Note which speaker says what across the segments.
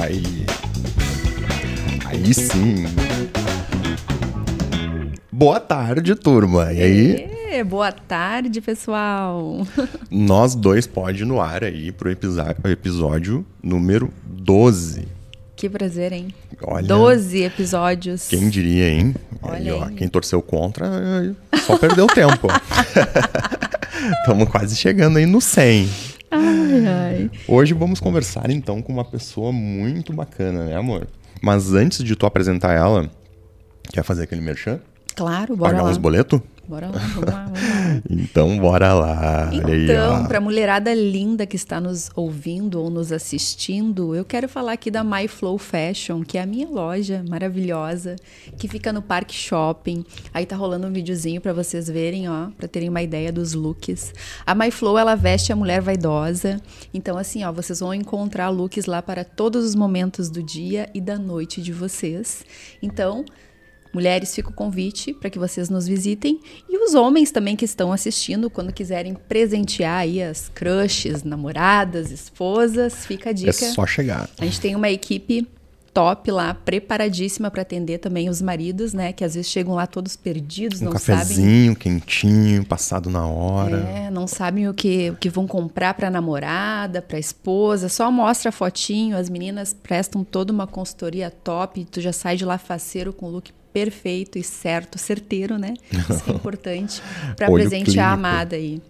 Speaker 1: Aí. Aí sim. Boa tarde, turma. E aí?
Speaker 2: É, boa tarde, pessoal.
Speaker 1: Nós dois pode no ar aí pro episódio número 12.
Speaker 2: Que prazer, hein?
Speaker 1: Olha,
Speaker 2: 12 episódios.
Speaker 1: Quem diria, hein?
Speaker 2: Olha
Speaker 1: ó, quem torceu contra só perdeu tempo. Estamos quase chegando aí no 100.
Speaker 2: Ai, ai.
Speaker 1: Hoje vamos conversar então com uma pessoa muito bacana, né, amor? Mas antes de tu apresentar ela, quer fazer aquele merchan?
Speaker 2: Claro, bora
Speaker 1: Pagar
Speaker 2: lá.
Speaker 1: uns boletos?
Speaker 2: Bora lá, vamos lá, vamos lá.
Speaker 1: Então bora lá.
Speaker 2: Então, para a mulherada linda que está nos ouvindo ou nos assistindo, eu quero falar aqui da My Flow Fashion, que é a minha loja maravilhosa, que fica no Parque Shopping. Aí tá rolando um videozinho para vocês verem, ó, para terem uma ideia dos looks. A My Flow, ela veste a mulher vaidosa. Então assim, ó, vocês vão encontrar looks lá para todos os momentos do dia e da noite de vocês. Então, Mulheres, fica o convite para que vocês nos visitem. E os homens também que estão assistindo, quando quiserem presentear aí as crushes, namoradas, esposas, fica a dica.
Speaker 1: É só chegar.
Speaker 2: A gente tem uma equipe top lá, preparadíssima para atender também os maridos, né? Que às vezes chegam lá todos perdidos,
Speaker 1: Um
Speaker 2: não sabem.
Speaker 1: cafezinho quentinho, passado na hora.
Speaker 2: É, não sabem o que, o que vão comprar para namorada, para esposa, só mostra a fotinho, as meninas prestam toda uma consultoria top, tu já sai de lá faceiro com o look perfeito e certo, certeiro, né? Isso é importante para presentear a amada aí.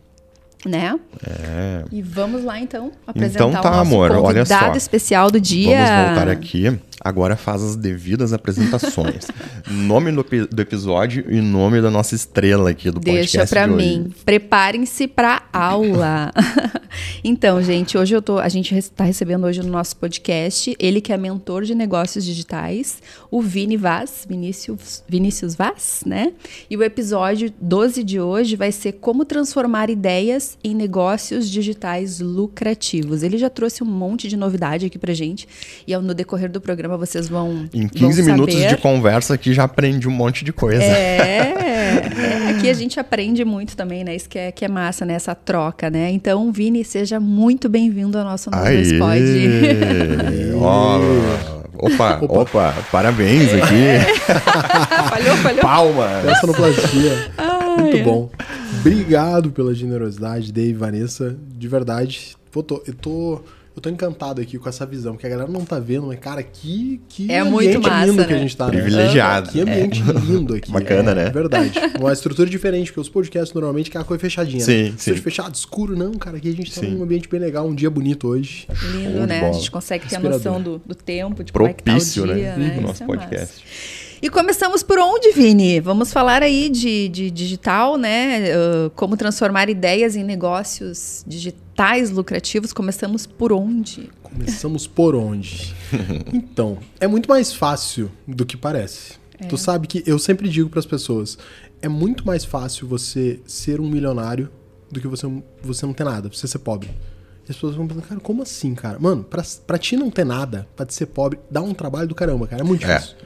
Speaker 2: Né?
Speaker 1: É.
Speaker 2: E vamos lá então apresentar
Speaker 1: Então tá,
Speaker 2: o nosso
Speaker 1: amor, olha só.
Speaker 2: convidado especial do dia.
Speaker 1: Vamos voltar aqui. Agora faz as devidas apresentações. nome do, do episódio e nome da nossa estrela aqui do
Speaker 2: Deixa
Speaker 1: podcast.
Speaker 2: pra
Speaker 1: de hoje.
Speaker 2: mim. Preparem-se pra aula. então, gente, hoje eu tô. A gente está recebendo hoje no nosso podcast ele que é mentor de negócios digitais, o Vini Vaz, Vinícius, Vinícius Vaz, né? E o episódio 12 de hoje vai ser como transformar ideias em negócios digitais lucrativos. Ele já trouxe um monte de novidade aqui pra gente. E ao- no decorrer do programa vocês vão.
Speaker 1: Em
Speaker 2: vão
Speaker 1: 15 minutos
Speaker 2: saber.
Speaker 1: de conversa aqui já aprendi um monte de coisa.
Speaker 2: É, é, aqui a gente aprende muito também, né? Isso que é, que é massa, né? Essa troca, né? Então, Vini, seja muito bem-vindo ao nosso novo! Spod.
Speaker 1: Ó, opa, opa, parabéns aqui.
Speaker 2: falhou, falhou.
Speaker 1: Palmas.
Speaker 3: Essa sonoplastia. Muito bom. Obrigado pela generosidade, Dave e Vanessa. De verdade. Pô, tô- eu, tô, eu tô encantado aqui com essa visão, porque a galera não tá vendo, mas, cara, que, que
Speaker 2: É muito
Speaker 3: ambiente
Speaker 2: massa,
Speaker 3: lindo que a
Speaker 2: né?
Speaker 3: gente tá. né?
Speaker 1: Privilegiado.
Speaker 3: Que ambiente lindo aqui.
Speaker 1: Bacana,
Speaker 3: é,
Speaker 1: né?
Speaker 3: Verdade. Uma estrutura diferente, porque os podcasts normalmente é uma coisa fechadinha.
Speaker 1: Sim,
Speaker 3: né?
Speaker 1: sim.
Speaker 3: Fechado, escuro, não, cara. Aqui a gente tá
Speaker 1: Sim.
Speaker 3: num ambiente bem legal, um dia bonito hoje.
Speaker 2: Lindo, né? A gente consegue ter a noção do, do tempo, de
Speaker 1: Propício,
Speaker 2: como é que tá o dia,
Speaker 1: né?
Speaker 2: né?
Speaker 1: No
Speaker 2: Isso
Speaker 1: nosso
Speaker 2: é
Speaker 1: podcast.
Speaker 2: massa. E começamos por onde, Vini? Vamos falar aí de, de digital, né? Uh, como transformar ideias em negócios digitais lucrativos. Começamos por onde?
Speaker 3: Começamos por onde? então, é muito mais fácil do que parece. Tu sabe que eu sempre digo pras pessoas, é muito mais fácil você ser um milionário do que você, você não ter nada, você ser pobre. As pessoas vão pensar, cara, como assim, cara? Mano, pra, pra ti não ter nada, pra te ser pobre, dá um trabalho do caramba, cara. É muito
Speaker 1: É.
Speaker 3: difícil.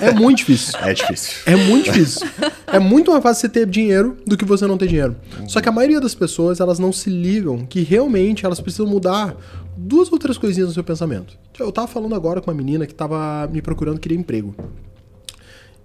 Speaker 3: É, muito difícil.
Speaker 1: É difícil.
Speaker 3: É muito difícil. É muito mais fácil você ter dinheiro do que você não ter dinheiro. Só que a maioria das pessoas, elas não se ligam que realmente elas precisam mudar duas ou três coisinhas no seu pensamento. Eu tava falando agora com uma menina que tava me procurando, queria emprego.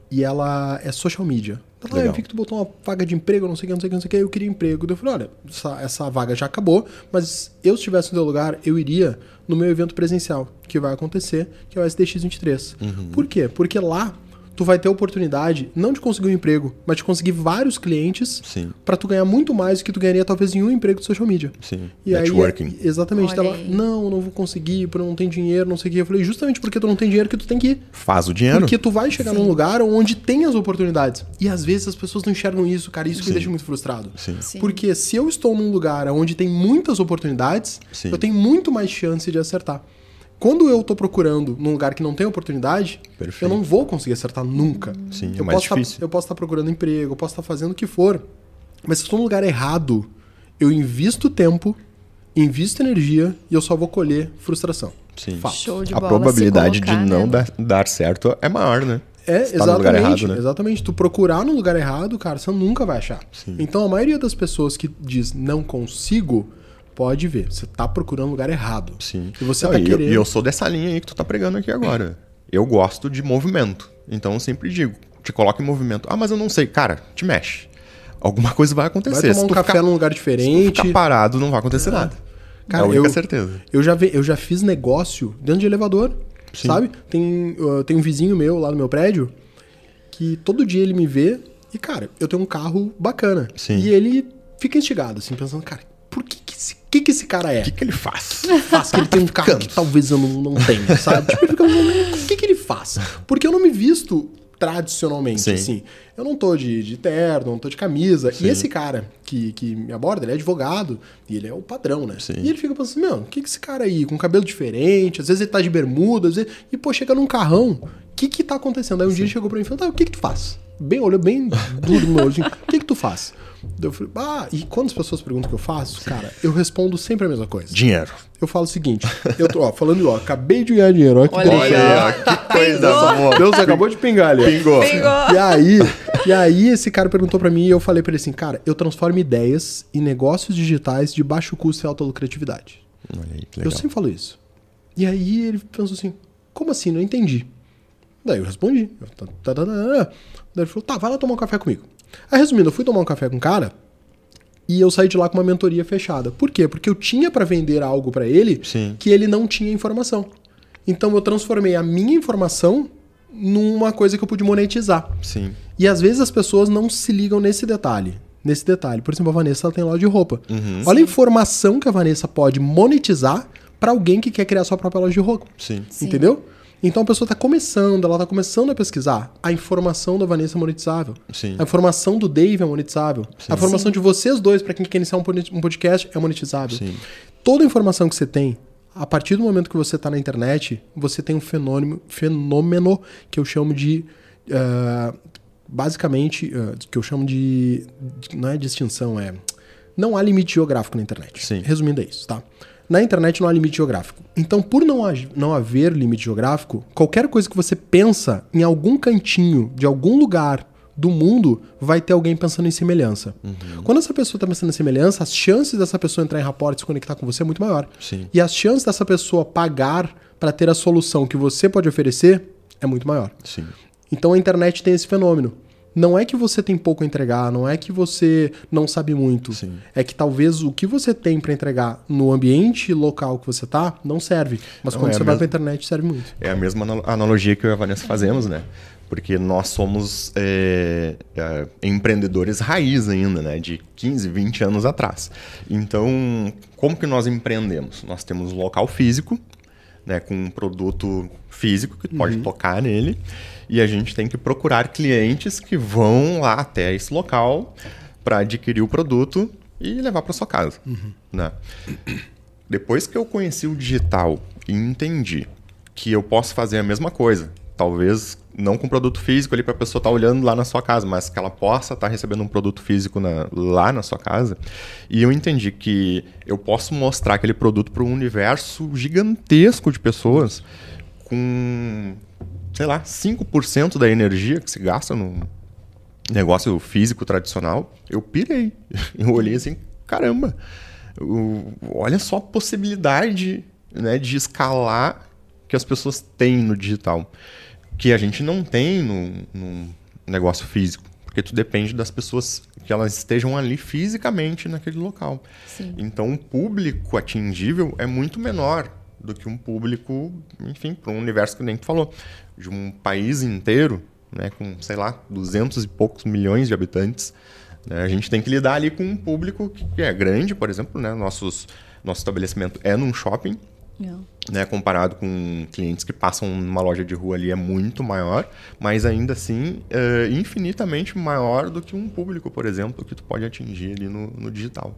Speaker 3: E ela é social media. Ela, ah, eu vi que tu botou uma vaga de emprego, não sei o que, não sei o que, não sei o que, eu queria emprego. Eu falei, olha, essa, essa vaga já acabou, mas eu se estivesse no teu lugar, eu iria no meu evento presencial, que vai acontecer, que é o SDX23. Por quê? Porque lá tu vai ter a oportunidade não de conseguir um emprego, mas de conseguir vários clientes
Speaker 1: Sim.
Speaker 3: pra tu ganhar muito mais do que tu ganharia talvez em um emprego de social media.
Speaker 1: Sim.
Speaker 3: E
Speaker 1: Networking.
Speaker 3: aí, exatamente, tava, não, não vou conseguir, porque eu não tenho dinheiro, não sei o que. Eu falei, justamente porque tu não tem dinheiro que tu tem que ir.
Speaker 1: Faz o dinheiro.
Speaker 3: Porque tu vai chegar num lugar onde tem as oportunidades. E às vezes as pessoas não enxergam isso, cara. Isso que
Speaker 1: Sim.
Speaker 3: me deixa muito frustrado.
Speaker 1: Sim.
Speaker 2: Sim.
Speaker 3: Porque se eu estou num lugar onde tem muitas oportunidades,
Speaker 1: Sim.
Speaker 3: eu tenho muito mais chance de acertar. Quando eu tô procurando num lugar que não tem oportunidade,
Speaker 1: Perfeito.
Speaker 3: eu não vou conseguir acertar nunca.
Speaker 1: Sim, é
Speaker 3: eu
Speaker 1: mais
Speaker 3: posso tá-
Speaker 1: difícil.
Speaker 3: eu posso estar procurando emprego, eu posso estar fazendo o que for. Mas se eu estou no lugar errado, eu invisto tempo, invisto energia e eu só vou colher frustração.
Speaker 1: Sim.
Speaker 3: Fato.
Speaker 2: Show de
Speaker 1: A
Speaker 2: bola.
Speaker 1: probabilidade
Speaker 2: se colocar,
Speaker 1: de não
Speaker 2: né?
Speaker 1: dar, dar certo é maior, né?
Speaker 3: É,
Speaker 1: Se tá
Speaker 3: exatamente.
Speaker 1: lugar errado, né?
Speaker 3: Exatamente. Tu procurar no lugar errado, cara, você nunca vai achar.
Speaker 1: Sim.
Speaker 3: Então a maioria das pessoas que diz não consigo, pode ver. Você tá procurando um lugar errado.
Speaker 1: Sim.
Speaker 3: E você
Speaker 1: Não,
Speaker 3: tá
Speaker 1: e eu-
Speaker 3: querendo.
Speaker 1: E eu sou dessa linha aí que tu tá pregando aqui agora. Eu gosto de movimento. Então eu sempre digo, te coloca em movimento. Ah, mas eu não sei. Cara, te mexe. Alguma coisa vai acontecer.
Speaker 3: Vai tomar um café
Speaker 1: ficar-
Speaker 3: num lugar
Speaker 1: Se tu
Speaker 3: diferente.
Speaker 1: ficar parado, não vai acontecer nada.
Speaker 3: Cara,
Speaker 1: é a única
Speaker 3: eu-
Speaker 1: certeza.
Speaker 3: Eu já, vi, eu já fiz negócio dentro de elevador,
Speaker 1: Sim.
Speaker 3: sabe? Tem, uh, tem um vizinho meu lá no meu prédio que todo dia ele me vê e, cara, eu tenho um carro bacana.
Speaker 1: Sim.
Speaker 3: E ele fica instigado, assim, pensando, cara, por que esse, que que esse cara é?
Speaker 1: O que, que ele faz?
Speaker 3: faz que ele tem um carro que talvez eu não, não tenha, sabe? Tipo, ele fica o que, que ele faz? Porque eu não me visto tradicionalmente,
Speaker 1: Sim.
Speaker 3: assim. Eu não tô de, de terno, não tô de camisa.
Speaker 1: Sim.
Speaker 3: E esse cara que, que me aborda, ele é advogado e ele é o padrão, né?
Speaker 1: Sim.
Speaker 3: E ele fica pensando, meu, o que, que esse cara aí, com cabelo diferente, às vezes ele tá de bermuda, às vezes... E, pô, chega num carrão, o que que tá acontecendo? Aí um dia ele chegou pra mim e falou, tá, o que que tu faz? Bem, olhou bem duro no meu olho, assim, o que que tu faz? Daí Eu falei, ah, e quando as pessoas perguntam o que eu faço, cara, eu respondo sempre a mesma coisa.
Speaker 1: Dinheiro.
Speaker 3: Eu falo o seguinte, eu tô, ó, falando, ó, acabei de ganhar dinheiro, ó, que
Speaker 2: Olha aí, ó.
Speaker 1: que coisa boa.
Speaker 3: Deus acabou de pingar ali.
Speaker 1: Pingou.
Speaker 2: Pingou.
Speaker 3: E aí, e aí esse cara perguntou pra mim e eu falei pra ele assim, cara, eu transformo ideias em negócios digitais de baixo custo e alta lucratividade.
Speaker 1: Olha aí, que
Speaker 3: Eu
Speaker 1: legal.
Speaker 3: sempre falo isso. E aí ele pensou assim, como assim? Não entendi. Daí eu respondi. Eu, tá, tá, tá. Daí ele falou, tá, vai lá tomar um café comigo. Aí resumindo, eu fui tomar um café com o cara e eu saí de lá com uma mentoria fechada. Por quê? Porque eu tinha pra vender algo pra ele
Speaker 1: Sim.
Speaker 3: que ele não tinha informação. Então eu transformei a minha informação numa coisa que eu pude monetizar.
Speaker 1: Sim.
Speaker 3: E às vezes as pessoas não se ligam nesse detalhe. Nesse detalhe. Por exemplo, a Vanessa ela tem loja de roupa.
Speaker 1: Uhum.
Speaker 3: Olha a informação que a Vanessa pode monetizar para alguém que quer criar sua própria loja de roupa.
Speaker 1: Sim.
Speaker 2: Sim.
Speaker 3: Entendeu? Então a pessoa está começando, ela está começando a pesquisar. A informação da Vanessa é monetizável.
Speaker 1: Sim.
Speaker 3: A informação do Dave é monetizável. A informação de vocês dois, para quem quer iniciar um pod- podcast, é monetizável.
Speaker 1: Sim.
Speaker 3: Toda a informação que você tem, a partir do momento que você está na internet, você tem um fenômeno, fenômeno que eu chamo de. ah, basicamente, ah, que eu chamo de, de- Não é distinção, é. Não há limite geográfico na internet.
Speaker 1: Sim.
Speaker 3: Resumindo, é isso, tá? Na internet não há limite geográfico. Então, por não, não haver limite geográfico, qualquer coisa que você pensa em algum cantinho de algum lugar do mundo, vai ter alguém pensando em semelhança. Quando essa pessoa está pensando em semelhança, as chances dessa pessoa entrar em rapport e se conectar com você é muito maior.
Speaker 1: Sim.
Speaker 3: E as chances dessa pessoa pagar para ter a solução que você pode oferecer é muito maior.
Speaker 1: Sim.
Speaker 3: Então a internet tem esse fenômeno. Não é que você tem pouco a entregar, não é que você não sabe muito.
Speaker 1: Sim.
Speaker 3: É que talvez o que você tem para entregar no ambiente local que você tá não serve. Mas
Speaker 1: Não,
Speaker 3: quando
Speaker 1: é
Speaker 3: você
Speaker 1: a
Speaker 3: vai
Speaker 1: mesma-
Speaker 3: para internet serve muito.
Speaker 1: É a mesma anal- analogia que eu e a Vanessa fazemos, né? Porque nós somos é, é, empreendedores raiz ainda, né? De 15, 20 anos atrás. Então, como que nós empreendemos? Nós temos um local físico, né? Com um produto físico que tu pode tocar nele. E a gente tem que procurar clientes que vão lá até esse local para adquirir o produto e levar para sua casa, né? Depois que eu conheci o digital e entendi que eu posso fazer a mesma coisa, talvez não com produto físico ali para a pessoa estar olhando lá na sua casa, mas que ela possa estar recebendo um produto físico na- lá na sua casa, e eu entendi que eu posso mostrar aquele produto para um universo gigantesco de pessoas com, sei lá, 5% da energia que se gasta no negócio físico tradicional, eu pirei. Eu olhei assim, caramba, olha só a possibilidade né, de escalar que as pessoas têm no digital, que a gente não tem no, no negócio físico, porque tu depende das pessoas que elas estejam ali fisicamente naquele local.
Speaker 2: Sim.
Speaker 1: Então, o público atingível é muito menor do que um público, enfim, para um universo que nem tu falou, de um país inteiro, né, com, sei lá, 200 e poucos milhões de habitantes. né, a gente tem que lidar ali com um público que é grande, por exemplo, né, nossos, nosso estabelecimento é num shopping,
Speaker 2: Não.
Speaker 1: né, comparado com clientes que passam numa loja de rua ali é muito maior, mas ainda assim é infinitamente maior do que um público, por exemplo, que tu pode atingir ali no, no digital.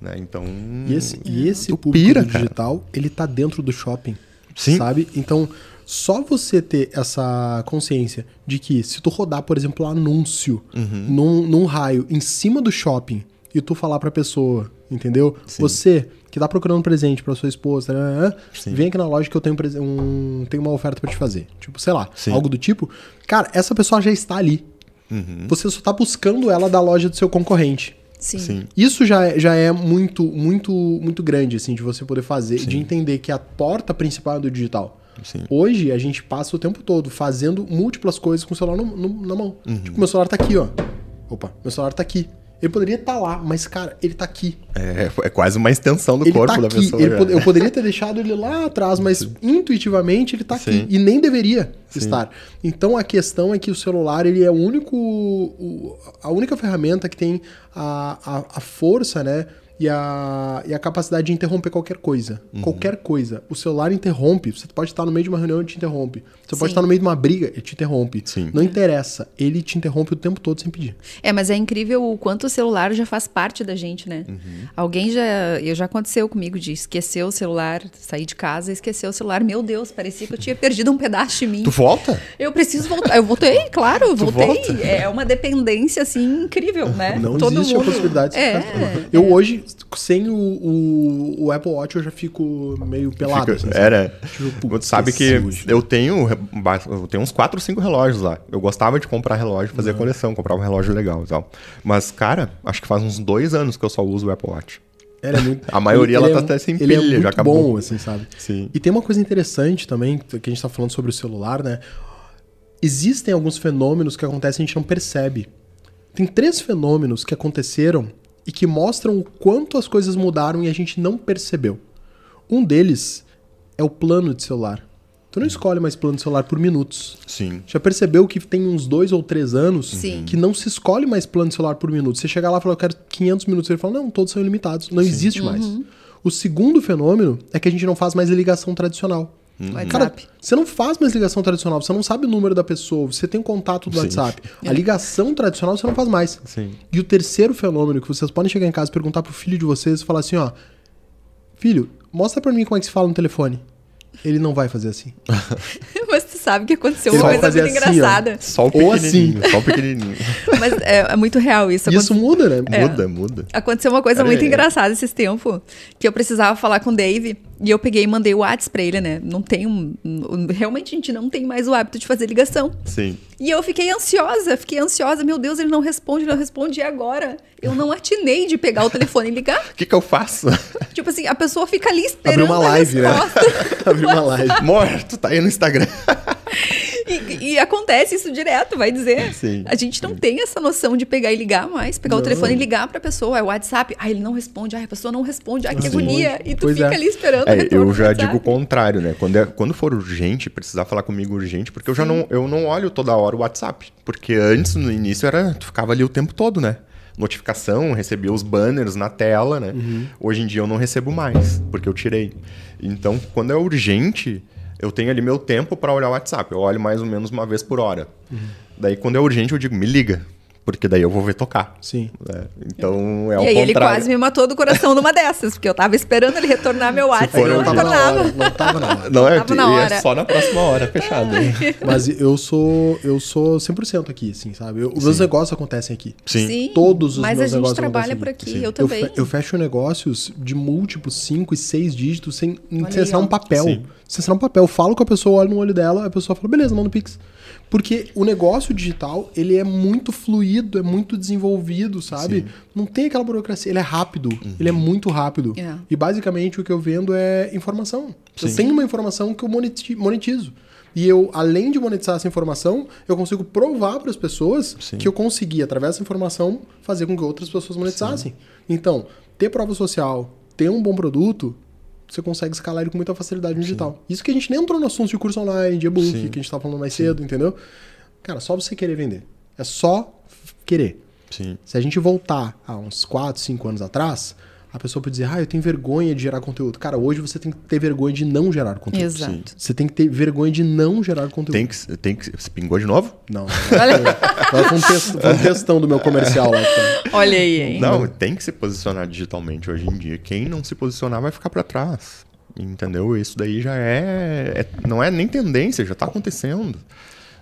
Speaker 1: Né? Então,
Speaker 3: E esse, e esse
Speaker 1: tu
Speaker 3: público
Speaker 1: pira,
Speaker 3: do
Speaker 1: cara.
Speaker 3: digital, ele tá dentro do shopping.
Speaker 1: Sim.
Speaker 3: Sabe? Então, só você ter essa consciência de que se tu rodar, por exemplo, um anúncio
Speaker 1: Uhum.
Speaker 3: num, num raio em cima do shopping e tu falar pra pessoa, entendeu?
Speaker 1: Sim.
Speaker 3: Você que tá procurando presente pra sua esposa, né,
Speaker 1: Sim.
Speaker 3: vem aqui na loja que eu tenho, um, tenho uma oferta pra te fazer. Tipo, sei lá,
Speaker 1: Sim.
Speaker 3: algo do tipo. Cara, essa pessoa já está ali.
Speaker 1: Uhum.
Speaker 3: Você só tá buscando ela da loja do seu concorrente.
Speaker 2: Sim.
Speaker 1: Sim.
Speaker 3: Isso já, é- já é muito, muito, muito grande, assim, de você poder fazer, de entender que a porta principal é do digital.
Speaker 1: Sim.
Speaker 3: Hoje, a gente passa o tempo todo fazendo múltiplas coisas com o celular no- no- na mão.
Speaker 1: Uhum.
Speaker 3: Tipo, meu celular tá aqui, ó. Opa, meu celular tá aqui. Ele poderia estar lá, mas, cara, ele tá aqui.
Speaker 1: É, é quase uma extensão do
Speaker 3: ele
Speaker 1: corpo
Speaker 3: tá
Speaker 1: da
Speaker 3: aqui.
Speaker 1: pessoa.
Speaker 3: Pod- eu poderia ter deixado ele lá atrás, mas intuitivamente ele tá aqui.
Speaker 1: Sim.
Speaker 3: E nem deveria
Speaker 1: Sim.
Speaker 3: estar. Então a questão é que o celular ele é o único. o- a única ferramenta que tem a, a, a força, né? E a, e a capacidade de interromper qualquer coisa.
Speaker 1: Uhum.
Speaker 3: Qualquer coisa. O celular interrompe. Você pode estar no meio de uma reunião e te interrompe. Você pode
Speaker 2: Sim.
Speaker 3: estar no meio de uma briga, ele te interrompe.
Speaker 1: Sim.
Speaker 3: Não interessa. Ele te interrompe o tempo todo sem pedir.
Speaker 2: É, mas é incrível o quanto o celular já faz parte da gente, né?
Speaker 1: Uhum.
Speaker 2: Alguém já. Eu já aconteceu comigo de esquecer o celular, sair de casa e esquecer o celular. Meu Deus, parecia que eu tinha perdido um pedaço de mim.
Speaker 1: Tu volta?
Speaker 2: Eu preciso voltar. Eu voltei, claro, eu voltei.
Speaker 1: volta?
Speaker 2: É uma dependência, assim, incrível, né?
Speaker 3: Não
Speaker 2: Todo
Speaker 3: existe a
Speaker 2: mundo-
Speaker 3: possibilidade de
Speaker 2: É,
Speaker 3: ficar- Eu hoje, sem o, o, o Apple Watch, eu já fico meio pelado.
Speaker 1: Fica-
Speaker 3: assim,
Speaker 1: era.
Speaker 3: Tipo,
Speaker 1: sabe que eu tenho, tenho uns 4 ou 5 relógios lá. Eu gostava de comprar relógio, fazer coleção, comprar um relógio legal e tal. Mas, cara, acho que faz uns dois anos que eu só uso o Apple Watch.
Speaker 3: É muito-
Speaker 1: A maioria, ela
Speaker 3: é-
Speaker 1: tá até sem
Speaker 3: é
Speaker 1: pilha, já
Speaker 3: muito
Speaker 1: acabou.
Speaker 3: bom, assim, sabe?
Speaker 1: Sim.
Speaker 3: E tem uma coisa interessante também, que a gente tá falando sobre o celular, né? Existem alguns fenômenos que acontecem e a gente não percebe. Tem três fenômenos que aconteceram e que mostram o quanto as coisas mudaram e a gente não percebeu. Um deles é o plano de celular. Tu não escolhe mais plano de celular por minutos.
Speaker 1: Sim.
Speaker 3: Já percebeu que tem uns dois ou três anos
Speaker 2: Sim.
Speaker 3: que não se escolhe mais plano de celular por minuto? Você chegar lá e falar, eu quero 500 minutos. Ele fala, não, todos são ilimitados. Não existe mais. O segundo fenômeno é que a gente não faz mais ligação tradicional.
Speaker 2: WhatsApp.
Speaker 3: Cara, você não faz mais ligação tradicional, você não sabe o número da pessoa, você tem o contato do
Speaker 1: Sim.
Speaker 3: WhatsApp. A ligação tradicional você não faz mais.
Speaker 1: Sim.
Speaker 3: E o terceiro fenômeno que vocês podem chegar em casa e perguntar pro filho de vocês e falar assim, ó, filho, mostra pra mim como é que se fala no telefone. Ele não vai fazer assim.
Speaker 2: Mas tu sabe que aconteceu
Speaker 3: Ele
Speaker 2: uma coisa muito
Speaker 3: assim, ó.
Speaker 2: engraçada.
Speaker 1: Só o
Speaker 3: Ou assim.
Speaker 1: pequenininho, só o pequenininho.
Speaker 2: Mas é, é muito real isso.
Speaker 3: Isso muda, né?
Speaker 2: É.
Speaker 1: Muda, muda.
Speaker 2: Aconteceu uma coisa
Speaker 1: Pera
Speaker 2: muito
Speaker 1: aí.
Speaker 2: engraçada esses tempos, que eu precisava falar com o Dave, e eu peguei e mandei o WhatsApp pra ele, né? Não tem um, um- Realmente a gente não tem mais o hábito de fazer ligação.
Speaker 1: Sim.
Speaker 2: E eu fiquei ansiosa, fiquei ansiosa. Meu Deus, ele não responde, ele não responde, e agora? Eu não atinei de pegar o telefone e ligar.
Speaker 1: O que que eu faço?
Speaker 2: Tipo assim, a pessoa fica ali esperando
Speaker 3: Abriu uma
Speaker 2: a
Speaker 3: live, né?
Speaker 2: resposta.
Speaker 3: Abriu uma live.
Speaker 1: Amor, tu tá aí no Instagram.
Speaker 2: E, e acontece isso direto, vai dizer.
Speaker 1: Sim.
Speaker 2: A gente não tem essa noção de pegar e ligar mais, pegar o
Speaker 3: Não.
Speaker 2: telefone e ligar pra pessoa. É o WhatsApp. Ah, ele não responde. Ah, a pessoa não responde. Ah, que
Speaker 3: Não
Speaker 2: agonia.
Speaker 3: responde.
Speaker 2: E tu
Speaker 3: Pois
Speaker 2: fica
Speaker 3: é.
Speaker 2: ali esperando o
Speaker 1: É, eu já
Speaker 2: WhatsApp.
Speaker 1: digo o contrário, né? Quando, é- quando for urgente, precisar falar comigo urgente, porque eu já não, eu não olho toda hora o WhatsApp. Porque antes, no início, era tu ficava ali o tempo todo, né? Notificação, recebia os banners na tela, né? Hoje em dia eu não recebo mais, porque eu tirei. Então, quando é urgente, eu tenho ali meu tempo para olhar o WhatsApp. Eu olho mais ou menos uma vez por hora. Daí, quando é urgente, eu digo, me liga. Porque daí eu vou ver tocar.
Speaker 3: Sim.
Speaker 1: né? Então, é o
Speaker 2: E aí ele
Speaker 1: contrário.
Speaker 2: quase me matou do coração numa dessas, porque eu tava esperando ele retornar meu WhatsApp e não
Speaker 3: não tava na
Speaker 2: retornava.
Speaker 3: hora. Não tava na hora.
Speaker 1: Não, é,
Speaker 2: Tava na
Speaker 1: e
Speaker 2: hora.
Speaker 1: é só na próxima hora, fechado.
Speaker 3: Mas eu sou eu sou 100% aqui, assim, sabe? Eu- os meus negócios acontecem aqui.
Speaker 1: Sim.
Speaker 3: Todos os
Speaker 2: Mas a
Speaker 3: meus
Speaker 2: gente
Speaker 3: negócios
Speaker 2: trabalha
Speaker 3: acontecem
Speaker 2: por
Speaker 3: aqui.
Speaker 2: aqui,
Speaker 1: Sim.
Speaker 2: eu
Speaker 3: Eu,
Speaker 2: também.
Speaker 3: fe- eu fecho negócios de múltiplos 5 e 6 dígitos sem, sem assinar um papel.
Speaker 1: Sim.
Speaker 3: Sem assinar um papel. Eu falo com a pessoa, olho no olho dela, a pessoa fala, beleza, manda o Pix. Porque o negócio digital, ele é muito fluido, é muito desenvolvido, sabe? Não tem aquela burocracia. Ele é rápido, ele é muito rápido.
Speaker 2: É.
Speaker 3: E basicamente o que eu vendo é informação. Eu
Speaker 1: Sim.
Speaker 3: tenho uma informação que eu moneti- monetizo. E eu, além de monetizar essa informação, eu consigo provar para as pessoas
Speaker 1: Sim.
Speaker 3: que eu consegui, através dessa informação, fazer com que outras pessoas monetizassem. Então, ter prova social, ter um bom produto, você consegue escalar ele com muita facilidade no digital. Isso que a gente nem entrou no assunto de curso online, de e-book,
Speaker 1: Sim.
Speaker 3: que a gente estava falando mais cedo, entendeu? Cara, só você querer vender. É só querer.
Speaker 1: Sim.
Speaker 3: Se a gente voltar a uns 4, 5 anos atrás, a pessoa pode dizer, ah, eu tenho vergonha de gerar conteúdo. Cara, hoje você tem que ter vergonha de não gerar conteúdo.
Speaker 2: Exato.
Speaker 3: Você tem que ter vergonha de não gerar conteúdo.
Speaker 1: Tem que, tem que. Você pingou de novo?
Speaker 3: Não.
Speaker 2: Olha,
Speaker 3: foi um, texto, foi um textão do meu comercial lá. Então.
Speaker 2: olha aí, hein?
Speaker 1: Não, tem que se posicionar digitalmente hoje em dia. Quem não se posicionar vai ficar pra trás. Entendeu? Isso daí já é, é- Não é nem tendência, já tá acontecendo.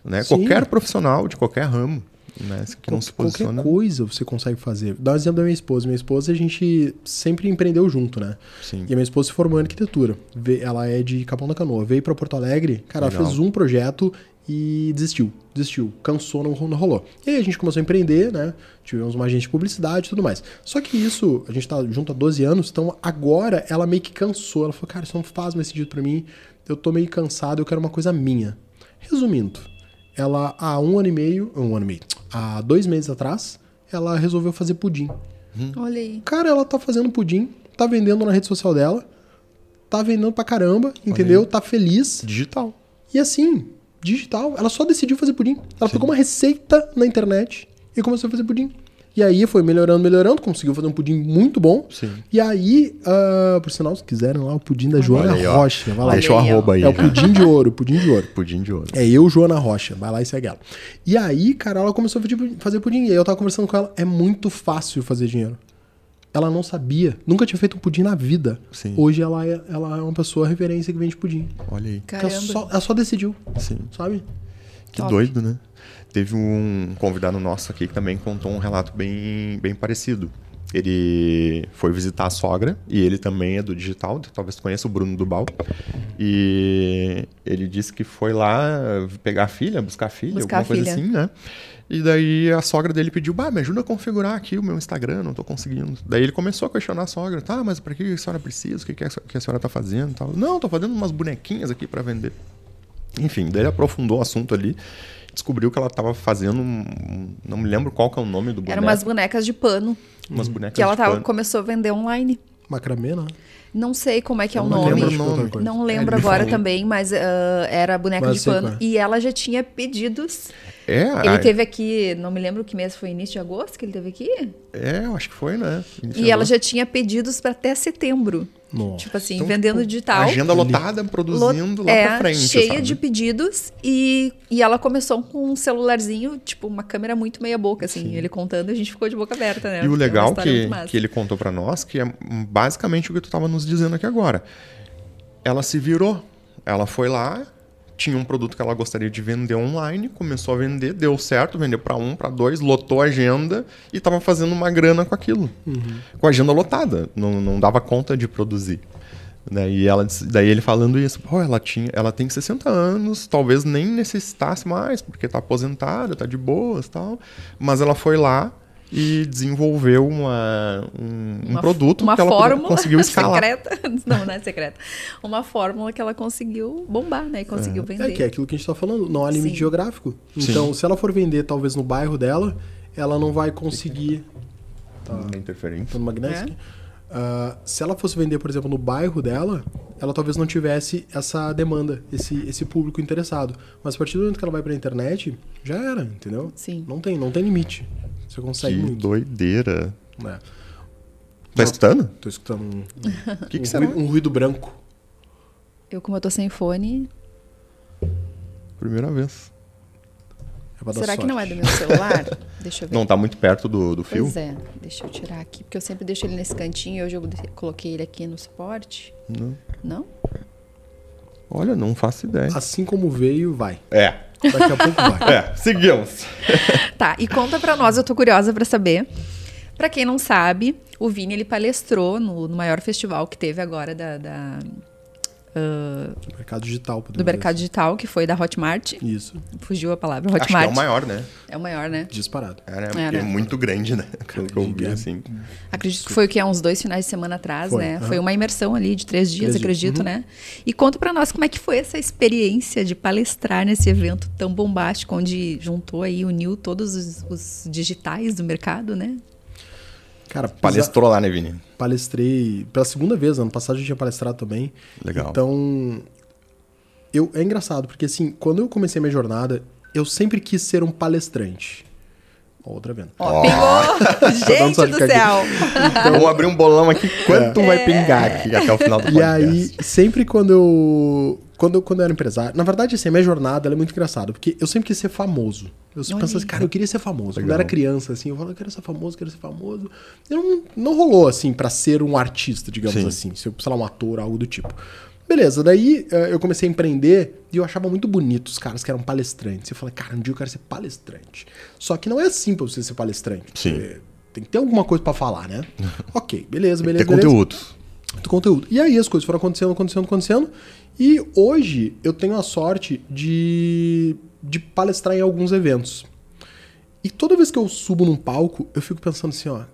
Speaker 1: Né?
Speaker 3: Sim.
Speaker 1: Qualquer profissional de qualquer ramo. Né? Que não se
Speaker 3: Qualquer
Speaker 1: posiciona.
Speaker 3: coisa você consegue fazer. Dá um exemplo da minha esposa. Minha esposa, a gente sempre empreendeu junto, né?
Speaker 1: Sim.
Speaker 3: E a minha esposa se formou em arquitetura. Ela é de Capão da Canoa. Veio pra Porto Alegre. Cara, ela
Speaker 1: Legal.
Speaker 3: fez um projeto e desistiu. Desistiu. Cansou, não, não rolou. E aí a gente começou a empreender, né? Tivemos uma agência de publicidade e tudo mais. Só que isso, a gente tá junto há 12 anos, então agora ela meio que cansou. Ela falou, cara, isso não faz mais sentido pra mim. Eu tô meio cansado, eu quero uma coisa minha. Resumindo, ela há um ano e meio, um ano e meio, há dois meses atrás, ela resolveu fazer pudim.
Speaker 2: Olha aí.
Speaker 3: Cara, ela tá fazendo pudim, tá vendendo na rede social dela, tá vendendo pra caramba, entendeu? Tá feliz.
Speaker 1: Digital.
Speaker 3: E assim, digital, ela só decidiu fazer pudim. Ela pegou uma receita na internet e começou a fazer pudim. E aí foi melhorando, melhorando, conseguiu fazer um pudim muito bom.
Speaker 1: Sim.
Speaker 3: E aí, ah, por sinal, se quiserem lá, o pudim da Joana
Speaker 1: aí.
Speaker 3: Rocha. Vai lá.
Speaker 1: Deixa o
Speaker 2: aí, ó.
Speaker 1: arroba aí.
Speaker 3: É o pudim de ouro, pudim de ouro.
Speaker 1: Pudim de ouro.
Speaker 3: É eu, Joana Rocha. Vai lá e segue ela. E aí, cara, ela começou a fazer- pudim. E aí eu tava conversando com ela. É muito fácil fazer dinheiro. Ela não sabia. Nunca tinha feito um pudim na vida.
Speaker 1: Sim.
Speaker 3: Hoje ela é, ela é uma pessoa referência que vende pudim.
Speaker 1: Olha aí.
Speaker 3: Ela só, ela só decidiu,
Speaker 1: Sim.
Speaker 3: sabe?
Speaker 1: Que
Speaker 2: Top.
Speaker 1: doido, né? Teve um convidado nosso aqui que também contou um relato bem, bem parecido. Ele foi visitar a sogra e ele também é do digital, talvez conheça o Bruno Dubal. E ele disse que foi lá pegar a filha, buscar a filha,
Speaker 2: Buscar
Speaker 1: alguma
Speaker 2: a
Speaker 1: coisa
Speaker 2: filha.
Speaker 1: assim, né? E daí a sogra dele pediu, bah, me ajuda a configurar aqui o meu Instagram, não tô conseguindo. Daí ele começou a questionar a sogra, tá, mas pra que a senhora precisa? O que, que a que a senhora tá fazendo? Tal. Não, tô fazendo umas bonequinhas aqui pra vender. Enfim, daí ele aprofundou o assunto ali, descobriu que ela tava fazendo, um- não me lembro qual que é o nome do boneco.
Speaker 2: Eram umas bonecas de pano
Speaker 1: umas bonecas
Speaker 2: que ela
Speaker 1: de
Speaker 2: tava,
Speaker 1: pano.
Speaker 2: começou a vender online.
Speaker 3: Macramê, né?
Speaker 2: Não sei como é que é o
Speaker 3: não
Speaker 2: nome.
Speaker 3: lembro.
Speaker 2: Não
Speaker 1: É,
Speaker 2: lembro
Speaker 1: me
Speaker 2: agora
Speaker 1: falou.
Speaker 2: também, mas ah, era boneca
Speaker 3: Mas
Speaker 2: de pano.
Speaker 3: é.
Speaker 2: E ela já tinha pedidos.
Speaker 1: É,
Speaker 2: Ele
Speaker 1: a-
Speaker 2: teve aqui, não me lembro que mês foi início de agosto que ele teve aqui.
Speaker 1: é, eu acho que foi, né?
Speaker 2: E ela já tinha pedidos para até setembro.
Speaker 3: Nossa.
Speaker 2: Tipo assim,
Speaker 1: Então,
Speaker 2: vendendo
Speaker 1: tipo,
Speaker 2: digital.
Speaker 1: Agenda lotada, produzindo
Speaker 2: Lot-
Speaker 1: lá
Speaker 2: é,
Speaker 1: pra frente,
Speaker 2: cheia
Speaker 1: sabe?
Speaker 2: de pedidos e, e ela começou com um celularzinho, tipo, uma câmera muito meia boca, assim. Ele contando, a gente ficou de boca aberta, né?
Speaker 1: E o
Speaker 2: É
Speaker 1: legal
Speaker 2: história
Speaker 1: que, que ele contou pra nós, que é basicamente o que tu tava nos dizendo aqui agora. Ela se virou. Ela foi lá, tinha um produto que ela gostaria de vender online, começou a vender, deu certo, vendeu pra um, pra dois, lotou a agenda e tava fazendo uma grana com aquilo. Com a agenda lotada. Não, não dava conta de produzir. Né? E ela, disse- daí ele falando isso, pô, ela, tinha, ela tem 60 anos, talvez nem necessitasse mais, porque tá aposentada, tá de boas tal. Mas ela foi lá e desenvolveu uma, um, um
Speaker 2: Uma-
Speaker 1: produto
Speaker 2: uma
Speaker 1: que ela
Speaker 2: fórmula
Speaker 1: conseguiu escalar.
Speaker 2: secreta. Não, não é secreta. Uma fórmula que ela conseguiu bombar, né? E conseguiu
Speaker 3: É
Speaker 2: vender.
Speaker 3: que é aquilo que a gente tá falando, não há limite
Speaker 2: Sim.
Speaker 3: geográfico. Então, se ela for vender talvez no bairro dela, ela não vai conseguir.
Speaker 1: Uma interferência.
Speaker 2: É?
Speaker 3: aqui. Ah, se ela fosse vender, por exemplo, no bairro dela, ela talvez não tivesse essa demanda, esse, esse público interessado. Mas a partir do momento que ela vai pra internet, já era, entendeu?
Speaker 2: Sim.
Speaker 3: Não tem, não tem limite. Você consegue
Speaker 1: Que
Speaker 3: muito.
Speaker 1: doideira.
Speaker 3: né?
Speaker 1: Tá escutando?
Speaker 3: Tô escutando um,
Speaker 1: O que,
Speaker 3: um
Speaker 1: que será?
Speaker 3: ruído, um ruído branco.
Speaker 2: Eu, como eu tô sem fone,
Speaker 1: Primeira vez.
Speaker 3: É
Speaker 2: será que
Speaker 3: sorte.
Speaker 2: não é do meu celular? Deixa eu ver.
Speaker 1: Não tá muito perto do, do fio?
Speaker 2: Pois é, deixa eu tirar aqui, porque eu sempre deixo ele nesse cantinho e hoje eu coloquei ele aqui no suporte.
Speaker 1: Não.
Speaker 2: Não?
Speaker 1: Olha, não faço ideia.
Speaker 3: Assim como veio, vai.
Speaker 1: É.
Speaker 3: Daqui a pouco vai.
Speaker 1: É, seguimos.
Speaker 2: Tá, e conta pra nós, eu tô curiosa pra saber. Pra quem não sabe, o Vini ele palestrou no, no maior festival que teve agora da, da, ah,
Speaker 3: Mercado digital. podemos
Speaker 2: do
Speaker 3: dizer
Speaker 2: mercado digital, que foi da Hotmart.
Speaker 3: assim. Isso.
Speaker 2: Fugiu a palavra,
Speaker 1: Acho que é
Speaker 2: Hotmart.
Speaker 1: o maior, né?
Speaker 2: É o maior, né?
Speaker 3: Disparado.
Speaker 1: É, né?
Speaker 2: É,
Speaker 1: Porque é,
Speaker 2: né?
Speaker 1: muito grande, né? Pelo que eu vi,
Speaker 3: É.
Speaker 1: assim.
Speaker 2: Acredito que foi o que há uns dois finais de semana atrás,
Speaker 3: Foi,
Speaker 2: né?
Speaker 3: aham.
Speaker 2: Foi uma imersão ali de três dias,
Speaker 3: Três dias,
Speaker 2: acredito,
Speaker 3: uhum.
Speaker 2: né? E conta pra nós como é que foi essa experiência de palestrar nesse evento tão bombástico, onde juntou aí, uniu todos os, os digitais do mercado, né?
Speaker 3: Cara,
Speaker 1: Palestrou lá, né, Vini?
Speaker 3: palestrei pela segunda vez, ano passado eu tinha palestrado também.
Speaker 1: Legal.
Speaker 3: Então, eu, é engraçado, porque assim, quando eu comecei minha jornada, eu sempre quis ser um palestrante. Outra vendo.
Speaker 2: Ó, pingou! Gente
Speaker 3: sorte
Speaker 2: do céu!
Speaker 1: Vamos abrir um bolão aqui. Quanto vai pingar aqui até o final do
Speaker 3: É. E
Speaker 1: podcast?
Speaker 3: aí, sempre quando eu, quando eu. Quando eu era empresário. Na verdade, assim, a minha jornada ela é muito engraçada, porque eu sempre quis ser famoso. Eu sempre pensava assim, cara, eu queria ser famoso. Quando eu
Speaker 1: Legal.
Speaker 3: era criança, assim, eu falava, eu quero ser famoso, quero ser famoso. E não, não rolou, assim, pra ser um artista, digamos
Speaker 1: Sim.
Speaker 3: assim. Se eu, sei lá, um ator, algo do tipo. Beleza, daí eh, eu comecei a empreender e eu achava muito bonito os caras que eram palestrantes. Eu falei, cara, um dia eu quero ser palestrante. Só que não é assim pra você ser palestrante.
Speaker 1: Sim.
Speaker 3: Tem que ter alguma coisa pra falar, né? ok, beleza,
Speaker 1: Tem que
Speaker 3: beleza.
Speaker 1: ter
Speaker 3: beleza
Speaker 1: conteúdo.
Speaker 3: do conteúdo. E aí as coisas foram acontecendo, acontecendo, acontecendo. E hoje eu tenho a sorte de, de palestrar em alguns eventos. E toda vez que eu subo num palco, eu fico pensando assim, ó,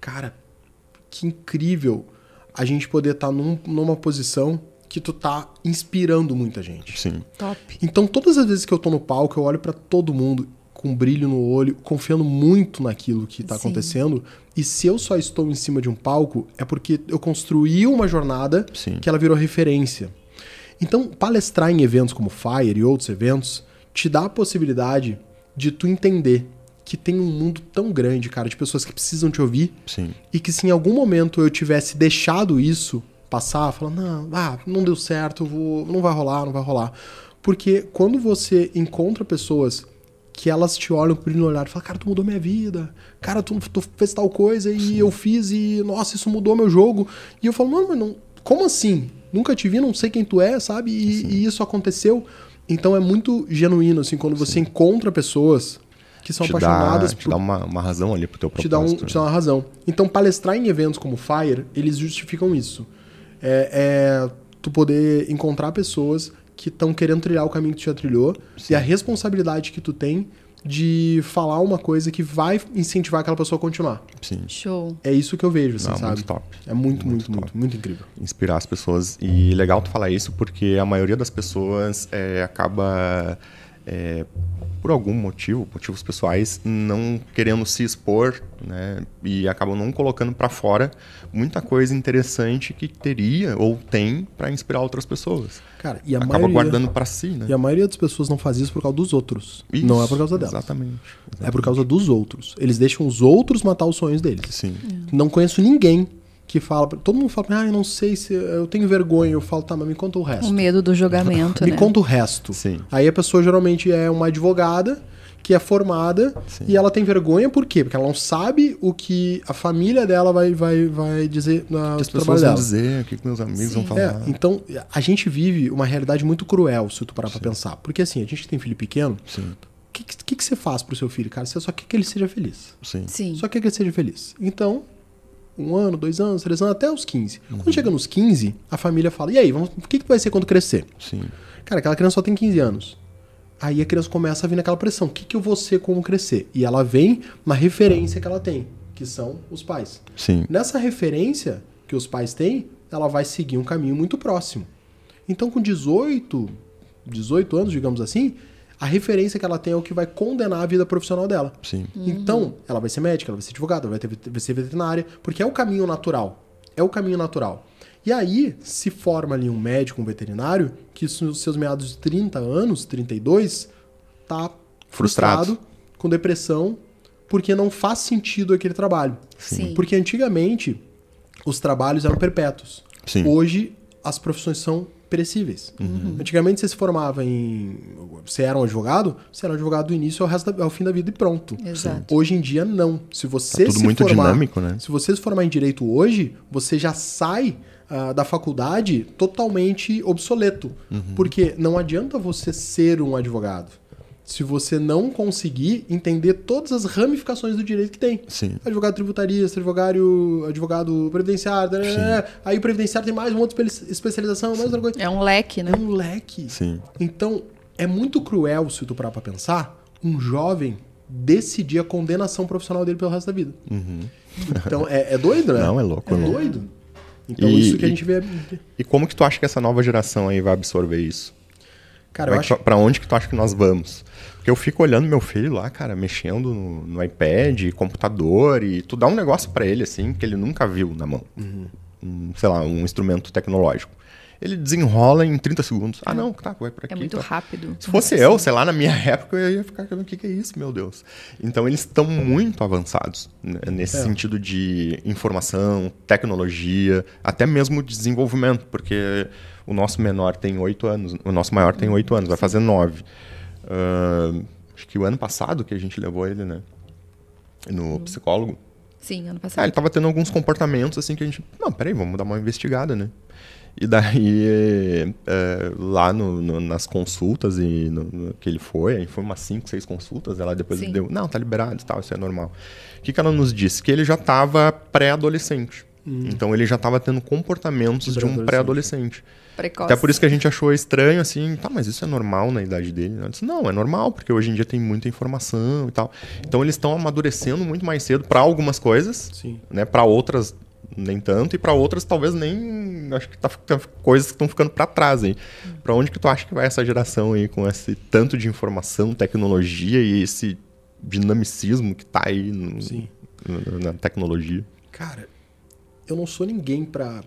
Speaker 3: cara, que incrível a gente poder estar tá num, numa posição que tu tá inspirando muita gente.
Speaker 1: Sim.
Speaker 2: Top.
Speaker 3: Então, todas as vezes que eu tô no palco, eu olho para todo mundo com um brilho no olho, confiando muito naquilo que tá
Speaker 2: Sim.
Speaker 3: acontecendo. E se eu só estou em cima de um palco, é porque eu construí uma jornada
Speaker 1: Sim.
Speaker 3: que ela virou referência. Então, palestrar em eventos como Fire e outros eventos te dá a possibilidade de tu entender que tem um mundo tão grande, cara, de pessoas que precisam te ouvir
Speaker 1: Sim.
Speaker 3: e que se em algum momento eu tivesse deixado isso passar, falando, não, ah, não deu certo, vou, não vai rolar, não vai rolar. Porque quando você encontra pessoas que elas te olham brilho no olhar e falam, cara, tu mudou minha vida, cara, tu, tu fez tal coisa e
Speaker 1: Sim.
Speaker 3: eu fiz e, nossa, isso mudou meu jogo. E eu falo, mano, mas não, como assim? Nunca te vi, não sei quem tu é, sabe? E, e isso aconteceu. Então é muito genuíno, assim, quando você encontra pessoas que são
Speaker 1: te dá,
Speaker 3: apaixonadas
Speaker 1: te dá uma, uma razão ali pro teu
Speaker 3: te dá, um,
Speaker 1: propósito.
Speaker 3: te dá uma razão. Então, palestrar em eventos como Fire, eles justificam isso. É, é tu poder encontrar pessoas que estão querendo trilhar o caminho que tu já trilhou e a responsabilidade que tu tem de falar uma coisa que vai incentivar aquela pessoa a continuar.
Speaker 1: Sim.
Speaker 2: Show.
Speaker 3: É isso que eu vejo, assim,
Speaker 1: Não,
Speaker 3: sabe?
Speaker 1: muito top.
Speaker 3: É muito, muito,
Speaker 1: Muito
Speaker 3: muito, muito, incrível.
Speaker 1: inspirar as pessoas. E legal tu falar isso porque a maioria das pessoas é, acaba, é, por algum motivo, motivos pessoais, não querendo se expor, né? E acabam não colocando para fora muita coisa interessante que teria ou tem para inspirar outras pessoas.
Speaker 3: Cara, e a
Speaker 1: Acaba
Speaker 3: maioria...
Speaker 1: guardando para si, né?
Speaker 3: E a maioria das pessoas não faz isso por causa dos outros.
Speaker 1: Isso,
Speaker 3: não é por causa delas.
Speaker 1: Exatamente.
Speaker 3: É por causa dos outros. Eles deixam os outros matar os sonhos deles.
Speaker 1: Sim.
Speaker 3: Não conheço ninguém que fala. Todo mundo fala, ah, eu não sei se. Eu tenho vergonha. Eu falo, tá, mas me conta o resto.
Speaker 2: O medo do julgamento,
Speaker 3: me
Speaker 2: né?
Speaker 3: conta o resto.
Speaker 1: Sim.
Speaker 3: Aí a pessoa geralmente é uma advogada que é formada
Speaker 1: Sim.
Speaker 3: e ela tem vergonha por quê? Porque ela não sabe o que a família dela vai, vai, vai dizer na
Speaker 1: O que as pessoas vão dizer, o que que meus amigos vão
Speaker 2: Sim.
Speaker 1: falar.
Speaker 3: É, então a gente vive uma realidade muito cruel, se tu parar pra pensar. Porque assim, a gente que tem filho pequeno,
Speaker 1: Sim,
Speaker 3: o que, que, que você faz pro seu filho, cara? Você só quer que ele seja feliz.
Speaker 1: sim.
Speaker 2: Sim.
Speaker 3: Só quer que ele seja feliz. Então, um ano, dois anos, três anos, até os 15.
Speaker 1: Uhum.
Speaker 3: Quando chega nos 15, a família fala: e aí, vamos, o que, que vai ser quando crescer?
Speaker 1: Sim.
Speaker 3: Cara, aquela criança só tem 15 anos. Aí a criança começa a vir naquela pressão: o que, que eu vou ser como crescer? E ela vem na referência que ela tem, que são os pais.
Speaker 1: Sim.
Speaker 3: Nessa referência que os pais têm, ela vai seguir um caminho muito próximo. Então, com 18, 18 anos, digamos assim, a referência que ela tem é o que vai condenar a vida profissional dela.
Speaker 1: Sim.
Speaker 3: Então, ela vai ser médica, ela vai ser advogada, ela vai, ter, vai ser veterinária, porque é o caminho natural. É o caminho natural. E aí, se forma ali um médico, um veterinário, que nos seus meados de 30 anos, 32, tá
Speaker 1: Frustrado.
Speaker 3: frustrado, com depressão, porque não faz sentido aquele trabalho.
Speaker 2: Sim.
Speaker 3: Porque antigamente, os trabalhos eram perpétuos.
Speaker 1: Sim.
Speaker 3: Hoje, as profissões são perecíveis. Antigamente, você se formava em... Você era um advogado, você era um advogado do início ao, resto da- ao fim da vida e pronto.
Speaker 2: Exato.
Speaker 3: Hoje em dia, não. Se você
Speaker 1: Tá tudo
Speaker 3: se
Speaker 1: muito
Speaker 3: formar,
Speaker 1: dinâmico, né?
Speaker 3: Se você se formar em direito hoje, você já sai ah, da faculdade totalmente obsoleto.
Speaker 1: Uhum.
Speaker 3: Porque não adianta você ser um advogado se você não conseguir entender todas as ramificações do direito que tem.
Speaker 1: Sim.
Speaker 3: Advogado tributarista, advogado, advogado previdenciário, né? aí o previdenciário tem mais uma outra espe- especialização, mais outra coisa.
Speaker 2: É um leque, né?
Speaker 3: É um leque.
Speaker 1: Sim.
Speaker 3: Então, é muito cruel, se tu parar pra pensar, um jovem decidir a condenação profissional dele pelo resto da vida. Então, é, é doido, né?
Speaker 1: Não, é louco,
Speaker 3: É
Speaker 1: é louco.
Speaker 3: doido. Então,
Speaker 1: E-
Speaker 3: isso que a
Speaker 1: e-
Speaker 3: gente vê...
Speaker 1: E como que tu acha que essa nova geração aí vai absorver isso?
Speaker 3: Cara, eu
Speaker 1: Como é que
Speaker 3: acho...
Speaker 1: Pra onde que tu acha que nós vamos? Porque eu fico olhando meu filho lá, cara, mexendo no, no iPad, computador, e tu dá um negócio para ele, assim, que ele nunca viu na mão.
Speaker 3: Uhum.
Speaker 1: Um, sei lá, um instrumento tecnológico. Ele desenrola em 30 segundos. Ah, é. não, tá, vai por é aqui.
Speaker 2: É muito
Speaker 1: tá.
Speaker 2: rápido.
Speaker 1: Se fosse eu, sei lá, na minha época, eu ia ficar, o que, que é isso, meu Deus? Então, eles estão muito avançados né, nesse
Speaker 3: é.
Speaker 1: sentido de informação, tecnologia, até mesmo desenvolvimento, porque o nosso menor tem oito anos, o nosso maior tem oito anos, vai fazer nove. Uh, acho que o ano passado que a gente levou ele, né? No psicólogo.
Speaker 2: Sim, ano passado.
Speaker 1: Ah, ele tava tendo alguns comportamentos assim que a gente. Não, peraí, vamos dar uma investigada, né? E daí, é, lá no, no, nas consultas e no, no, que ele foi, aí foi umas 5, 6 consultas, ela depois
Speaker 2: Sim.
Speaker 1: deu, não, tá liberado e tal, isso é normal. O que, que ela nos disse? Que ele já estava pré-adolescente. Hum. Então ele já estava tendo comportamentos de um pré-adolescente.
Speaker 2: Pré Precoce.
Speaker 1: Até por isso que a gente achou estranho, assim, tá, mas isso é normal na idade dele? Eu disse, não, é normal, porque hoje em dia tem muita informação e tal. Então eles estão amadurecendo muito mais cedo para algumas coisas,
Speaker 3: Sim.
Speaker 1: né? Para outras nem tanto e para outras talvez nem acho que tá ficando coisas que estão ficando para trás aí. Para onde que tu acha que vai essa geração aí com esse tanto de informação, tecnologia e esse dinamicismo que tá aí no,
Speaker 3: Sim.
Speaker 1: na, na tecnologia?
Speaker 3: Cara, eu não sou ninguém pra,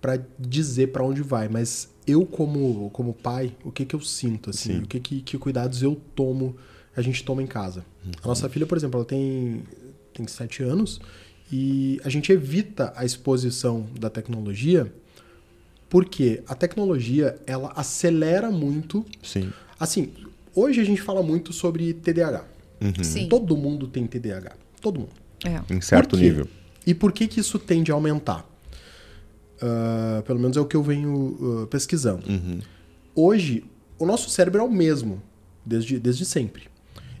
Speaker 3: pra dizer pra onde vai, mas eu, como, como pai, o que que eu sinto, assim,
Speaker 1: Sim.
Speaker 3: o que, que que cuidados eu tomo, a gente toma em casa. A nossa filha, por exemplo, ela tem, tem sete anos e a gente evita a exposição da tecnologia porque a tecnologia, ela acelera muito.
Speaker 1: Sim.
Speaker 3: Assim, hoje a gente fala muito sobre TDAH.
Speaker 1: Uhum.
Speaker 2: Sim.
Speaker 3: Todo mundo tem TDAH. Todo mundo.
Speaker 2: É.
Speaker 1: Em certo nível.
Speaker 3: E por que, que isso tende a aumentar? Ah, pelo menos é o que eu venho ah, pesquisando.
Speaker 1: Uhum.
Speaker 3: Hoje, o nosso cérebro é o mesmo, desde, desde sempre.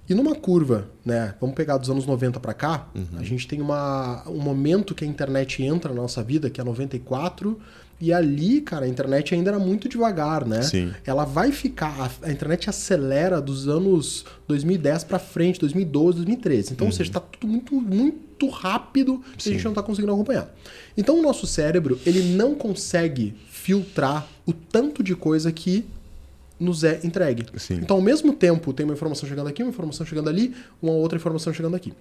Speaker 3: E numa curva, né? Vamos pegar dos anos 90 para cá,
Speaker 1: Uhum.
Speaker 3: a gente tem uma, um momento que a internet entra na nossa vida, que é 94, e ali, cara, a internet ainda era muito devagar, né?
Speaker 1: Sim.
Speaker 3: Ela vai ficar. A, internet acelera dos anos 2010 para frente, 2012, 2013. Então, ou seja, tá tudo muito, muito rápido e a
Speaker 1: Uhum. Sim.
Speaker 3: gente não tá conseguindo acompanhar. Então, o nosso cérebro, ele não consegue filtrar o tanto de coisa que nos é entregue.
Speaker 1: Sim.
Speaker 3: Então, ao mesmo tempo, tem uma informação chegando aqui, uma informação chegando ali, uma outra informação chegando aqui.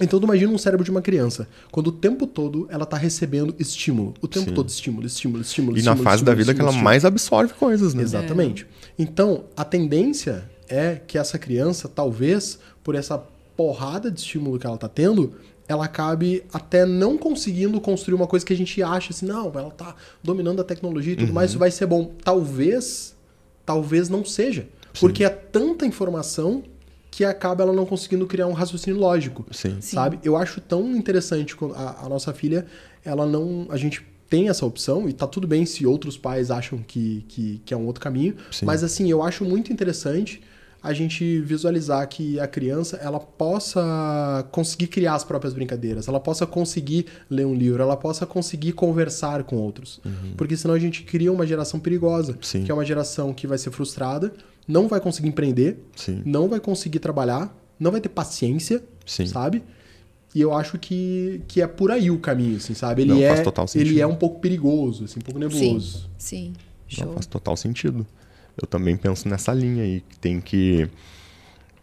Speaker 3: Então, tu imagina um cérebro de uma criança, quando o tempo todo ela tá recebendo estímulo. O tempo
Speaker 1: Sim.
Speaker 3: todo estímulo, estímulo, estímulo.
Speaker 1: E na
Speaker 3: estímulo,
Speaker 1: fase da
Speaker 3: estímulo,
Speaker 1: vida que ela
Speaker 3: estímulo,
Speaker 1: mais absorve coisas, né?
Speaker 3: Exatamente. Então, a tendência é que essa criança, talvez, por essa porrada de estímulo que ela tá tendo, ela acabe até não conseguindo construir uma coisa que a gente acha assim, não, ela tá dominando a tecnologia e tudo mais, isso vai ser bom. Talvez, talvez não seja. Porque é tanta informação que acaba ela não conseguindo criar um raciocínio lógico
Speaker 1: Sim.
Speaker 2: Sim.
Speaker 3: sabe? Eu acho tão interessante quando a, a nossa filha, ela não, a gente tem essa opção e tá tudo bem se outros pais acham que, que, que é um outro caminho,
Speaker 1: Sim.
Speaker 3: mas assim, eu acho muito interessante a gente visualizar que a criança ela possa conseguir criar as próprias brincadeiras, ela possa conseguir ler um livro, ela possa conseguir conversar com outros. Porque senão a gente cria uma geração perigosa,
Speaker 1: Uhum. Sim.
Speaker 3: que é uma geração que vai ser frustrada, não vai conseguir empreender,
Speaker 1: Sim.
Speaker 3: não vai conseguir trabalhar, não vai ter paciência,
Speaker 1: Sim.
Speaker 3: sabe? E eu acho que, que é por aí o caminho, assim, sabe? Ele,
Speaker 1: Não,
Speaker 3: é,
Speaker 1: faz total sentido.
Speaker 3: ele é um pouco perigoso, assim, um pouco nebuloso.
Speaker 2: Sim.
Speaker 1: Não,
Speaker 2: Show.
Speaker 1: faz total sentido. Eu também penso nessa linha aí, que tem que.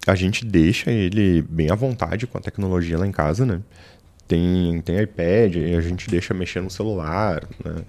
Speaker 1: A gente deixa ele bem à vontade com a tecnologia lá em casa, né? Tem, tem iPad, e a gente deixa mexer no celular, né?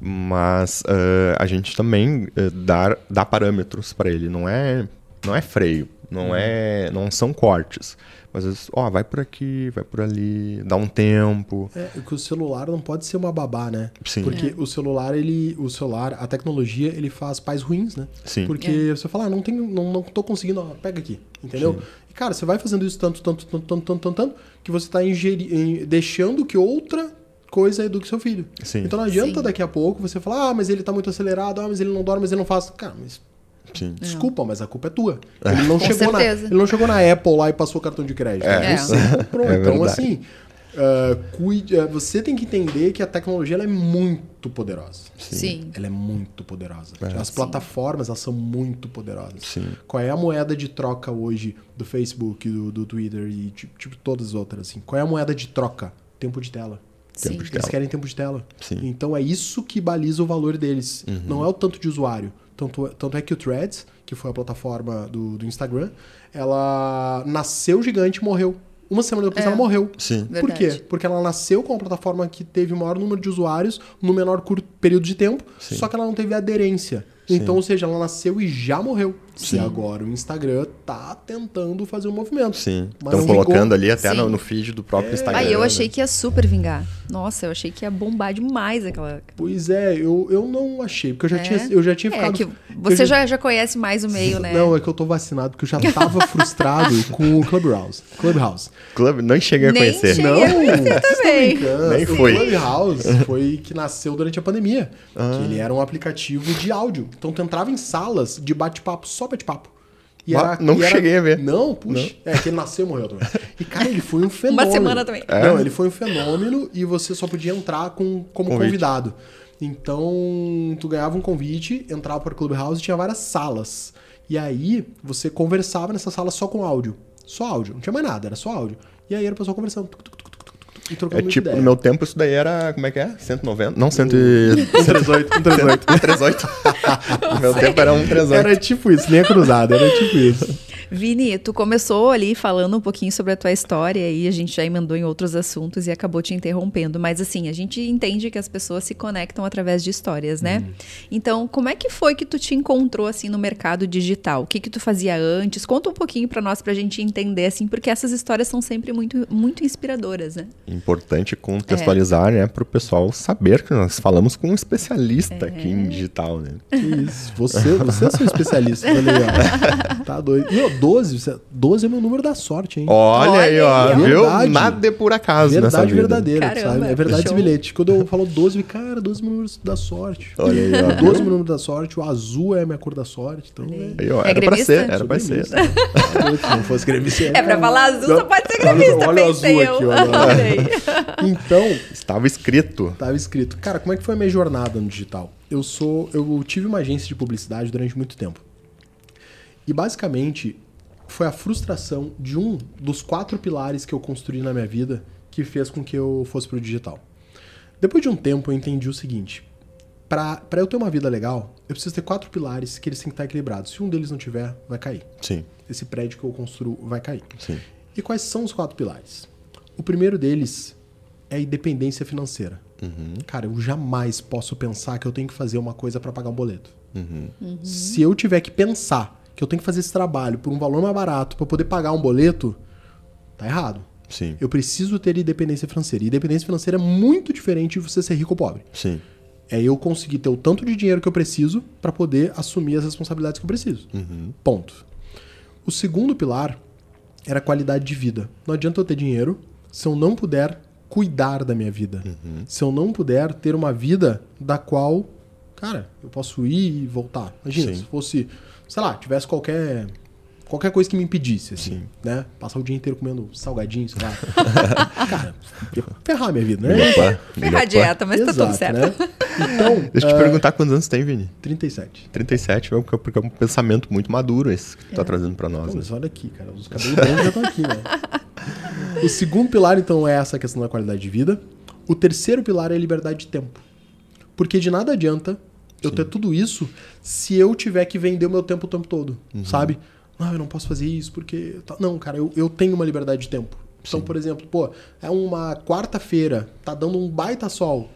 Speaker 1: Mas eh, a gente também eh, dá, dá parâmetros para ele, não é, não é freio, não, é, não são cortes. Mas, às vezes, ó, vai por aqui, vai por ali, dá um tempo.
Speaker 3: É, que o celular não pode ser uma babá, né?
Speaker 1: Sim.
Speaker 3: Porque o celular, ele. O celular, a tecnologia, ele faz pais ruins, né?
Speaker 1: Sim.
Speaker 3: Porque você fala, ah, não, tenho, não, não tô conseguindo, ó, pega aqui, entendeu?
Speaker 1: Sim.
Speaker 3: E, cara, você vai fazendo isso tanto, tanto, tanto, tanto, tanto, tanto, tanto que você tá ingeri- deixando que outra coisa eduque seu filho.
Speaker 1: Sim.
Speaker 3: Então não adianta
Speaker 2: Sim.
Speaker 3: daqui a pouco você falar, ah, mas ele tá muito acelerado, ah, mas ele não dorme, mas ele não faz. Cara, mas
Speaker 1: Sim.
Speaker 3: Desculpa, mas a culpa é tua. Ele não,
Speaker 2: Com
Speaker 3: chegou na,
Speaker 2: certeza.
Speaker 3: ele não chegou na Apple lá e passou o cartão de crédito.
Speaker 1: É.
Speaker 3: Você comprou.
Speaker 1: É
Speaker 3: então,
Speaker 1: verdade.
Speaker 3: assim, ah, cuide, ah, você tem que entender que a tecnologia ela é muito poderosa.
Speaker 2: Sim.
Speaker 3: Ela é muito poderosa.
Speaker 1: É.
Speaker 3: As plataformas elas são muito poderosas.
Speaker 1: Sim.
Speaker 3: Qual é a moeda de troca hoje do Facebook, do, do Twitter e tipo, tipo, todas as outras? Assim? Qual é a moeda de troca? Tempo de tela.
Speaker 2: Sim.
Speaker 1: Tempo de
Speaker 3: Eles
Speaker 1: tela.
Speaker 3: querem tempo de tela.
Speaker 1: Sim. Uhum.
Speaker 3: Então é isso que baliza o valor deles. Não é o tanto de usuário. Tanto, tanto é que o Threads, que foi a plataforma do, do Instagram, ela nasceu gigante e morreu. Uma semana depois
Speaker 2: É.
Speaker 3: ela morreu.
Speaker 1: Sim.
Speaker 3: Por quê?
Speaker 2: Verdade.
Speaker 3: Porque ela nasceu com uma plataforma que teve o maior número de usuários no menor curto período de tempo,
Speaker 1: Sim.
Speaker 3: só que ela não teve aderência. Então, ou seja, ela nasceu e já morreu.
Speaker 2: Sim.
Speaker 3: E agora o Instagram tá tentando fazer um movimento.
Speaker 1: Sim. Estão colocando ali até no, no feed do próprio Instagram.
Speaker 2: Aí eu
Speaker 1: né?
Speaker 2: achei que ia super vingar. Nossa, eu achei que ia bombar demais aquela.
Speaker 3: Pois é, eu, eu não achei, porque eu já,
Speaker 2: É?
Speaker 3: tinha, eu já tinha
Speaker 2: É,
Speaker 3: ficado.
Speaker 2: que
Speaker 3: eu
Speaker 2: você já, já conhece mais o meio, né?
Speaker 3: Não, é que eu tô vacinado, porque eu já tava frustrado com o Clubhouse. Clubhouse.
Speaker 1: Club, não cheguei a
Speaker 2: Nem
Speaker 1: conhecer.
Speaker 2: cheguei.
Speaker 3: Não,
Speaker 2: a conhecer também.
Speaker 1: Nem
Speaker 3: o
Speaker 1: foi.
Speaker 3: Clubhouse foi que nasceu durante a pandemia.
Speaker 1: Ah.
Speaker 3: Que ele era um aplicativo de áudio. Então tu entrava em salas de bate-papo, só bate-papo. E
Speaker 1: Ah, não
Speaker 3: e
Speaker 1: cheguei a ver.
Speaker 3: Não, puxa. É que ele nasceu e morreu também. E, cara, ele foi um fenômeno.
Speaker 2: semana também.
Speaker 1: É?
Speaker 3: Não, ele foi um fenômeno e você só podia entrar com, como
Speaker 1: Convite.
Speaker 3: convidado. Então, tu ganhava um convite, entrava para o Clubhouse e tinha várias salas. E aí, você conversava nessa sala só com áudio. Só áudio. Não tinha mais nada, era só áudio. E aí era o pessoal conversando. tuc, tuc, tuc, E trocando
Speaker 1: É tipo,
Speaker 3: ideia.
Speaker 1: no meu tempo isso daí era, como é que é? 190? Não, 100
Speaker 3: 138, 138.
Speaker 1: 138. no meu tempo era 138.
Speaker 3: Era tipo isso, linha cruzada, era tipo isso.
Speaker 2: Vini, tu começou ali falando um pouquinho sobre a tua história e a gente já emendou em outros assuntos e acabou te interrompendo. Mas assim, a gente entende que as pessoas se conectam através de histórias, né? Então, como é que foi que tu te encontrou assim no mercado digital? O que que tu fazia antes? Conta um pouquinho pra nós pra gente entender assim, porque essas histórias são sempre muito muito inspiradoras, né?
Speaker 1: Importante contextualizar, né, para o pessoal saber que nós falamos com um especialista aqui
Speaker 2: É.
Speaker 1: em digital, né?
Speaker 3: Que Isso, você, você é seu especialista, aí, ó. Tá doido. Ó, 12, você- 12 é meu número da sorte, hein?
Speaker 1: Olha,
Speaker 2: Olha
Speaker 1: aí, ó,
Speaker 3: ó.
Speaker 1: viu? Nada é por acaso nessa
Speaker 3: verdade
Speaker 1: vida.
Speaker 3: verdadeira,
Speaker 2: Caramba,
Speaker 3: sabe? É verdade esse bilhete. Quando eu falo 12, eu fico, cara, 12 é meu número da sorte.
Speaker 1: Olha aí, ó.
Speaker 3: 12 é meu número da sorte, o azul é a minha cor da sorte. Então, é,
Speaker 1: Aí, ó,
Speaker 2: É
Speaker 1: era pra
Speaker 2: gremista?
Speaker 1: ser, era pra ser.
Speaker 3: Se não fosse gremista,
Speaker 2: É pra falar azul, só pode ser gremista,
Speaker 3: olha o
Speaker 2: pensei
Speaker 3: azul
Speaker 2: eu.
Speaker 3: aqui, olha.
Speaker 2: Aí.
Speaker 3: Então,
Speaker 1: Estava escrito.
Speaker 3: Tava escrito. Cara, como é que foi a minha jornada no digital? Eu sou, eu tive uma agência de publicidade durante muito tempo. E basicamente foi a frustração de um dos quatro pilares que eu construí na minha vida que fez com que eu fosse pro digital. Depois de um tempo eu entendi o seguinte: para para eu ter uma vida legal, eu preciso ter quatro pilares que eles têm que estar equilibrados. Se um deles não tiver, vai cair.
Speaker 1: Sim,
Speaker 3: Esse prédio que eu construo vai cair.
Speaker 1: sim.
Speaker 3: E quais são os quatro pilares? O primeiro deles é a independência financeira. Cara, eu jamais posso pensar que eu tenho que fazer uma coisa para pagar um boleto. Se eu tiver que pensar que eu tenho que fazer esse trabalho por um valor mais barato para poder pagar um boleto, tá errado.
Speaker 1: Sim,
Speaker 3: Eu preciso ter independência financeira. E independência financeira é muito diferente de você ser rico ou pobre.
Speaker 1: sim.
Speaker 3: É eu conseguir ter o tanto de dinheiro que eu preciso para poder assumir as responsabilidades que eu preciso. Ponto. O segundo pilar era a qualidade de vida. Não adianta eu ter dinheiro se eu não puder cuidar da minha vida. Se eu não puder ter uma vida da qual, cara, eu posso ir e voltar. Imagina,
Speaker 1: Sim.
Speaker 3: se fosse, sei lá, tivesse qualquer qualquer coisa que me impedisse, assim,
Speaker 1: Sim.
Speaker 3: né? Passar o dia inteiro comendo salgadinho, sei lá. cara, ia ferrar minha vida, né?
Speaker 1: Opa,
Speaker 2: Ferrar a dieta, mas tá tudo
Speaker 3: Exato,
Speaker 2: certo.
Speaker 3: né? Então,
Speaker 1: Deixa eu te
Speaker 3: ah,
Speaker 1: perguntar quantos anos tem, Vini?
Speaker 3: 37.
Speaker 1: 37, porque porque é um pensamento muito maduro esse que tu tá trazendo pra nós.
Speaker 3: Pô,
Speaker 1: né?
Speaker 3: mas olha aqui, cara, os cabelos brancos já estão aqui, né? O segundo pilar, então, é essa questão da qualidade de vida. O terceiro pilar é a liberdade de tempo. Porque de nada adianta eu ter tudo isso se eu tiver que vender o meu tempo o tempo todo, sabe? Não, eu não posso fazer isso porque... tá- Não, cara, eu, eu tenho uma liberdade de tempo. Então, por exemplo, pô, é uma quarta-feira, tá dando um baita sol.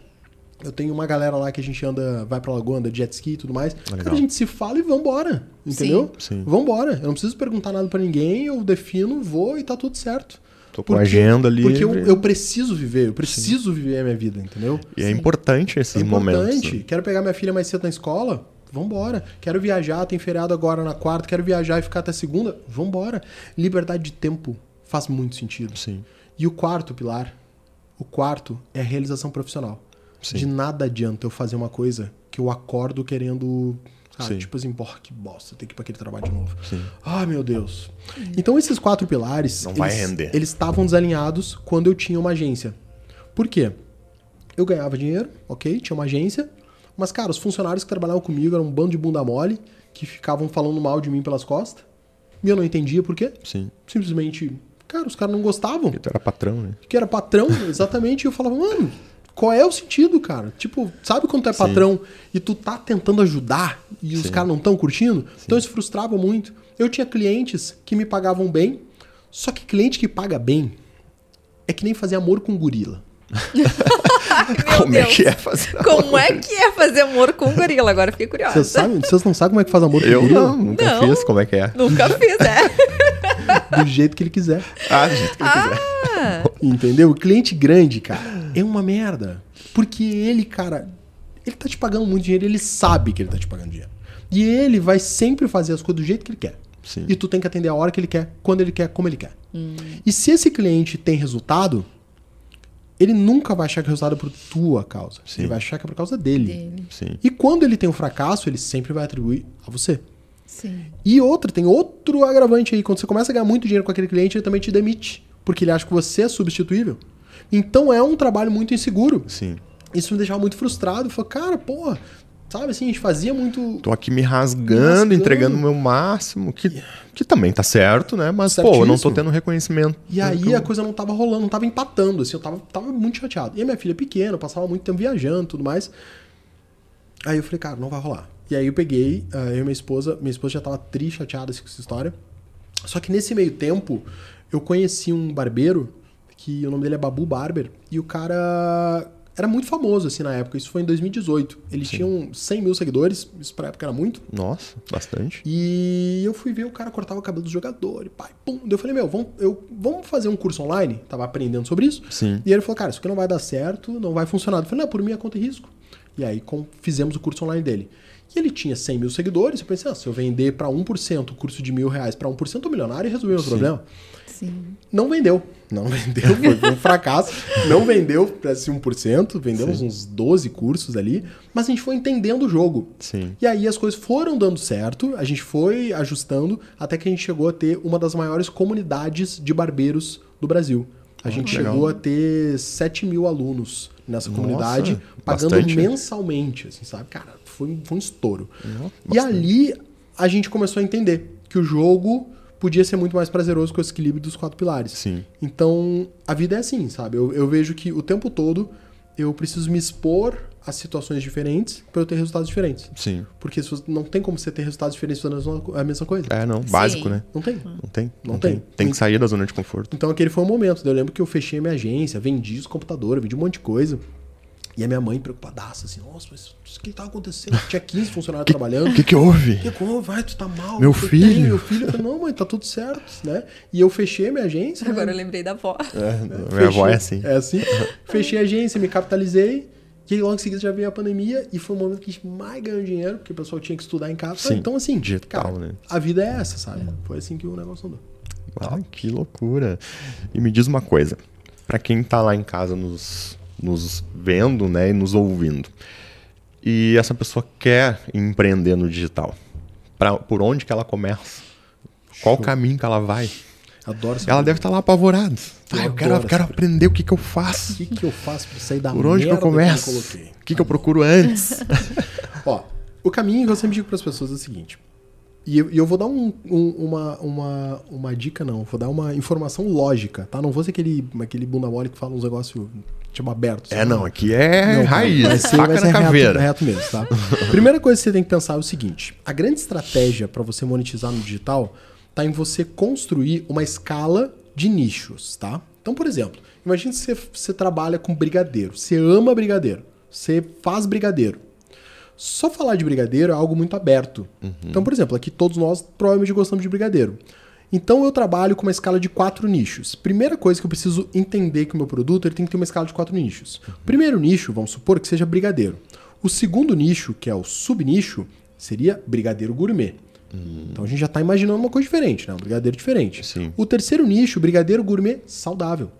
Speaker 3: Eu tenho uma galera lá que a gente anda, vai pra lagoa, anda jet ski e tudo mais. Cara,
Speaker 1: legal.
Speaker 3: a gente se fala e vambora, entendeu?
Speaker 1: Sim.
Speaker 3: Vambora. Eu não preciso perguntar nada pra ninguém, eu defino, vou e tá tudo certo.
Speaker 1: Tô com a agenda ali.
Speaker 3: Porque eu, eu preciso viver, eu preciso viver a minha vida, entendeu?
Speaker 1: E é importante esses
Speaker 3: É
Speaker 1: momentos.
Speaker 3: importante.
Speaker 1: né?
Speaker 3: Quero pegar minha filha mais cedo na escola? Vambora. Quero viajar, tem feriado agora na quarta, quero viajar e ficar até segunda? Vambora. Liberdade de tempo faz muito sentido.
Speaker 1: Sim.
Speaker 3: E o quarto pilar, o quarto é a realização profissional.
Speaker 1: Sim.
Speaker 3: De nada adianta eu fazer uma coisa que eu acordo querendo. Ah,
Speaker 1: Sim.
Speaker 3: tipo assim, porra, que bosta, tem que ir pra aquele trabalho de novo.
Speaker 1: Sim.
Speaker 3: Ah, meu Deus. Então esses quatro pilares,
Speaker 1: Não vai render.
Speaker 3: eles estavam desalinhados quando eu tinha uma agência. Por quê? Eu ganhava dinheiro, ok, tinha uma agência, mas, cara, os funcionários que trabalhavam comigo eram um bando de bunda mole, que ficavam falando mal de mim pelas costas, e eu não entendia por quê.
Speaker 1: Sim.
Speaker 3: Simplesmente, cara, os caras não gostavam
Speaker 1: Porque tu era patrão, né?
Speaker 3: que era patrão, exatamente, e eu falava, mano, qual é o sentido, cara? Tipo, sabe quando tu é patrão e tu tá tentando ajudar e os
Speaker 1: Sim.
Speaker 3: caras não estão curtindo? Então isso frustrava muito. Eu tinha clientes que me pagavam bem, só que cliente que paga bem é que nem fazer amor com gorila.
Speaker 1: Como é
Speaker 2: Deus.
Speaker 1: que é fazer
Speaker 2: Como é que é fazer amor com um gorila? Agora fiquei curiosa.
Speaker 3: Vocês sabem, vocês não sabem como é que faz amor com
Speaker 1: Eu
Speaker 3: gorila?
Speaker 1: não, nunca
Speaker 2: Não.
Speaker 1: fiz. Como é que é?
Speaker 2: Nunca fiz, é.
Speaker 3: Do jeito que ele quiser.
Speaker 1: Ah, do jeito que ele quiser.
Speaker 2: Ah,
Speaker 3: Entendeu? O cliente grande, cara, é uma merda. Porque ele, cara, ele tá te pagando muito dinheiro, ele sabe que ele tá te pagando dinheiro. E ele vai sempre fazer as coisas do jeito que ele quer.
Speaker 1: Sim.
Speaker 3: E tu tem que atender a hora que ele quer, quando ele quer, como ele quer. E se esse cliente tem resultado, ele nunca vai achar que o resultado é por tua causa.
Speaker 1: Sim.
Speaker 3: Ele vai achar que é por causa dele.
Speaker 2: dele.
Speaker 1: Sim.
Speaker 3: E quando ele tem um fracasso, ele sempre vai atribuir a você.
Speaker 2: Sim.
Speaker 3: E outra, tem outro agravante aí. Quando você começa a ganhar muito dinheiro com aquele cliente, ele também te demite. Porque ele acha que você é substituível. Então é um trabalho muito inseguro.
Speaker 1: Sim.
Speaker 3: Isso me deixava muito frustrado. Eu falei, cara, porra, sabe assim, a gente fazia muito.
Speaker 1: Tô aqui me rasgando,
Speaker 3: Me rasgando.
Speaker 1: entregando o meu máximo, que, que também tá certo, né? Mas, pô, eu não tô
Speaker 3: Certíssimo.
Speaker 1: tendo reconhecimento.
Speaker 3: E aí
Speaker 1: Então,
Speaker 3: a coisa não tava rolando, não tava empatando, assim, eu tava, tava muito chateado. E a minha filha é pequena, eu passava muito tempo viajando e tudo mais. Aí eu falei, cara, não vai rolar. E aí eu peguei, ah, eu e minha esposa, minha esposa já tava triste, chateada assim, com essa história. Só que nesse meio tempo, eu conheci um barbeiro, que o nome dele é Babu Barber, e o cara era muito famoso, assim, na época. Isso foi em 2018. Ele tinha uns 100 mil seguidores, isso pra época era muito.
Speaker 1: Nossa, bastante.
Speaker 3: E eu fui ver o cara cortava o cabelo do jogador, e pai, pum. Daí eu falei, meu, vamos, eu, vamos fazer um curso online? Tava aprendendo sobre isso.
Speaker 1: Sim.
Speaker 3: E ele falou, cara, isso aqui não vai dar certo, não vai funcionar. Eu falei, não, por minha conta e risco. E aí com- fizemos o curso online dele. E ele tinha 100 mil seguidores, eu pensei, ah, se eu vender para 1% o curso de mil reais para 1% eu tô milionário e resolvi o problema.
Speaker 2: Sim.
Speaker 3: Não vendeu. Não vendeu, foi, um fracasso. Não vendeu para esse 1%, vendemos uns 12 cursos ali, mas a gente foi entendendo o jogo.
Speaker 1: Sim.
Speaker 3: E aí as coisas foram dando certo, a gente foi ajustando, até que a gente chegou a ter uma das maiores comunidades de barbeiros do Brasil. A gente
Speaker 1: legal.
Speaker 3: chegou a ter 7 mil alunos nessa
Speaker 1: Nossa,
Speaker 3: comunidade, pagando
Speaker 1: bastante.
Speaker 3: mensalmente, assim, sabe? Cara, foi, foi um estouro.
Speaker 1: Nossa,
Speaker 3: E ali a gente começou a entender que o jogo podia ser muito mais prazeroso com esse equilíbrio dos quatro pilares.
Speaker 1: Sim.
Speaker 3: Então, a vida é assim, sabe? Eu, eu vejo que o tempo todo eu preciso me expor a situações diferentes para eu ter resultados diferentes.
Speaker 1: Sim.
Speaker 3: Porque se você- não tem como você ter resultados diferentes fazendo a mesma- a mesma coisa.
Speaker 1: É, não. Básico,
Speaker 2: Sim.
Speaker 1: né?
Speaker 3: Não tem.
Speaker 1: Não tem.
Speaker 3: Não tem.
Speaker 1: tem. Tem que sair da zona de conforto.
Speaker 3: Então aquele foi o momento. Eu lembro que eu fechei a minha agência, vendi os computadores, vendi um monte de coisa. E a minha mãe preocupadaça, assim, nossa, mas o que tá acontecendo? Tinha 15 funcionários trabalhando.
Speaker 1: O que que houve?
Speaker 3: E como vai? Tu tá mal?
Speaker 1: Meu
Speaker 3: Tu tem,
Speaker 1: filho.
Speaker 3: Meu filho. Eu falei, não, mãe, tá tudo certo, né? E eu fechei a minha agência. né?
Speaker 2: Agora eu lembrei da avó.
Speaker 1: É, minha
Speaker 3: Fechei-
Speaker 1: avó é assim.
Speaker 3: É assim. Fechei a agência, me capitalizei. E aí, logo em seguida já veio a pandemia e foi o momento que a gente mais ganhou dinheiro, porque o pessoal tinha que estudar em casa.
Speaker 1: Sim,
Speaker 3: então, assim,
Speaker 1: digital,
Speaker 3: cara,
Speaker 1: né?
Speaker 3: a vida é essa, sabe? Foi assim que o negócio andou.
Speaker 1: Ah, que loucura. E me diz uma coisa. Pra quem tá lá em casa nos, nos vendo, né, e nos ouvindo. E essa pessoa quer empreender no digital. Pra, por onde que ela começa? Qual o caminho que ela vai?
Speaker 3: Adoro essa
Speaker 1: Ela deve estar lá apavorada.
Speaker 3: Eu
Speaker 1: Ah, eu quero, eu quero aprender o que, que eu
Speaker 3: O
Speaker 1: faço.
Speaker 3: que, que eu faço pra sair da
Speaker 1: Por onde que eu começo?
Speaker 3: eu coloquei?
Speaker 1: O que, que eu procuro antes?
Speaker 3: Ó, o caminho que eu sempre digo para as pessoas é o seguinte. E eu, e eu vou dar um- um- uma, uma, uma dica, não. Vou dar uma informação lógica, tá? Não vou ser aquele, aquele bunda mole que fala uns negócios tipo abertos.
Speaker 1: é, não, aqui é
Speaker 3: Não,
Speaker 1: raiz.
Speaker 3: Vai ser,
Speaker 1: faca
Speaker 3: vai
Speaker 1: na
Speaker 3: ser reto,
Speaker 1: caveira.
Speaker 3: reto mesmo, tá? Primeira coisa que você tem que pensar é o seguinte: a grande estratégia para você monetizar no digital tá em você construir uma escala de nichos, tá? Então, por exemplo, imagine que você, você trabalha com brigadeiro, você ama brigadeiro, você faz brigadeiro. Só falar de brigadeiro é algo muito aberto. Então, por exemplo, aqui todos nós provavelmente gostamos de brigadeiro. Então eu trabalho com uma escala de quatro nichos. Primeira coisa que eu preciso entender que o meu produto ele tem que ter uma escala de quatro nichos. Primeiro nicho, vamos supor que seja brigadeiro. O segundo nicho, que é o subnicho, seria brigadeiro gourmet. Então a gente já está imaginando uma coisa diferente, né? Um brigadeiro diferente.
Speaker 1: Sim.
Speaker 3: O terceiro nicho, brigadeiro gourmet saudável.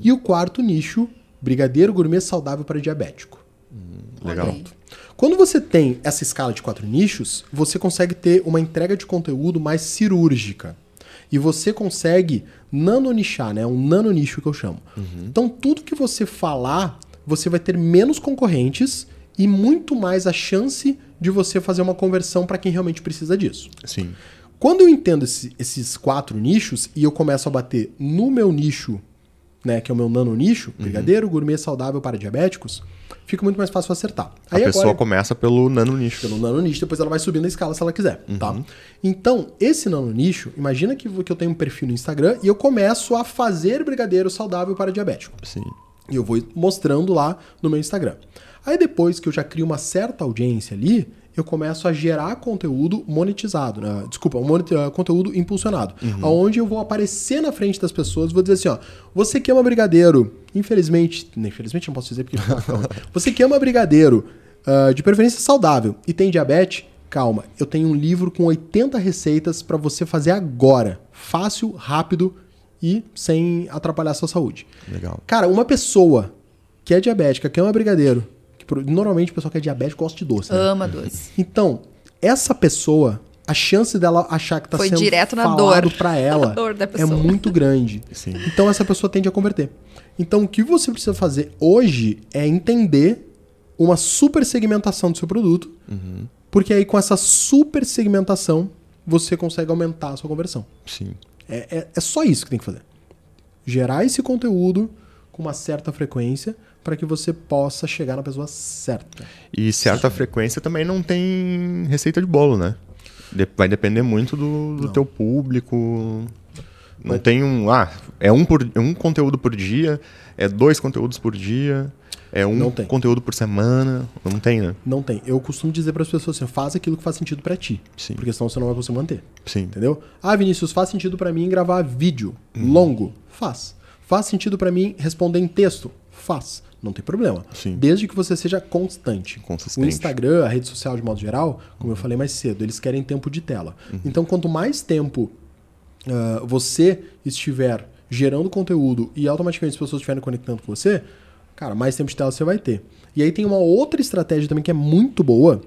Speaker 3: E o quarto nicho, brigadeiro gourmet saudável para diabético.
Speaker 1: Legal.
Speaker 3: Quando você tem essa escala de quatro nichos, você consegue ter uma entrega de conteúdo mais cirúrgica. E você consegue nanonichar, né? Um nanonicho que eu chamo. Então, tudo que você falar, você vai ter menos concorrentes e muito mais a chance de você fazer uma conversão para quem realmente precisa disso.
Speaker 1: Sim.
Speaker 3: Quando eu entendo esse- esses quatro nichos e eu começo a bater no meu nicho, né, que é o meu nano nicho, brigadeiro, gourmet saudável para diabéticos, fica muito mais fácil acertar.
Speaker 1: A
Speaker 3: Aí
Speaker 1: pessoa
Speaker 3: agora,
Speaker 1: começa pelo nano nicho.
Speaker 3: pelo nano nicho, depois ela vai subindo a escala se ela quiser, tá? Então, esse nano nicho, imagina que, que eu tenho um perfil no Instagram e eu começo a fazer brigadeiro saudável para diabético.
Speaker 1: Sim.
Speaker 3: E eu vou mostrando lá no meu Instagram. Aí depois que eu já crio uma certa audiência ali, eu começo a gerar conteúdo monetizado, né? desculpa, um uh, conteúdo impulsionado, aonde eu vou aparecer na frente das pessoas, vou dizer assim, ó, você que ama brigadeiro, infelizmente, infelizmente não posso dizer porque você que ama brigadeiro, uh, de preferência saudável e tem diabetes, calma, eu tenho um livro com 80 receitas para você fazer agora, fácil, rápido e sem atrapalhar a sua saúde.
Speaker 1: Legal.
Speaker 3: Cara, uma pessoa que é diabética, que ama brigadeiro, normalmente o pessoal que é diabético gosta de doce, né?
Speaker 2: Ama doce.
Speaker 3: Então, essa pessoa, a chance dela achar que tá
Speaker 2: Foi
Speaker 3: sendo
Speaker 2: direto na
Speaker 3: falado
Speaker 2: dor.
Speaker 3: pra ela
Speaker 2: Na dor da
Speaker 3: é muito grande.
Speaker 1: Sim.
Speaker 3: Então essa pessoa tende a converter. Então o que você precisa fazer hoje é entender uma super segmentação do seu produto, porque aí com essa super segmentação você consegue aumentar a sua conversão.
Speaker 1: Sim.
Speaker 3: É, é, é só isso que tem que fazer. Gerar esse conteúdo com uma certa frequência para que você possa chegar na pessoa certa.
Speaker 1: E certa frequência também não tem receita de bolo, né? Vai depender muito do, do teu público. Não tem um. Ah, é um, por, é um conteúdo por dia, é dois conteúdos por dia, é um
Speaker 3: Não tem.
Speaker 1: conteúdo por semana. Não tem, né?
Speaker 3: Não tem. Eu costumo dizer para as pessoas assim, faz aquilo que faz sentido para ti,
Speaker 1: Sim.
Speaker 3: porque senão você não vai conseguir manter.
Speaker 1: Sim.
Speaker 3: Entendeu? Ah, Vinícius, faz sentido pra mim gravar vídeo longo? Faz. Faz sentido pra mim responder em texto? Faz. Não tem problema.
Speaker 1: Sim.
Speaker 3: Desde que você seja constante.
Speaker 1: Consistente.
Speaker 3: O Instagram, a rede social de modo geral, como eu falei mais cedo, eles querem tempo de tela. Então, quanto mais tempo ah, você estiver gerando conteúdo e automaticamente as pessoas estiverem conectando com você, cara, mais tempo de tela você vai ter. E aí tem uma outra estratégia também que é muito boa,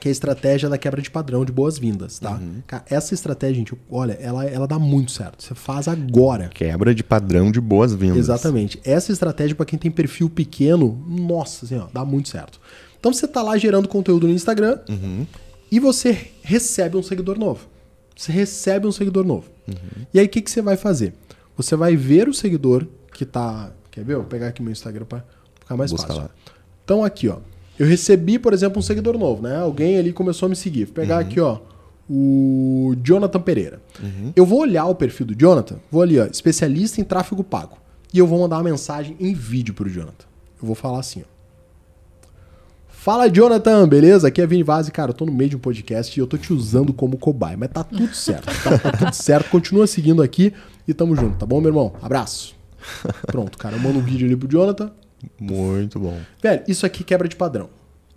Speaker 3: que é a estratégia da quebra de padrão de boas-vindas, tá? Cara, essa estratégia, gente, olha, ela, ela dá muito certo. Você faz agora.
Speaker 1: Quebra de padrão de boas-vindas.
Speaker 3: Exatamente. Essa estratégia para quem tem perfil pequeno, nossa, assim, ó, dá muito certo. Então você tá lá gerando conteúdo no Instagram e você recebe um seguidor novo. Você recebe um seguidor novo. E aí o que, que você vai fazer? Você vai ver o seguidor que tá. Quer ver? Vou pegar aqui meu Instagram para ficar mais
Speaker 1: Busca
Speaker 3: fácil.
Speaker 1: lá.
Speaker 3: Então aqui, ó. Eu recebi, por exemplo, um seguidor novo, né? Alguém ali começou a me seguir. Vou pegar aqui, ó, o Jonathan Pereira. Eu vou olhar o perfil do Jonathan, vou ali, ó, especialista em tráfego pago. E eu vou mandar uma mensagem em vídeo pro Jonathan. Eu vou falar assim, ó. Fala, Jonathan, beleza? Aqui é Vini Vaz e, cara, eu tô no meio de um podcast e eu tô te usando como cobaia, mas tá tudo certo, tá, Tá tudo certo. Continua seguindo aqui e tamo junto, tá bom, meu irmão? Abraço. Pronto, cara, eu mando um vídeo ali pro Jonathan,
Speaker 1: Muito bom.
Speaker 3: Velho, isso aqui quebra de padrão.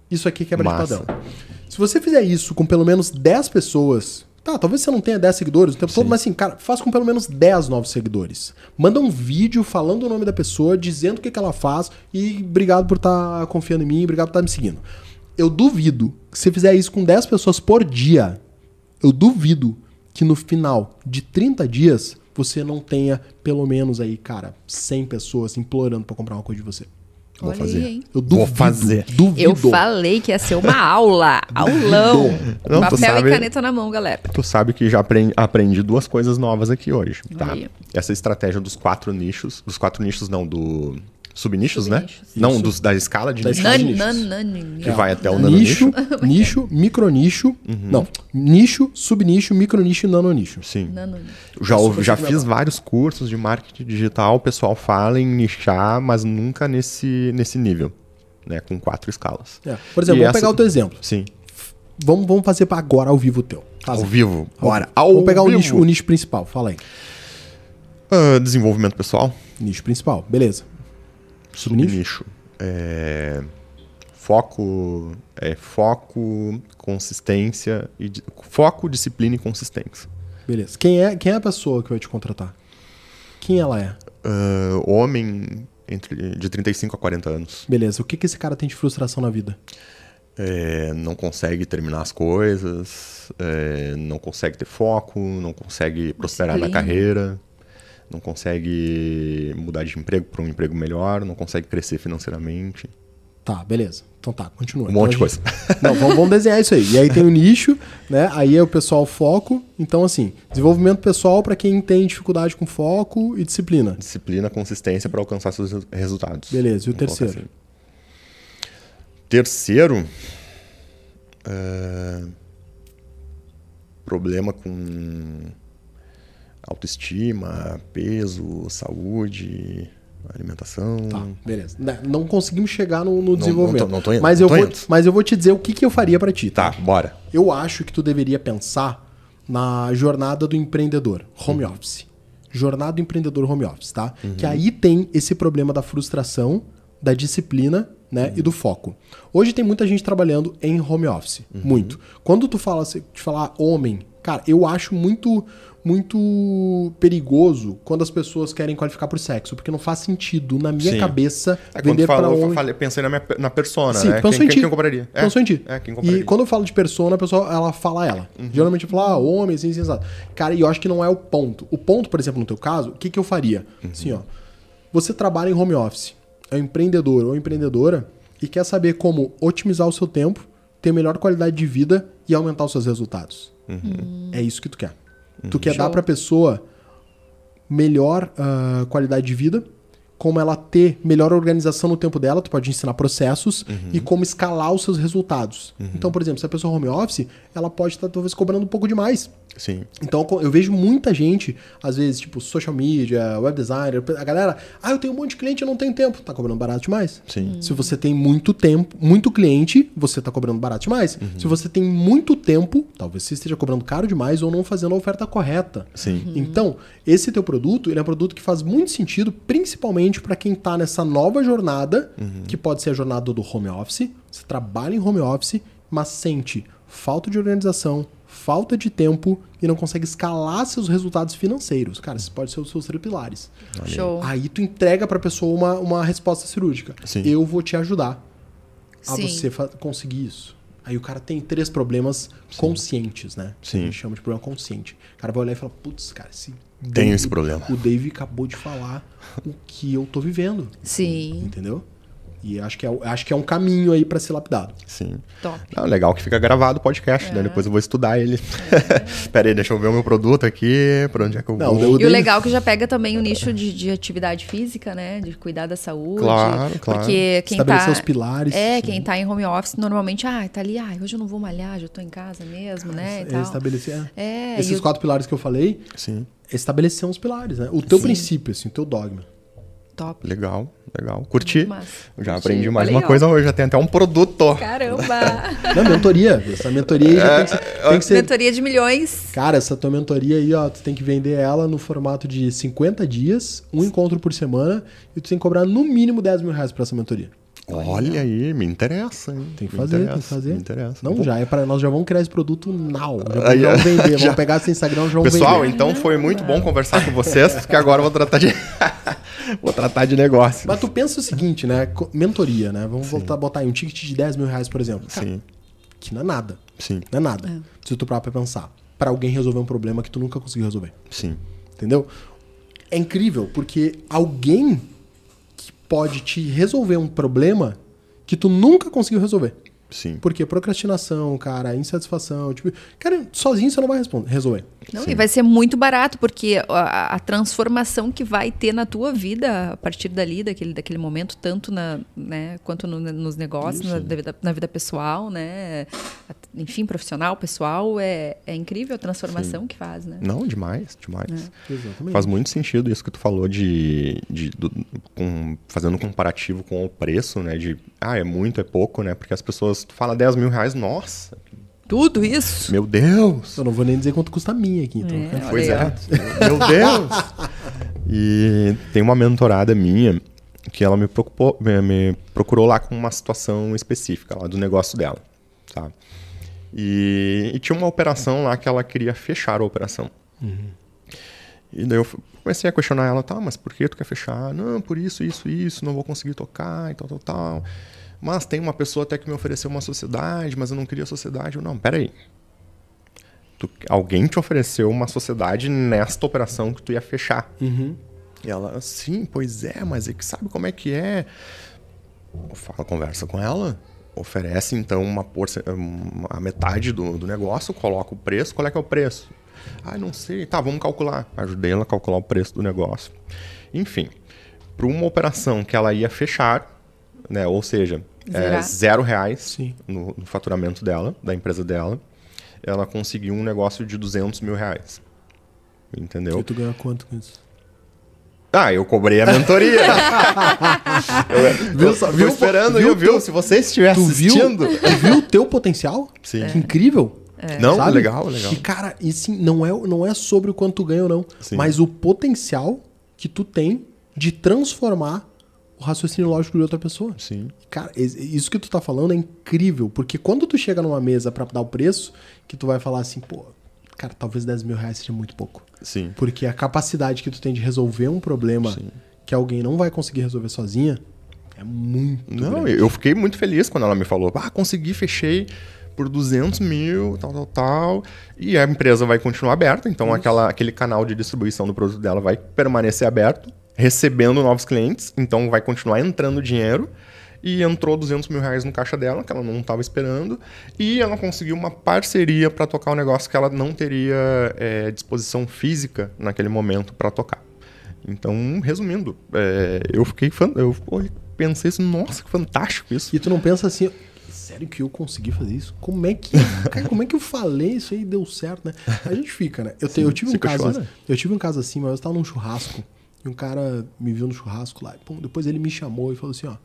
Speaker 3: Isso aqui quebra
Speaker 1: Massa.
Speaker 3: de padrão. Se você fizer isso com pelo menos 10 pessoas, tá, talvez você não tenha 10 seguidores o tempo todo, mas assim, cara, faz com pelo menos 10 novos seguidores. Manda um vídeo falando o nome da pessoa, dizendo o que, que ela faz e obrigado por estar confiando em mim, obrigado por estar me seguindo. Eu duvido que se você fizer isso com 10 pessoas por dia, eu duvido que no final de 30 dias você não tenha pelo menos aí, cara, 100 pessoas implorando pra comprar uma coisa de você.
Speaker 1: Vou
Speaker 2: Olha
Speaker 1: fazer.
Speaker 2: aí, hein?
Speaker 3: Eu duvido.
Speaker 1: Vou fazer.
Speaker 3: Duvido.
Speaker 2: Eu falei que ia ser uma aula. Aulão.
Speaker 1: Não,
Speaker 2: Papel
Speaker 1: sabe-
Speaker 2: e caneta na mão, galera.
Speaker 1: Tu sabe que já aprendi, aprendi duas coisas novas aqui hoje, tá?
Speaker 2: Aí.
Speaker 1: Essa estratégia dos quatro nichos, dos quatro nichos não, do subnichos, né?
Speaker 2: Subnichos.
Speaker 1: Não,
Speaker 3: Isso.
Speaker 1: dos, da escala de
Speaker 3: Da
Speaker 1: nichos,
Speaker 3: escala de
Speaker 2: Nan,
Speaker 3: nichos.
Speaker 2: nan, nan,
Speaker 1: que vai até o
Speaker 3: nicho,
Speaker 1: nanonicho.
Speaker 3: nicho, micronicho. Não, nicho, subnicho, micronicho e nanonicho.
Speaker 1: Sim.
Speaker 2: Nano-
Speaker 1: Já, já fiz vários cursos de marketing digital, o pessoal fala em nichar, mas nunca nesse, nesse nível, né? Com quatro escalas.
Speaker 3: É, Por exemplo,
Speaker 1: E
Speaker 3: vamos
Speaker 1: essa-
Speaker 3: pegar o teu exemplo.
Speaker 1: Sim.
Speaker 3: Vamos, vamos fazer para agora ao vivo o teu. Faz
Speaker 1: Ao
Speaker 3: aí.
Speaker 1: vivo. Bora. Ao
Speaker 3: Vamos pegar o
Speaker 1: vivo.
Speaker 3: nicho, o nicho principal. Fala aí.
Speaker 1: Ah, desenvolvimento pessoal.
Speaker 3: Nicho principal, beleza. Subnicho?
Speaker 1: Subnicho. É, foco, é, foco, consistência e foco, disciplina e consistência.
Speaker 3: Beleza. Quem é, quem é a pessoa que vai te contratar? Quem ela é?
Speaker 1: Ah, homem entre de 35 a 40 anos.
Speaker 3: Beleza. O que, que esse cara tem de frustração na vida?
Speaker 1: É, não consegue terminar as coisas, é, não consegue ter foco, não consegue prosperar na
Speaker 2: Disciplina.
Speaker 1: carreira, não consegue mudar de emprego para um emprego melhor, não consegue crescer financeiramente.
Speaker 3: Tá, beleza. Então tá, continua.
Speaker 1: Um
Speaker 3: Então
Speaker 1: monte de coisa.
Speaker 3: gente- Não, vamos, vamos desenhar isso aí. E aí tem o nicho, né? Aí é o pessoal foco. Então, assim, desenvolvimento pessoal para quem tem dificuldade com foco e disciplina.
Speaker 1: Disciplina, consistência para alcançar seus resu- resultados.
Speaker 3: Beleza, e o
Speaker 1: Vamos
Speaker 3: terceiro?
Speaker 1: assim. Terceiro, é, problema com autoestima, peso, saúde, alimentação.
Speaker 3: Tá, beleza. Né, Não conseguimos chegar no, no
Speaker 1: não
Speaker 3: desenvolvimento.
Speaker 1: tô- não tô indo,
Speaker 3: mas,
Speaker 1: não
Speaker 3: eu vou,
Speaker 1: indo.
Speaker 3: mas eu vou te dizer o que, que eu faria para ti.
Speaker 1: Tá, bora.
Speaker 3: Eu acho que tu deveria pensar na jornada do empreendedor, home
Speaker 1: Uhum.
Speaker 3: office. Jornada do empreendedor home office, tá? Que aí tem esse problema da frustração, da disciplina, né,
Speaker 1: Uhum.
Speaker 3: e do foco. Hoje tem muita gente trabalhando em home office,
Speaker 1: Uhum.
Speaker 3: muito. Quando tu fala, te falar homem Cara, eu acho muito muito perigoso quando as pessoas querem qualificar por sexo, porque não faz sentido na minha
Speaker 1: Sim.
Speaker 3: cabeça
Speaker 1: É,
Speaker 3: vender para
Speaker 1: eu
Speaker 3: homem.
Speaker 1: falei, pensei na minha, na persona,
Speaker 3: Sim,
Speaker 1: né?
Speaker 3: pensou
Speaker 1: quem,
Speaker 3: em ti.
Speaker 1: quem, compraria? É,
Speaker 3: Pensou em ti.
Speaker 1: É, quem compraria.
Speaker 3: E quando eu falo de persona, a pessoa ela fala ela. Geralmente eu falo, ah, homem, assim, assim, assim. Cara, e eu acho que não é o ponto. O ponto, por exemplo, no teu caso, o que, que eu faria? Assim, ó. Você trabalha em home office, é um empreendedor ou empreendedora e quer saber como otimizar o seu tempo, ter melhor qualidade de vida e aumentar os seus resultados. É isso que tu quer. Tu quer
Speaker 2: Show.
Speaker 3: dar pra pessoa melhor ah, qualidade de vida, como ela ter melhor organização no tempo dela, tu pode ensinar processos e como escalar os seus resultados. Então, por exemplo, se a pessoa é home office, ela pode estar talvez cobrando um pouco demais.
Speaker 1: Sim.
Speaker 3: Então eu vejo muita gente, às vezes, tipo, social media, web designer, a galera, ah, eu tenho um monte de cliente, eu não tenho tempo. Tá cobrando barato demais.
Speaker 1: Sim.
Speaker 3: Se você tem muito tempo, muito cliente, você tá cobrando barato demais. Se você tem muito tempo, talvez você esteja cobrando caro demais ou não fazendo a oferta correta.
Speaker 1: Sim.
Speaker 3: Então, esse teu produto, ele é um produto que faz muito sentido, principalmente para quem tá nessa nova jornada, que pode ser a jornada do home office. Você trabalha em home office, mas sente falta de organização, falta de tempo e não consegue escalar seus resultados financeiros. Cara, esses podem ser os seus três pilares.
Speaker 2: Show.
Speaker 3: Aí tu entrega pra pessoa uma, uma resposta cirúrgica.
Speaker 1: Sim.
Speaker 3: Eu vou te ajudar a
Speaker 2: Sim.
Speaker 3: você conseguir isso. Aí o cara tem três problemas conscientes, né?
Speaker 1: Sim.
Speaker 3: A gente chama de problema consciente. O cara vai olhar e falar, putz, cara, esse
Speaker 1: Tenho
Speaker 3: Dave-
Speaker 1: esse problema.
Speaker 3: O Dave acabou de falar o que eu tô vivendo.
Speaker 2: Sim.
Speaker 3: Entendeu? E acho que é, acho que é um caminho aí pra ser lapidado.
Speaker 1: Sim.
Speaker 2: Top.
Speaker 1: Não, legal que fica gravado o podcast,
Speaker 3: É.
Speaker 1: né? Depois eu vou estudar ele. Pera aí, deixa eu ver o meu produto aqui, pra onde é que eu
Speaker 3: Não,
Speaker 1: vou.
Speaker 2: E o legal é que já pega também o nicho de, de atividade física, né? De cuidar da saúde.
Speaker 1: Claro, claro.
Speaker 2: Porque quem
Speaker 3: Estabelecer
Speaker 2: tá...
Speaker 3: os pilares.
Speaker 2: É,
Speaker 3: Sim.
Speaker 2: quem tá em home office normalmente, ah, tá ali, ah, hoje eu não vou malhar, já tô em casa mesmo, né? E
Speaker 3: É
Speaker 2: tal.
Speaker 3: estabelecer. é.
Speaker 2: É,
Speaker 3: Esses
Speaker 2: e o-
Speaker 3: quatro pilares que eu falei,
Speaker 1: Sim.
Speaker 3: é estabelecer uns pilares, né? O teu
Speaker 2: Sim.
Speaker 3: princípio, assim, o teu dogma.
Speaker 2: Top.
Speaker 1: Legal, legal. Curti. Já
Speaker 2: Curti.
Speaker 1: aprendi mais
Speaker 2: Falei,
Speaker 1: uma
Speaker 2: ó,
Speaker 1: coisa hoje, já tem até um produto.
Speaker 2: Caramba!
Speaker 3: Não, mentoria. Essa mentoria aí já tem que ser, tem que ser-
Speaker 2: Mentoria de milhões.
Speaker 3: Cara, essa tua mentoria aí, ó, tu tem que vender ela no formato de 50 dias, um encontro por semana, e tu tem que cobrar no mínimo 10 mil reais pra essa mentoria.
Speaker 1: Olha aí, me interessa, hein?
Speaker 3: Tem que fazer, tem que fazer.
Speaker 1: Me interessa.
Speaker 3: Não,
Speaker 1: Vou-
Speaker 3: já é para nós já vamos criar esse produto now. Já vamos,
Speaker 1: Aí,
Speaker 3: vender,
Speaker 1: já.
Speaker 3: vamos pegar esse Instagram, já vamos
Speaker 1: Pessoal,
Speaker 3: vender.
Speaker 1: então foi muito bom conversar com vocês, porque agora eu vou tratar de vou tratar de negócio.
Speaker 3: Mas tu pensa o seguinte, né? Mentoria, né? Vamos voltar a botar aí um ticket de 10 mil reais, por exemplo. Cara,
Speaker 1: Sim,
Speaker 3: que não é nada.
Speaker 1: sim,
Speaker 3: Não é nada. Se tu parar pra pensar. Pra alguém resolver um problema que tu nunca conseguiu resolver.
Speaker 1: sim.
Speaker 3: Entendeu? É incrível, porque alguém que pode te resolver um problema que tu nunca conseguiu resolver.
Speaker 1: Sim.
Speaker 3: Porque procrastinação, cara, insatisfação, tipo, cara, sozinho você não vai responder, resolver.
Speaker 2: Não, e vai ser muito barato, porque a, a transformação que vai ter na tua vida a partir dali, daquele, daquele momento, tanto na, né, quanto no- nos negócios, na, da vida, na vida pessoal, né? Enfim, profissional, pessoal, é, é incrível a transformação que faz, né?
Speaker 1: Não, demais, demais.
Speaker 3: Exatamente.
Speaker 1: Faz muito sentido isso que tu falou de, de do- com- fazendo um comparativo com o preço, né? De ah, é muito, é pouco, né? Porque as pessoas, tu fala 10 mil reais, nossa,
Speaker 2: Tudo isso.
Speaker 1: meu Deus!
Speaker 3: Eu não vou nem dizer quanto custa a minha aqui, então.
Speaker 2: É.
Speaker 1: Pois é, meu Deus! E tem uma mentorada minha que ela me procurou, me, me procurou lá com uma situação específica lá do negócio dela, tá? E, e tinha uma operação lá que ela queria fechar a operação. E daí eu comecei a questionar ela, tá, mas por que tu quer fechar? Não, por isso, isso, isso, não vou conseguir tocar e tal, tal, tal. Mas tem uma pessoa até que me ofereceu uma sociedade, mas eu não queria sociedade. Eu, não, peraí. Tu, alguém te ofereceu uma sociedade nesta operação que tu ia fechar.
Speaker 3: Uhum.
Speaker 1: E ela, sim, pois é, mas é que sabe como é que é? Fala, conversa com ela, oferece então uma porça, uma- a metade do, do negócio, coloca o preço, qual é que é o preço? Ah, não sei, tá, vamos calcular. Ajudei ela a calcular o preço do negócio. Enfim, para uma operação que ela ia fechar, né, ou seja, é, zero reais
Speaker 3: Sim.
Speaker 1: no, no faturamento dela, da empresa dela, ela conseguiu um negócio de 200 mil reais. Entendeu?
Speaker 3: E tu ganha quanto com isso?
Speaker 1: Ah, eu cobrei a mentoria.
Speaker 3: Viu só-
Speaker 1: Tô
Speaker 3: viu,
Speaker 1: esperando,
Speaker 3: viu
Speaker 1: viu, viu? Se você estiver
Speaker 3: Tu viu,
Speaker 1: assistindo.
Speaker 3: tu viu o teu potencial?
Speaker 1: Sim.
Speaker 3: Que incrível.
Speaker 1: Não,
Speaker 3: Sabe?
Speaker 1: legal, legal.
Speaker 3: E, cara, e sim, não é, não é sobre o quanto tu ganha ou não,
Speaker 1: Sim.
Speaker 3: mas o potencial que tu tem de transformar o raciocínio lógico de outra pessoa.
Speaker 1: Sim.
Speaker 3: Cara, isso que tu tá falando é incrível, porque quando tu chega numa mesa pra dar o preço, que tu vai falar assim, pô, cara, talvez 10 mil reais seja muito pouco.
Speaker 1: Sim.
Speaker 3: Porque a capacidade que tu tem de resolver um problema
Speaker 1: Sim.
Speaker 3: que alguém não vai conseguir resolver sozinha é muito
Speaker 1: Não,
Speaker 3: grande.
Speaker 1: eu fiquei muito feliz quando ela me falou, ah, consegui, fechei por 200 mil, tal, tal, tal. E a empresa vai continuar aberta, então aquela, aquele canal de distribuição do produto dela vai permanecer aberto, recebendo novos clientes, então vai continuar entrando dinheiro. E entrou 200 mil reais no caixa dela, que ela não estava esperando. E ela conseguiu uma parceria para tocar um negócio que ela não teria é, disposição física naquele momento para tocar. Então, resumindo, é, eu fiquei fan... eu pensei assim, nossa, que fantástico isso.
Speaker 3: E tu não pensa assim, sério que eu consegui fazer isso? Como é que, cara, como é que eu falei isso aí e deu certo, né? A gente fica, né? Eu, te- eu tive um caso, eu tive um caso assim, mas eu estava num churrasco e um cara me viu no churrasco lá, pum, depois ele me chamou e falou assim, ó,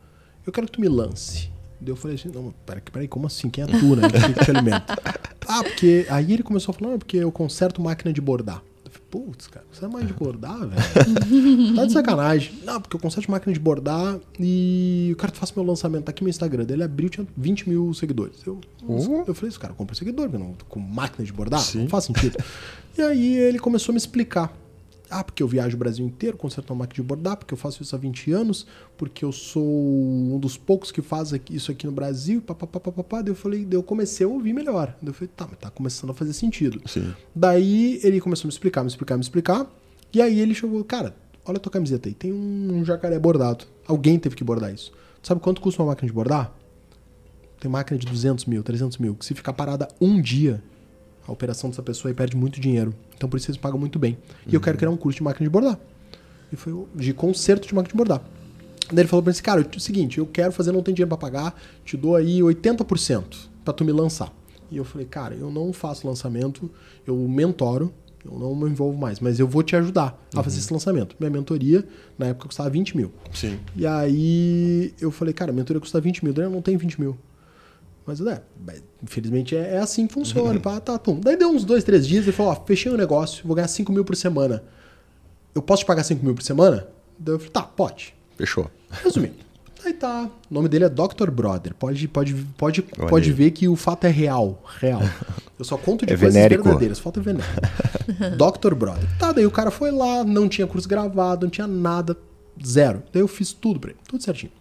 Speaker 3: eu quero que tu me lance. Daí eu falei assim, não, peraí, peraí, como assim? Quem é tu, né? Quem que te alimenta? Ah, porque. Aí ele começou a falar, não, porque eu conserto máquina de bordar. Eu falei, putz, cara, você é mais de bordar, velho? tá de sacanagem. Não, porque eu conserto máquina de bordar e eu quero que tu faça meu lançamento. Tá aqui meu Instagram. Daí ele abriu, tinha 20 mil seguidores. Eu,
Speaker 1: Oh.
Speaker 3: eu falei, esse cara compra seguidor, não, com máquina de bordar?
Speaker 1: Sim.
Speaker 3: Não faz sentido. e aí ele começou a me explicar. Ah, porque eu viajo o Brasil inteiro, conserto uma máquina de bordar, porque eu faço isso há 20 anos, porque eu sou um dos poucos que faz isso aqui no Brasil, papapá, papapá. Daí eu falei, daí eu comecei a ouvir melhor. Daí eu falei, tá, mas tá começando a fazer sentido.
Speaker 1: Sim.
Speaker 3: Daí ele começou a me explicar, me explicar, me explicar. E aí ele chegou, cara, olha a tua camiseta aí, tem um jacaré bordado. Alguém teve que bordar isso. Sabe quanto custa uma máquina de bordar? Tem máquina de 200 mil, 300 mil, que se ficar parada um dia, a operação dessa pessoa aí perde muito dinheiro. Então por isso eles pagam muito bem. E eu quero criar um curso de máquina de bordar. E foi de conserto de máquina de bordar. Daí ele falou pra mim assim, cara, é o seguinte, eu quero fazer, não tem dinheiro pra pagar, te dou aí 80% pra tu me lançar. E eu falei, cara, eu não faço lançamento, eu mentoro, eu não me envolvo mais, mas eu vou te ajudar a fazer esse lançamento. Minha mentoria, na época, custava 20 mil.
Speaker 1: Sim.
Speaker 3: E aí eu falei, cara, a mentoria custa 20 mil, daí eu não tenho 20 mil. Mas, é, mas, infelizmente é, é assim que funciona. pá, tá, pum. Daí deu uns dois, três dias ele falou, ó, fechei o negócio, vou ganhar 5 mil por semana. Eu posso te pagar 5 mil por semana? Daí eu falei, tá, pode.
Speaker 1: Fechou.
Speaker 3: Resumindo. Aí tá. O nome dele é Dr. Brother. Pode, pode, pode,
Speaker 1: Olha
Speaker 3: pode
Speaker 1: aí.
Speaker 3: ver que o fato é real. Real. Eu só conto de
Speaker 1: É
Speaker 3: coisas
Speaker 1: venérico.
Speaker 3: verdadeiras. Falta veneno. Dr. Brother. Tá, daí o cara foi lá, não tinha curso gravado, não tinha nada. Zero. Daí eu fiz tudo pra ele. Tudo certinho.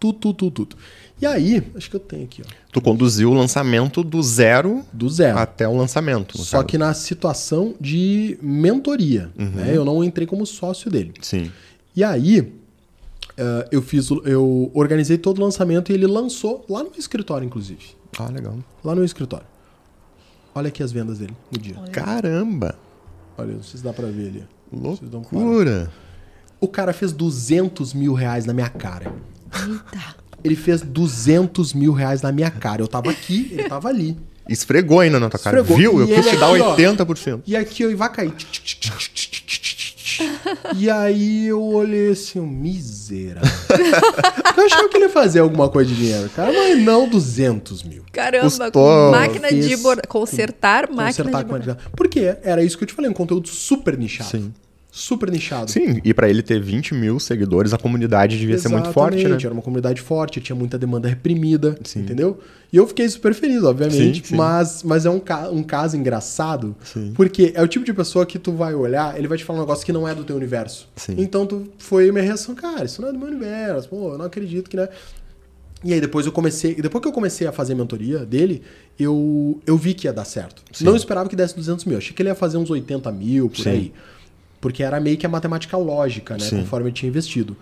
Speaker 3: Tudo, tudo, tudo, tudo. E aí, acho que eu tenho aqui, ó.
Speaker 1: Tu conduziu o lançamento do zero
Speaker 3: Do zero.
Speaker 1: até o lançamento.
Speaker 3: Só
Speaker 1: caso.
Speaker 3: que na situação de mentoria.
Speaker 1: Uhum.
Speaker 3: Né? Eu não entrei como sócio dele.
Speaker 1: Sim.
Speaker 3: E aí, eh, eu fiz, eu organizei todo o lançamento e ele lançou lá no meu escritório, inclusive.
Speaker 1: Ah, legal.
Speaker 3: Lá no meu escritório. Olha aqui as vendas dele no dia.
Speaker 1: Caramba!
Speaker 3: Olha, não sei se dá pra ver ali.
Speaker 1: Loucura!
Speaker 3: O cara fez 200 mil reais na minha cara.
Speaker 2: Eita.
Speaker 3: Ele fez 200 mil reais na minha cara. Eu tava aqui, ele tava ali.
Speaker 1: Esfregou ainda na tua cara.
Speaker 3: Esfregou.
Speaker 1: Viu? Eu
Speaker 3: E
Speaker 1: quis
Speaker 3: ele
Speaker 1: te dar
Speaker 3: aqui, ó.
Speaker 1: 80%.
Speaker 3: E aqui eu vai cair. E aí eu olhei assim, um miserável. Eu achava que ele ia fazer alguma coisa de dinheiro, cara, mas não 200 mil.
Speaker 2: Caramba,
Speaker 1: Custou.
Speaker 2: com máquina de. Consertar máquina
Speaker 3: Consertar
Speaker 2: de
Speaker 3: a- Porque era isso que eu te falei, um conteúdo super nichado.
Speaker 1: Sim.
Speaker 3: Super nichado.
Speaker 1: Sim, e pra ele ter 20 mil seguidores, a comunidade devia ser muito forte, né?
Speaker 3: Exatamente, Era uma comunidade forte, tinha muita demanda reprimida,
Speaker 1: Sim.
Speaker 3: entendeu? E eu fiquei super feliz, obviamente.
Speaker 1: Sim, sim.
Speaker 3: Mas, mas é um, ca- um caso engraçado, porque é o tipo de pessoa que tu vai olhar, ele vai te falar um negócio que não é do teu universo.
Speaker 1: Sim.
Speaker 3: Então tu foi minha reação, cara, isso não é do meu universo, pô, eu não acredito que, né? E aí depois eu comecei, depois que eu comecei a fazer a mentoria dele, eu, eu vi que ia dar certo. Não esperava que desse 200 mil, achei que ele ia fazer uns 80 mil por aí. Porque era meio que a matemática lógica, né?
Speaker 1: Sim.
Speaker 3: Conforme ele tinha investido.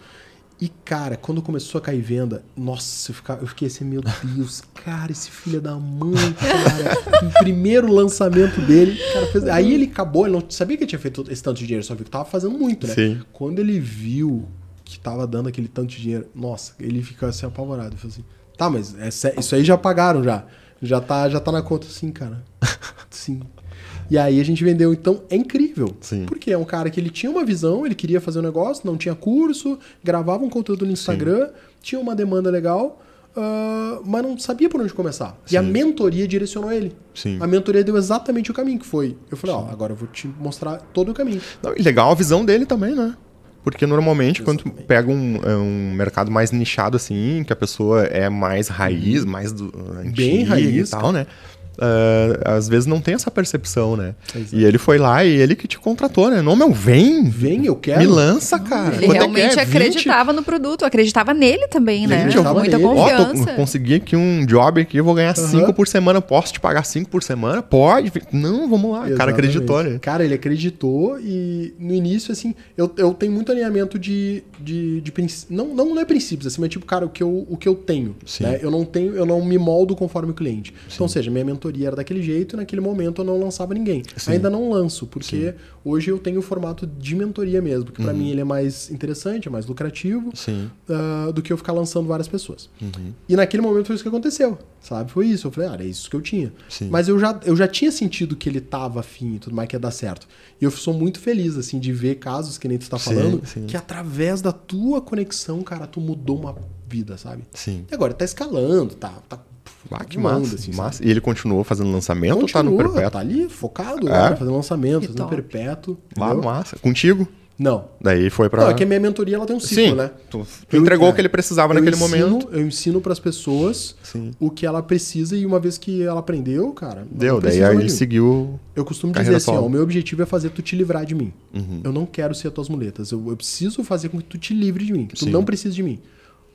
Speaker 3: E, cara, quando começou a cair venda, nossa, eu, ficava, eu fiquei assim, meu Deus, cara, esse filho da mãe, cara. o primeiro lançamento dele, cara, fez... Aí ele acabou, ele não sabia que ele tinha feito esse tanto de dinheiro, só viu que tava fazendo muito, né?
Speaker 1: Sim.
Speaker 3: Quando ele viu que tava dando aquele tanto de dinheiro, nossa, ele ficou assim apavorado. Falou assim, tá, mas sé- isso aí já pagaram já. Já tá, já tá na conta. Sim, cara. Sim. E aí a gente vendeu, então é incrível.
Speaker 1: Sim.
Speaker 3: Porque é um cara que ele tinha uma visão, ele queria fazer um negócio, não tinha curso, gravava um conteúdo no Instagram, tinha uma demanda legal, ah, mas não sabia por onde começar. E a
Speaker 1: Sim.
Speaker 3: mentoria direcionou ele.
Speaker 1: Sim.
Speaker 3: A mentoria deu exatamente o caminho que foi. Eu falei, ó, agora eu vou te mostrar todo o caminho.
Speaker 1: Não, e legal a visão dele também, né? Porque normalmente, quando
Speaker 3: Exatamente.
Speaker 1: pega um, é, um mercado mais nichado assim, que a pessoa é mais raiz, mais do, antiga
Speaker 3: raiz,
Speaker 1: e tal, né? Uh, às vezes não tem essa percepção, né? Exato. E ele foi lá e ele que te contratou, né? Não, meu, vem.
Speaker 3: Vem, eu quero.
Speaker 1: Me lança, cara.
Speaker 2: Ele Quanto realmente é acreditava 20? no produto, acreditava nele também, né? Com muita nele. confiança.
Speaker 1: Ó, consegui aqui um job aqui, eu vou ganhar 5 uhum. por semana. Posso te pagar 5 por semana? Pode. Não, vamos lá. Exatamente. O cara acreditou, né?
Speaker 3: Cara, ele acreditou e no início, assim, eu, eu tenho muito alinhamento de, de, de princípios. Não, não, não é princípios, assim, mas tipo, cara, o que eu, o que eu tenho. Né? Eu não tenho, eu não me moldo conforme o cliente. Sim. Então, ou seja, minha mentoria era daquele jeito e naquele momento eu não lançava ninguém. Sim. Ainda não lanço, porque Sim. hoje eu tenho o formato de mentoria mesmo, uhum. para mim ele é mais interessante, é mais lucrativo uh, do que eu ficar lançando várias pessoas. Uhum. E naquele momento foi isso que aconteceu, sabe? Foi isso. Eu falei, ah, é isso que eu tinha. Mas eu já, eu já tinha sentido que ele tava afim e tudo mais, que ia dar certo. E eu sou muito feliz, assim, de ver casos que nem tu tá falando, que através da tua conexão, cara, tu mudou uma vida, sabe?
Speaker 1: Sim.
Speaker 3: E agora tá escalando, tá, tá
Speaker 1: ah, que massa, assim, massa. E ele continuou fazendo lançamento continua, ou tá no perpétuo?
Speaker 3: Tá ali focado, é? fazendo lançamento, fazendo perpétuo.
Speaker 1: Lá, massa. Contigo?
Speaker 3: Não.
Speaker 1: Daí foi pra. Não,
Speaker 3: é que a minha mentoria ela tem um ciclo,
Speaker 1: Sim,
Speaker 3: né?
Speaker 1: Tu, tu entregou o que ele precisava naquele
Speaker 3: ensino,
Speaker 1: momento.
Speaker 3: Eu ensino para as pessoas Sim. o que ela precisa e uma vez que ela aprendeu, cara.
Speaker 1: Deu, daí aí ele seguiu.
Speaker 3: Eu costumo dizer assim: ó, o meu objetivo é fazer tu te livrar de mim. Uhum. Eu não quero ser as tuas muletas. Eu, eu, preciso fazer com que tu te livre de mim, que tu Sim. não precisa de mim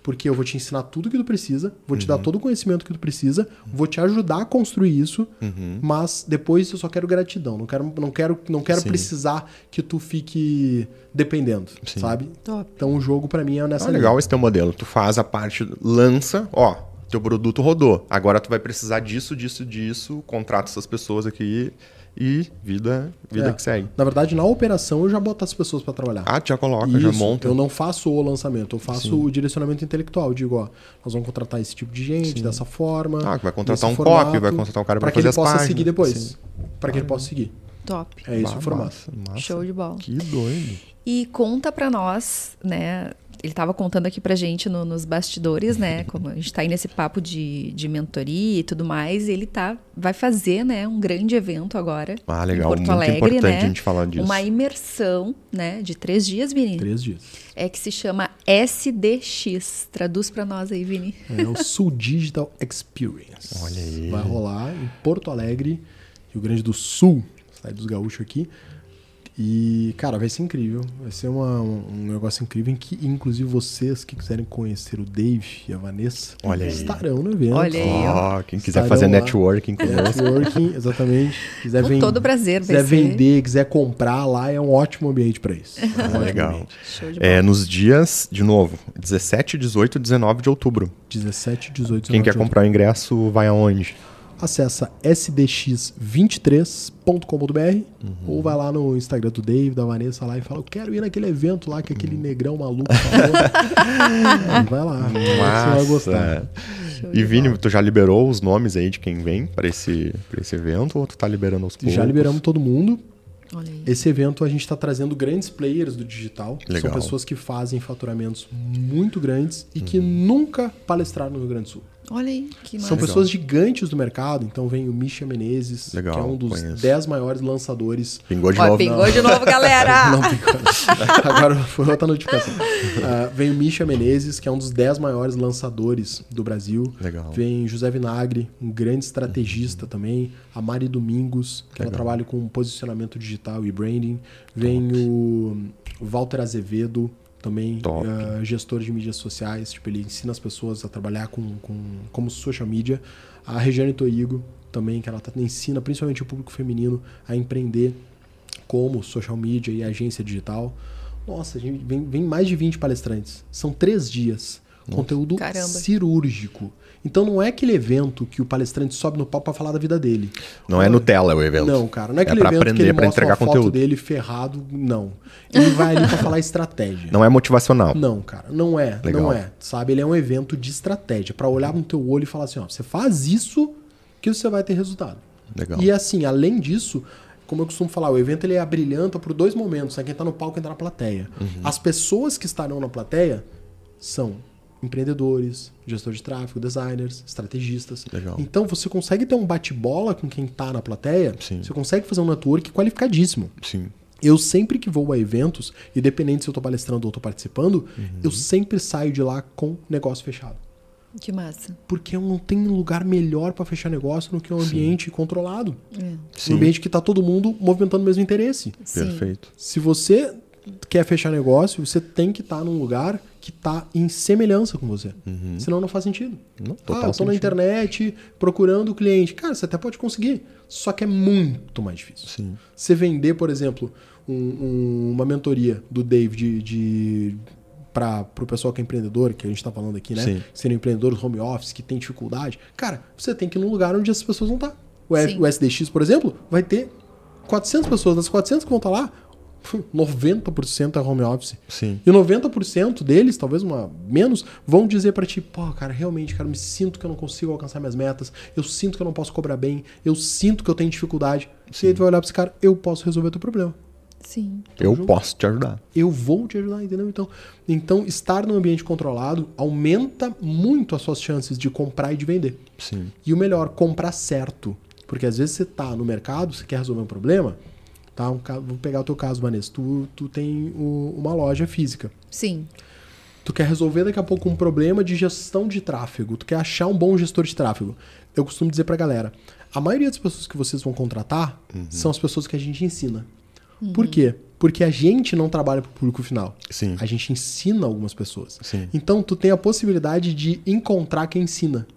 Speaker 3: porque eu vou te ensinar tudo que tu precisa, vou uhum. te dar uhum. todo o conhecimento que tu precisa, vou te ajudar a construir isso, uhum. mas depois eu só quero gratidão, não quero, não quero, não quero precisar que tu fique dependendo, Sim. sabe? Top. Então o jogo para mim é nessa.
Speaker 1: Ah, legal esse teu modelo. Tu faz a parte, lança, ó, teu produto rodou. Agora tu vai precisar disso, disso, disso, contrata essas pessoas aqui e vida, vida é. que segue.
Speaker 3: Na verdade, na operação eu já boto as pessoas para trabalhar.
Speaker 1: Ah, já coloca, Isso, já monta.
Speaker 3: Eu não faço o lançamento, eu faço Sim. o direcionamento intelectual. Eu digo, ó, nós vamos contratar esse tipo de gente, Sim. dessa forma.
Speaker 1: Ah, vai contratar um formato, copy, vai contratar um cara para fazer as páginas.
Speaker 3: Para que ele possa seguir depois. Para que ele possa seguir.
Speaker 2: Top.
Speaker 3: É isso bah, o formato.
Speaker 2: Massa, massa. Show de bola.
Speaker 1: Que doido.
Speaker 2: E conta para nós, né, ele estava contando aqui pra gente no, nos bastidores, né? Como a gente está aí nesse papo de, de mentoria e tudo mais, ele tá, vai fazer, né, um grande evento agora.
Speaker 1: Ah, legal. Em Porto Muito Alegre, importante né? a gente falar disso.
Speaker 2: Uma imersão, né? De três dias, Vini.
Speaker 3: Três dias.
Speaker 2: É que se chama SDX. Traduz para nós aí, Vini.
Speaker 3: É o Sul Digital Experience.
Speaker 1: Olha aí.
Speaker 3: Vai rolar em Porto Alegre, Rio Grande do Sul, cidade dos gaúchos aqui. E, cara, vai ser incrível. Vai ser uma, um negócio incrível em que, inclusive, vocês que quiserem conhecer o Dave e a Vanessa
Speaker 1: Olha
Speaker 3: estarão no evento.
Speaker 2: Olha
Speaker 1: aí. Oh, quem quiser fazer lá. networking conosco.
Speaker 3: Networking, exatamente. Quiser
Speaker 2: Com todo prazer.
Speaker 3: Quiser vender, quiser comprar lá, é um ótimo ambiente para isso.
Speaker 1: É um Legal. É, nos dias, de novo, 17, 18 e 19 de outubro.
Speaker 3: 17, 18 e 19
Speaker 1: Quem quer comprar o ingresso vai aonde?
Speaker 3: Acessa sdx23.com.br uhum. ou vai lá no Instagram do Dave, da Vanessa lá e fala: Eu quero ir naquele evento lá que aquele uhum. negrão maluco falou. vai lá, Massa. você vai gostar.
Speaker 1: E Vini, tu já liberou os nomes aí de quem vem para esse, esse evento ou tu tá liberando aos poucos?
Speaker 3: Já liberamos todo mundo. Esse evento a gente está trazendo grandes players do digital. Legal. São pessoas que fazem faturamentos muito grandes e uhum. que nunca palestraram no Rio Grande do Sul.
Speaker 2: Olha aí, que
Speaker 3: massa. São pessoas gigantes do mercado. Então vem o Misha Menezes, Legal, que é um dos 10 maiores lançadores.
Speaker 1: Pingou de Ó, novo.
Speaker 2: Pingou não. de novo, galera! não pingou.
Speaker 3: Agora foi outra notificação. Uh, vem o Misha Menezes, que é um dos 10 maiores lançadores do Brasil.
Speaker 1: Legal.
Speaker 3: Vem José Vinagre, um grande estrategista uhum. também. A Mari Domingos, que Legal. ela trabalha com posicionamento digital e branding. Vem Top. o Walter Azevedo, também uh, gestor de mídias sociais, tipo, ele ensina as pessoas a trabalhar com, com como social media. A Regiane Toigo também, que ela tá, ensina principalmente o público feminino a empreender como social media e agência digital. Nossa, a gente vem, vem mais de 20 palestrantes. São três dias. Nossa. Conteúdo Caramba. cirúrgico. Então não é aquele evento que o palestrante sobe no palco para falar da vida dele.
Speaker 1: Não é Nutella o evento.
Speaker 3: Não, cara. Não é aquele é evento aprender, que ele mostra entregar a foto conteúdo. dele ferrado. Não. Ele vai ali para falar estratégia.
Speaker 1: Não é motivacional.
Speaker 3: Não, cara. Não é. Legal. Não é. Sabe? Ele é um evento de estratégia. para olhar no teu olho e falar assim, ó, você faz isso que você vai ter resultado.
Speaker 1: Legal.
Speaker 3: E assim, além disso, como eu costumo falar, o evento ele é brilhanta por dois momentos, né? quem está no palco e quem está na plateia. Uhum. As pessoas que estarão na plateia são empreendedores, gestor de tráfego, designers, estrategistas.
Speaker 1: Legal.
Speaker 3: Então você consegue ter um bate-bola com quem está na plateia,
Speaker 1: Sim.
Speaker 3: você consegue fazer um network qualificadíssimo.
Speaker 1: Sim.
Speaker 3: Eu sempre que vou a eventos, independente se eu estou palestrando ou estou participando, uhum. eu sempre saio de lá com negócio fechado.
Speaker 2: Que massa.
Speaker 3: Porque não tem lugar melhor para fechar negócio do que um ambiente Sim. controlado.
Speaker 2: É.
Speaker 3: Um ambiente que tá todo mundo movimentando o mesmo interesse.
Speaker 1: Sim. Perfeito.
Speaker 3: Se você quer fechar negócio, você tem que estar tá num lugar que está em semelhança com você.
Speaker 1: Uhum.
Speaker 3: Senão não faz sentido.
Speaker 1: Não,
Speaker 3: ah, eu estou na internet procurando o cliente. Cara, você até pode conseguir. Só que é muito mais difícil.
Speaker 1: Sim.
Speaker 3: Você vender, por exemplo, um, um, uma mentoria do Dave de, de para o pessoal que é empreendedor, que a gente está falando aqui, né?
Speaker 1: Sim.
Speaker 3: Serem empreendedores home office, que tem dificuldade. Cara, você tem que ir num lugar onde as pessoas vão estar. Tá. O, o SDX, por exemplo, vai ter 400 pessoas. Das 400 que vão estar tá lá, 90% é home office.
Speaker 1: Sim.
Speaker 3: E 90% deles, talvez uma menos, vão dizer para ti, pô, cara, realmente, cara, eu me sinto que eu não consigo alcançar minhas metas, eu sinto que eu não posso cobrar bem, eu sinto que eu tenho dificuldade. Sim. E aí tu vai olhar pra esse cara, eu posso resolver o teu problema.
Speaker 2: Sim.
Speaker 1: Eu posso te ajudar.
Speaker 3: Eu vou te ajudar, entendeu? Então, então, estar num ambiente controlado aumenta muito as suas chances de comprar e de vender.
Speaker 1: Sim.
Speaker 3: E o melhor, comprar certo. Porque às vezes você tá no mercado, você quer resolver um problema, Tá? Um, vou pegar o teu caso, Vanessa. Tu, tu tem o, uma loja física.
Speaker 2: Sim.
Speaker 3: Tu quer resolver daqui a pouco um problema de gestão de tráfego. Tu quer achar um bom gestor de tráfego. Eu costumo dizer pra galera: a maioria das pessoas que vocês vão contratar uhum. são as pessoas que a gente ensina. Uhum. Por quê? Porque a gente não trabalha para o público final.
Speaker 1: Sim.
Speaker 3: A gente ensina algumas pessoas.
Speaker 1: Sim.
Speaker 3: Então, tu tem a possibilidade de encontrar quem ensina,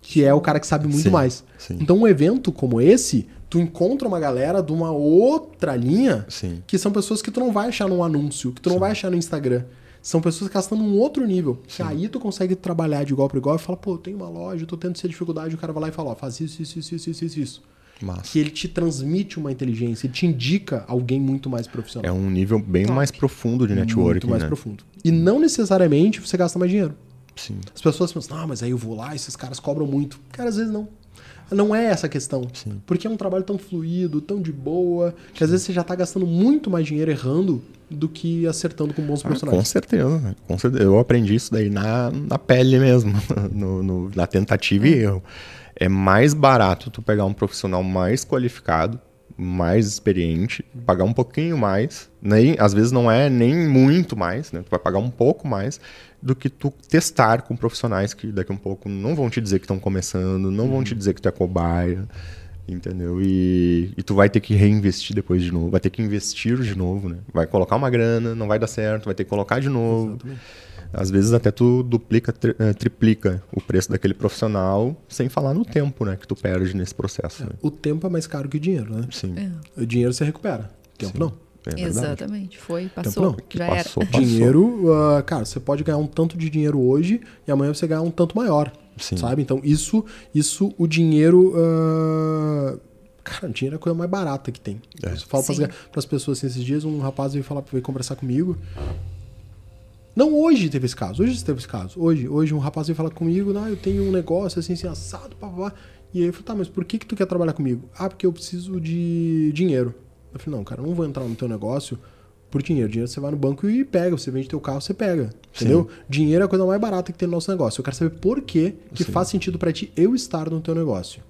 Speaker 3: que é o cara que sabe muito
Speaker 1: Sim.
Speaker 3: mais.
Speaker 1: Sim.
Speaker 3: Então, um evento como esse, tu encontra uma galera de uma outra linha
Speaker 1: Sim.
Speaker 3: que são pessoas que tu não vai achar num anúncio, que tu não vai achar no Instagram. São pessoas que estão num outro nível. Que aí tu consegue trabalhar de igual para igual e fala, pô, eu tenho uma loja, eu tô tendo essa dificuldade, o cara vai lá e fala, ó, faz isso, isso, isso, isso, isso, isso.
Speaker 1: Massa.
Speaker 3: Que ele te transmite uma inteligência, ele te indica alguém muito mais profissional.
Speaker 1: É um nível bem Top. mais profundo de networking.
Speaker 3: Muito mais
Speaker 1: né?
Speaker 3: profundo. E não necessariamente você gasta mais dinheiro.
Speaker 1: Sim.
Speaker 3: As pessoas pensam, ah, mas aí eu vou lá, esses caras cobram muito. Cara, às vezes não. Não é essa a questão.
Speaker 1: Sim.
Speaker 3: Porque é um trabalho tão fluido, tão de boa, que às vezes você já está gastando muito mais dinheiro errando do que acertando com bons profissionais.
Speaker 1: Ah, com certeza, com certeza. Eu aprendi isso daí na, na pele mesmo, no, no, na tentativa e erro. É mais barato tu pegar um profissional mais qualificado, mais experiente, pagar um pouquinho mais, nem, às vezes não é nem muito mais, né? Tu vai pagar um pouco mais do que tu testar com profissionais que daqui a um pouco não vão te dizer que estão começando, não uhum. vão te uhum. dizer que tu é cobaia, entendeu? E, e tu vai ter que reinvestir depois de novo, vai ter que investir de novo, né? Vai colocar uma grana, não vai dar certo, vai ter que colocar de novo.
Speaker 3: Exatamente.
Speaker 1: Às vezes até tu duplica, tri, eh, triplica o preço daquele profissional, sem falar no tempo, né, que tu perde nesse processo.
Speaker 3: É,
Speaker 1: né?
Speaker 3: O tempo é mais caro que o dinheiro, né?
Speaker 1: Sim.
Speaker 3: É. O dinheiro você recupera, o tempo Sim. não.
Speaker 2: É Exatamente, foi, passou,
Speaker 3: tempo
Speaker 2: já
Speaker 1: passou,
Speaker 2: era.
Speaker 1: Passou.
Speaker 3: Dinheiro, uh, cara, você pode ganhar um tanto de dinheiro hoje e amanhã você ganhar um tanto maior,
Speaker 1: Sim.
Speaker 3: sabe? Então isso, isso o dinheiro... Uh, cara, dinheiro é a coisa mais barata que tem.
Speaker 1: É.
Speaker 3: Eu falo para as pessoas assim, esses dias, um rapaz veio, falar, veio conversar comigo não hoje teve esse caso, hoje teve esse caso. Hoje, hoje um rapaz veio falar comigo, não, eu tenho um negócio assim, assim, assado, papá. E aí eu falei, tá, mas por que que tu quer trabalhar comigo? Ah, porque eu preciso de dinheiro. Eu falei, não, cara, não vou entrar no teu negócio por dinheiro. Dinheiro você vai no banco e pega. Você vende teu carro, você pega. Entendeu? Sim. Dinheiro é a coisa mais barata que tem no nosso negócio. Eu quero saber por que, que faz sentido para ti eu estar no teu negócio.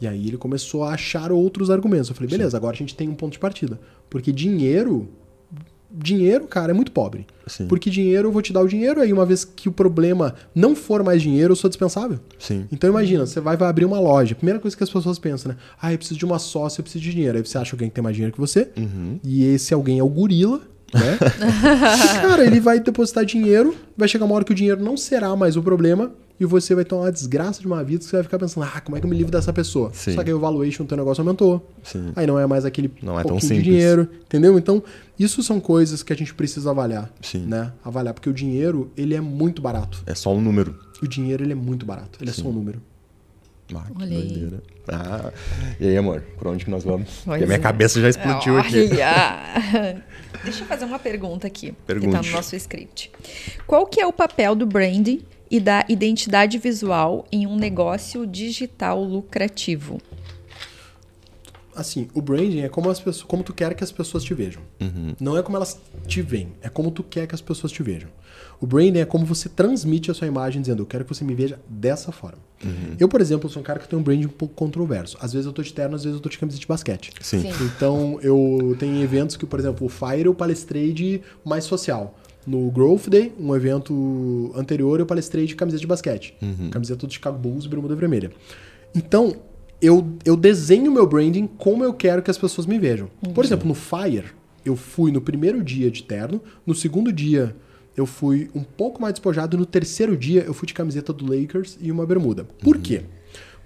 Speaker 3: E aí ele começou a achar outros argumentos. Eu falei, beleza, Sim. agora a gente tem um ponto de partida. Porque dinheiro dinheiro, cara, é muito pobre.
Speaker 1: Sim.
Speaker 3: Porque dinheiro, eu vou te dar o dinheiro, aí uma vez que o problema não for mais dinheiro, eu sou dispensável.
Speaker 1: Sim.
Speaker 3: Então imagina, você vai, vai abrir uma loja. Primeira coisa que as pessoas pensam, né? Ah, eu preciso de uma sócia, eu preciso de dinheiro. Aí você acha alguém que tem mais dinheiro que você,
Speaker 1: uhum.
Speaker 3: e esse alguém é o gorila, né? cara, ele vai depositar dinheiro, vai chegar uma hora que o dinheiro não será mais o problema, e você vai ter uma desgraça de uma vida que você vai ficar pensando, ah, como é que eu me livro dessa pessoa?
Speaker 1: Sim.
Speaker 3: Só que aí o valuation do teu negócio aumentou.
Speaker 1: Sim.
Speaker 3: Aí não é mais aquele
Speaker 1: não é
Speaker 3: tão
Speaker 1: simples.
Speaker 3: de dinheiro, entendeu? Então, isso são coisas que a gente precisa avaliar,
Speaker 1: Sim.
Speaker 3: né? Avaliar, porque o dinheiro, ele é muito barato.
Speaker 1: É só um número.
Speaker 3: O dinheiro, ele é muito barato. Ele Sim. é só um número.
Speaker 1: Ah, que
Speaker 2: Olha
Speaker 1: doideira. Ah, e aí, amor, por onde que nós vamos?
Speaker 2: Pois
Speaker 1: Porque a minha
Speaker 2: é.
Speaker 1: cabeça já explodiu aqui.
Speaker 2: Deixa eu fazer uma pergunta aqui,
Speaker 1: Pergunte.
Speaker 2: que está no nosso script. Qual que é o papel do branding e da identidade visual em um negócio digital lucrativo?
Speaker 3: Assim, o branding é como, as pessoas, como tu quer que as pessoas te vejam.
Speaker 1: Uhum.
Speaker 3: Não é como elas te veem, é como tu quer que as pessoas te vejam. O branding é como você transmite a sua imagem dizendo, eu quero que você me veja dessa forma.
Speaker 1: Uhum.
Speaker 3: Eu, por exemplo, sou um cara que tem um branding um pouco controverso. Às vezes eu tô de terno, às vezes eu tô de camisa de basquete.
Speaker 1: Sim.
Speaker 2: Sim.
Speaker 3: Então, eu tenho eventos que, por exemplo, o Fire eu palestrei de mais social. No Growth Day, um evento anterior, eu palestrei de camiseta de basquete. Camiseta do Chicago Bulls e bermuda vermelha. Então, eu, eu desenho meu branding como eu quero que as pessoas me vejam. Por exemplo, no Fire, eu fui no primeiro dia de terno, no segundo dia eu fui um pouco mais despojado, no terceiro dia eu fui de camiseta do Lakers e uma bermuda. Por quê?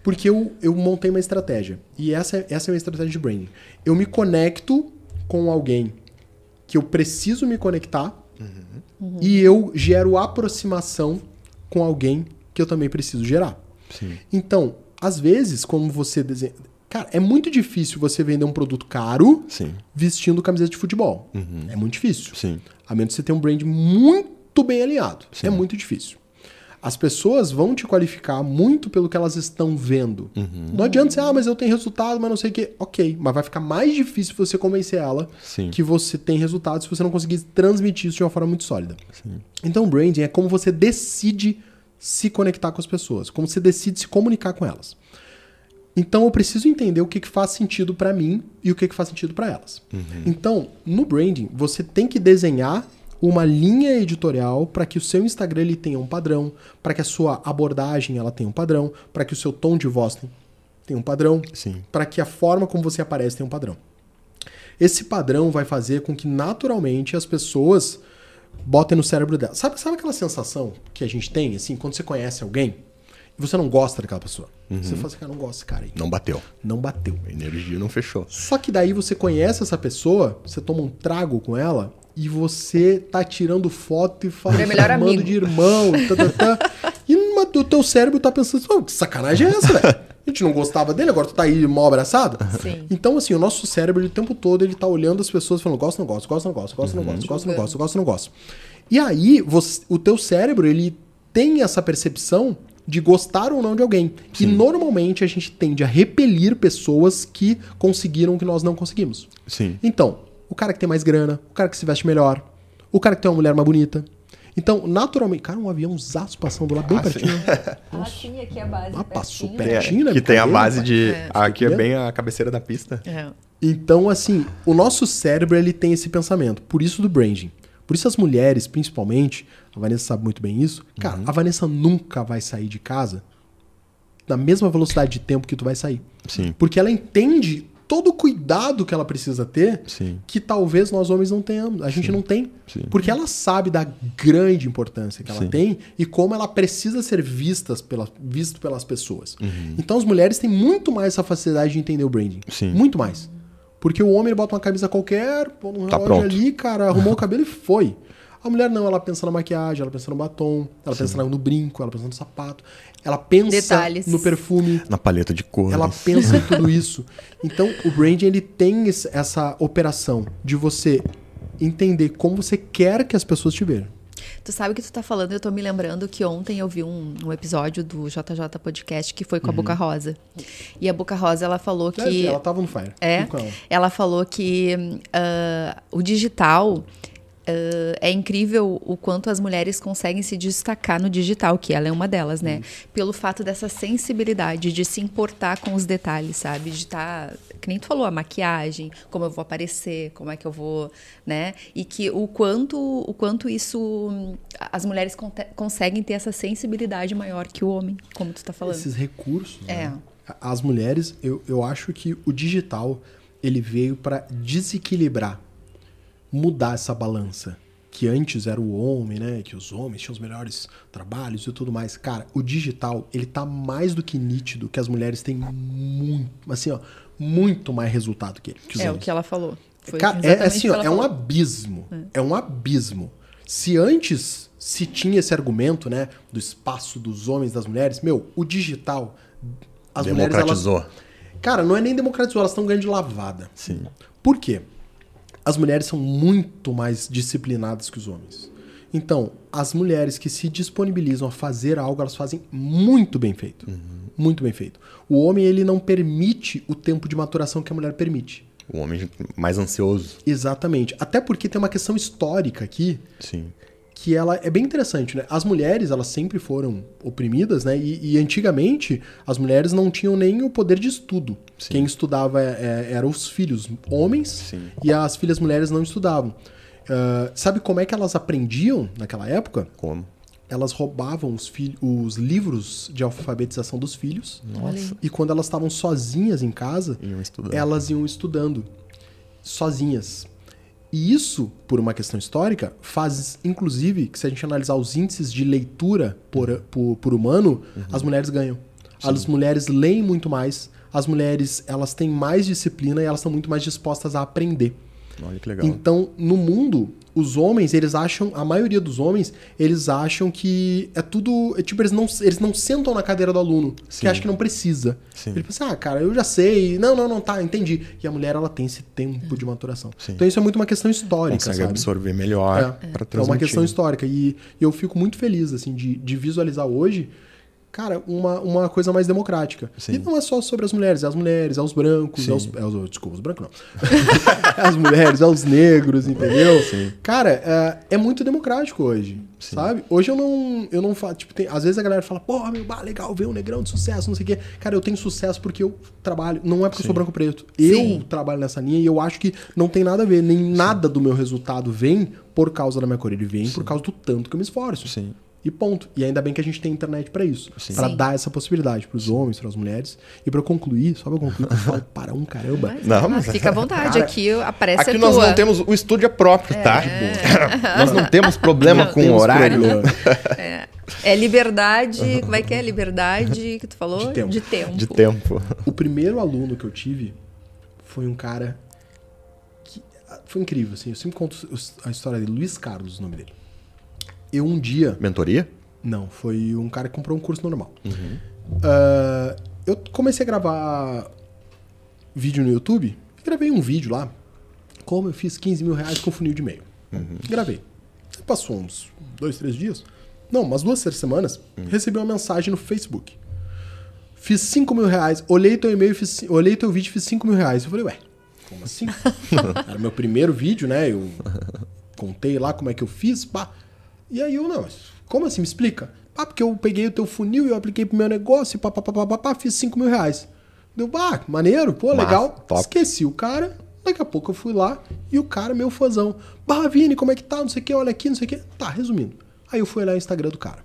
Speaker 3: Porque eu, eu montei uma estratégia. E essa, é- essa é a minha estratégia de branding. Eu me conecto com alguém que eu preciso me conectar e eu gero aproximação com alguém que eu também preciso gerar.
Speaker 1: Sim.
Speaker 3: Então, às vezes, como você desenha. Cara, é muito difícil você vender um produto caro
Speaker 1: Sim.
Speaker 3: vestindo camiseta de futebol. É muito difícil.
Speaker 1: Sim.
Speaker 3: A menos que você tenha um brand muito bem alinhado. É muito difícil. As pessoas vão te qualificar muito pelo que elas estão vendo.
Speaker 1: Uhum.
Speaker 3: Não adianta você, ah, mas eu tenho resultado, mas não sei o quê. Ok, mas vai ficar mais difícil você convencer ela
Speaker 1: Sim.
Speaker 3: que você tem resultado se você não conseguir transmitir isso de uma forma muito sólida.
Speaker 1: Sim.
Speaker 3: Então, branding é como você decide se conectar com as pessoas, como você decide se comunicar com elas. Então, eu preciso entender o que, que faz sentido para mim e o que, que faz sentido para elas. Então, no branding, você tem que desenhar uma linha editorial para que o seu Instagram ele tenha um padrão, para que a sua abordagem ela tenha um padrão, para que o seu tom de voz tenha um padrão,
Speaker 1: Sim.
Speaker 3: para que a forma como você aparece tenha um padrão. Esse padrão vai fazer com que naturalmente as pessoas botem no cérebro dela. Sabe, sabe aquela sensação que a gente tem, assim, quando você conhece alguém e você não gosta daquela pessoa? Você fala assim, cara, não gosto desse cara aí.
Speaker 1: Não bateu.
Speaker 3: Não bateu.
Speaker 1: A energia não fechou.
Speaker 3: Só que daí você conhece essa pessoa, você toma um trago com ela e você tá tirando foto e fala,
Speaker 2: Ele é
Speaker 3: chamando de irmão, tá, tá, tá. e o teu cérebro tá pensando, "Pô, que sacanagem é essa, velho? A gente não gostava dele, agora tu tá aí mal abraçado?
Speaker 2: Sim.
Speaker 3: Então, assim, o nosso cérebro, ele, o tempo todo, ele tá olhando as pessoas falando, gosto, não gosto, gosto, não gosto, gosto, não gosto, gosto, não gosto, gosto, não gosto. E aí, você- o teu cérebro, ele tem essa percepção de gostar ou não de alguém. E normalmente a gente tende a repelir pessoas que conseguiram o que nós não conseguimos.
Speaker 1: Sim.
Speaker 3: Então, o cara que tem mais grana, o cara que se veste melhor, o cara que tem uma mulher mais bonita. Então, naturalmente, cara, um avião zaço passando lá bem pertinho.
Speaker 2: Ah, sim, aqui é a base.
Speaker 3: Ah, passou
Speaker 2: pertinho.
Speaker 3: Pertinho, né?
Speaker 1: que tem a base de.
Speaker 2: É.
Speaker 1: Aqui é bem a cabeceira da pista.
Speaker 2: É.
Speaker 3: Então, assim, o nosso cérebro ele tem esse pensamento. Por isso do branding. Por isso as mulheres, principalmente, a Vanessa sabe muito bem isso. Cara, a Vanessa nunca vai sair de casa na mesma velocidade de tempo que tu vai sair.
Speaker 1: Sim.
Speaker 3: Porque ela entende todo o cuidado que ela precisa ter
Speaker 1: Sim.
Speaker 3: que talvez nós homens não tenhamos. A gente não tem.
Speaker 1: Sim.
Speaker 3: Porque ela sabe da grande importância que ela
Speaker 1: Sim.
Speaker 3: tem e como ela precisa ser vistas pela, visto pelas pessoas.
Speaker 1: Uhum.
Speaker 3: Então as mulheres têm muito mais essa facilidade de entender o branding.
Speaker 1: Sim.
Speaker 3: Muito mais. Porque o homem bota uma camisa qualquer, põe um
Speaker 1: Tá
Speaker 3: relógio
Speaker 1: pronto.
Speaker 3: ali, cara, arrumou o cabelo e foi. A mulher não, ela pensa na maquiagem, ela pensa no batom, ela pensa no brinco, ela pensa no sapato, ela pensa
Speaker 2: Detalhes.
Speaker 3: no perfume,
Speaker 1: Na paleta de cores.
Speaker 3: ela pensa em tudo isso. Então, o branding ele tem essa operação de você entender como você quer que as pessoas te vejam.
Speaker 2: Tu sabe o que tu tá falando? Eu tô me lembrando que ontem eu vi um, um episódio do JJ Podcast que foi com a Boca Rosa. E a Boca Rosa, ela falou
Speaker 3: É,
Speaker 2: que...
Speaker 3: Ela tava no fire.
Speaker 2: É,
Speaker 3: ela.
Speaker 2: ela falou que ah, o digital ah, é incrível o quanto as mulheres conseguem se destacar no digital, que ela é uma delas, né? Pelo fato dessa sensibilidade de se importar com os detalhes, sabe? De estar, que nem tu falou, a maquiagem, como eu vou aparecer, como é que eu vou, né? E que o quanto, o quanto isso as mulheres conte- conseguem ter essa sensibilidade maior que o homem, como tu tá falando.
Speaker 3: Esses recursos.
Speaker 2: É.
Speaker 3: né? As mulheres, eu, eu acho que o digital ele veio para desequilibrar, mudar essa balança. Que antes era o homem, né? Que os homens tinham os melhores trabalhos e tudo mais. Cara, o digital, ele tá mais do que nítido que as mulheres têm muito, assim, ó, muito mais resultado que, que os
Speaker 2: É o
Speaker 3: homens.
Speaker 2: que ela falou. Foi
Speaker 3: Cara, é assim,
Speaker 2: o
Speaker 3: ó, é um abismo. É. um abismo. Se antes se tinha esse argumento, né, do espaço dos homens e das mulheres, meu, o digital, as mulheres, elas,
Speaker 1: Democratizou.
Speaker 3: cara, não é nem democratizou, elas estão ganhando de lavada.
Speaker 1: Sim.
Speaker 3: Por quê? As mulheres são muito mais disciplinadas que os homens. Então, as mulheres que se disponibilizam a fazer algo, elas fazem muito bem feito. Muito bem feito. O homem, ele não permite o tempo de maturação que a mulher permite.
Speaker 1: O homem mais ansioso.
Speaker 3: Exatamente. Até porque tem uma questão histórica aqui
Speaker 1: Sim.
Speaker 3: Que ela é bem interessante, né? As mulheres, elas sempre foram oprimidas, né? E, e antigamente, as mulheres não tinham nem o poder de estudo. Quem estudava é, é, eram os filhos homens
Speaker 1: Sim.
Speaker 3: e as filhas mulheres não estudavam. Uh, sabe como é que elas aprendiam naquela época?
Speaker 1: Como?
Speaker 3: Elas roubavam os, os livros de alfabetização dos filhos.
Speaker 1: Nossa.
Speaker 3: E quando elas estavam sozinhas em casa,
Speaker 1: Iam
Speaker 3: elas iam estudando sozinhas. E isso, por uma questão histórica, faz, inclusive, que se a gente analisar os índices de leitura por, por, por humano, as mulheres ganham. As mulheres leem muito mais, as mulheres elas têm mais disciplina e elas estão muito mais dispostas a aprender.
Speaker 1: Olha que legal.
Speaker 3: Então, no mundo, os homens, eles acham, a maioria dos homens, eles acham que é tudo, é, tipo, eles não, eles não sentam na cadeira do aluno,
Speaker 1: Sim.
Speaker 3: que acha que não precisa.
Speaker 1: Sim.
Speaker 3: Ele pensa, ah, cara, eu já sei, não, não, não, tá, entendi. E a mulher, ela tem esse tempo de maturação.
Speaker 1: Sim.
Speaker 3: Então, isso é muito uma questão histórica,
Speaker 1: Consegue
Speaker 3: sabe?
Speaker 1: absorver melhor
Speaker 3: É.
Speaker 1: para
Speaker 3: É
Speaker 1: transmitir.
Speaker 3: uma questão histórica. E, e eu fico muito feliz, assim, de, de visualizar hoje, cara, uma, uma coisa mais democrática.
Speaker 1: Sim.
Speaker 3: E não é só sobre as mulheres, é as mulheres, é os brancos,
Speaker 1: Sim.
Speaker 3: é os, é os- Desculpa, os brancos não. é as mulheres, é os negros, entendeu?
Speaker 1: Sim.
Speaker 3: Cara, é, é muito democrático hoje,
Speaker 1: Sim.
Speaker 3: sabe? Hoje eu não, eu não faço, tipo, tem, às vezes a galera fala, porra, meu, bah, legal ver um negrão de sucesso, não sei o quê. Cara, eu tenho sucesso porque eu trabalho, não é porque eu sou
Speaker 1: Sim.
Speaker 3: branco preto.
Speaker 2: Sim.
Speaker 3: Eu trabalho nessa linha e eu acho que não tem nada a ver, nem nada do meu resultado vem por causa da minha cor, ele vem por causa do tanto que eu me esforço.
Speaker 1: Sim.
Speaker 3: E ponto. E ainda bem que a gente tem internet pra isso.
Speaker 1: Sim.
Speaker 3: dar essa possibilidade pros homens, pras mulheres. E pra eu concluir, só pra concluir, eu falo para um caramba.
Speaker 2: Mas,
Speaker 1: Não,
Speaker 2: ah,
Speaker 1: mas-
Speaker 2: Fica à vontade,
Speaker 3: Cara,
Speaker 2: aqui aparece
Speaker 1: Aqui
Speaker 2: a
Speaker 1: nós
Speaker 2: tua.
Speaker 1: não temos. O estúdio é próprio, tá? nós não temos problema com o
Speaker 3: Temos
Speaker 1: horário.
Speaker 3: problema.
Speaker 2: É liberdade, como é que é? Liberdade que tu falou?
Speaker 3: De tempo.
Speaker 2: De tempo.
Speaker 1: De tempo.
Speaker 3: O primeiro aluno que eu tive foi um cara que foi incrível, assim. Eu sempre conto a história dele, Luiz Carlos, o nome dele. Eu um dia,
Speaker 1: Mentoria?
Speaker 3: não, foi um cara que comprou um curso normal. Ah, eu comecei a gravar vídeo no YouTube. Gravei um vídeo lá, como eu fiz 15 mil reais com funil de e-mail. Gravei. Passou uns dois, três dias. Não, umas duas, três semanas. Recebi uma mensagem no Facebook. Fiz 5 mil reais. Olhei teu e-mail, fiz, olhei teu vídeo e fiz 5 mil reais. Eu falei, ué, como assim? Era meu primeiro vídeo, né? Eu contei lá como é que eu fiz, pá. E aí eu, não, mas como assim? Me explica. Ah, porque eu peguei o teu funil e eu apliquei pro meu negócio e pá, pá, pá, pá, pá, pá, fiz 5 mil reais. Deu, ah, maneiro, pô,
Speaker 1: Massa,
Speaker 3: legal.
Speaker 1: top.
Speaker 3: Esqueci o cara. Daqui a pouco eu fui lá e o cara, meu fãzão. Barra Vini, como é que tá? Não sei o que, olha aqui, não sei o que. Tá, resumindo. Aí eu fui olhar o Instagram do cara.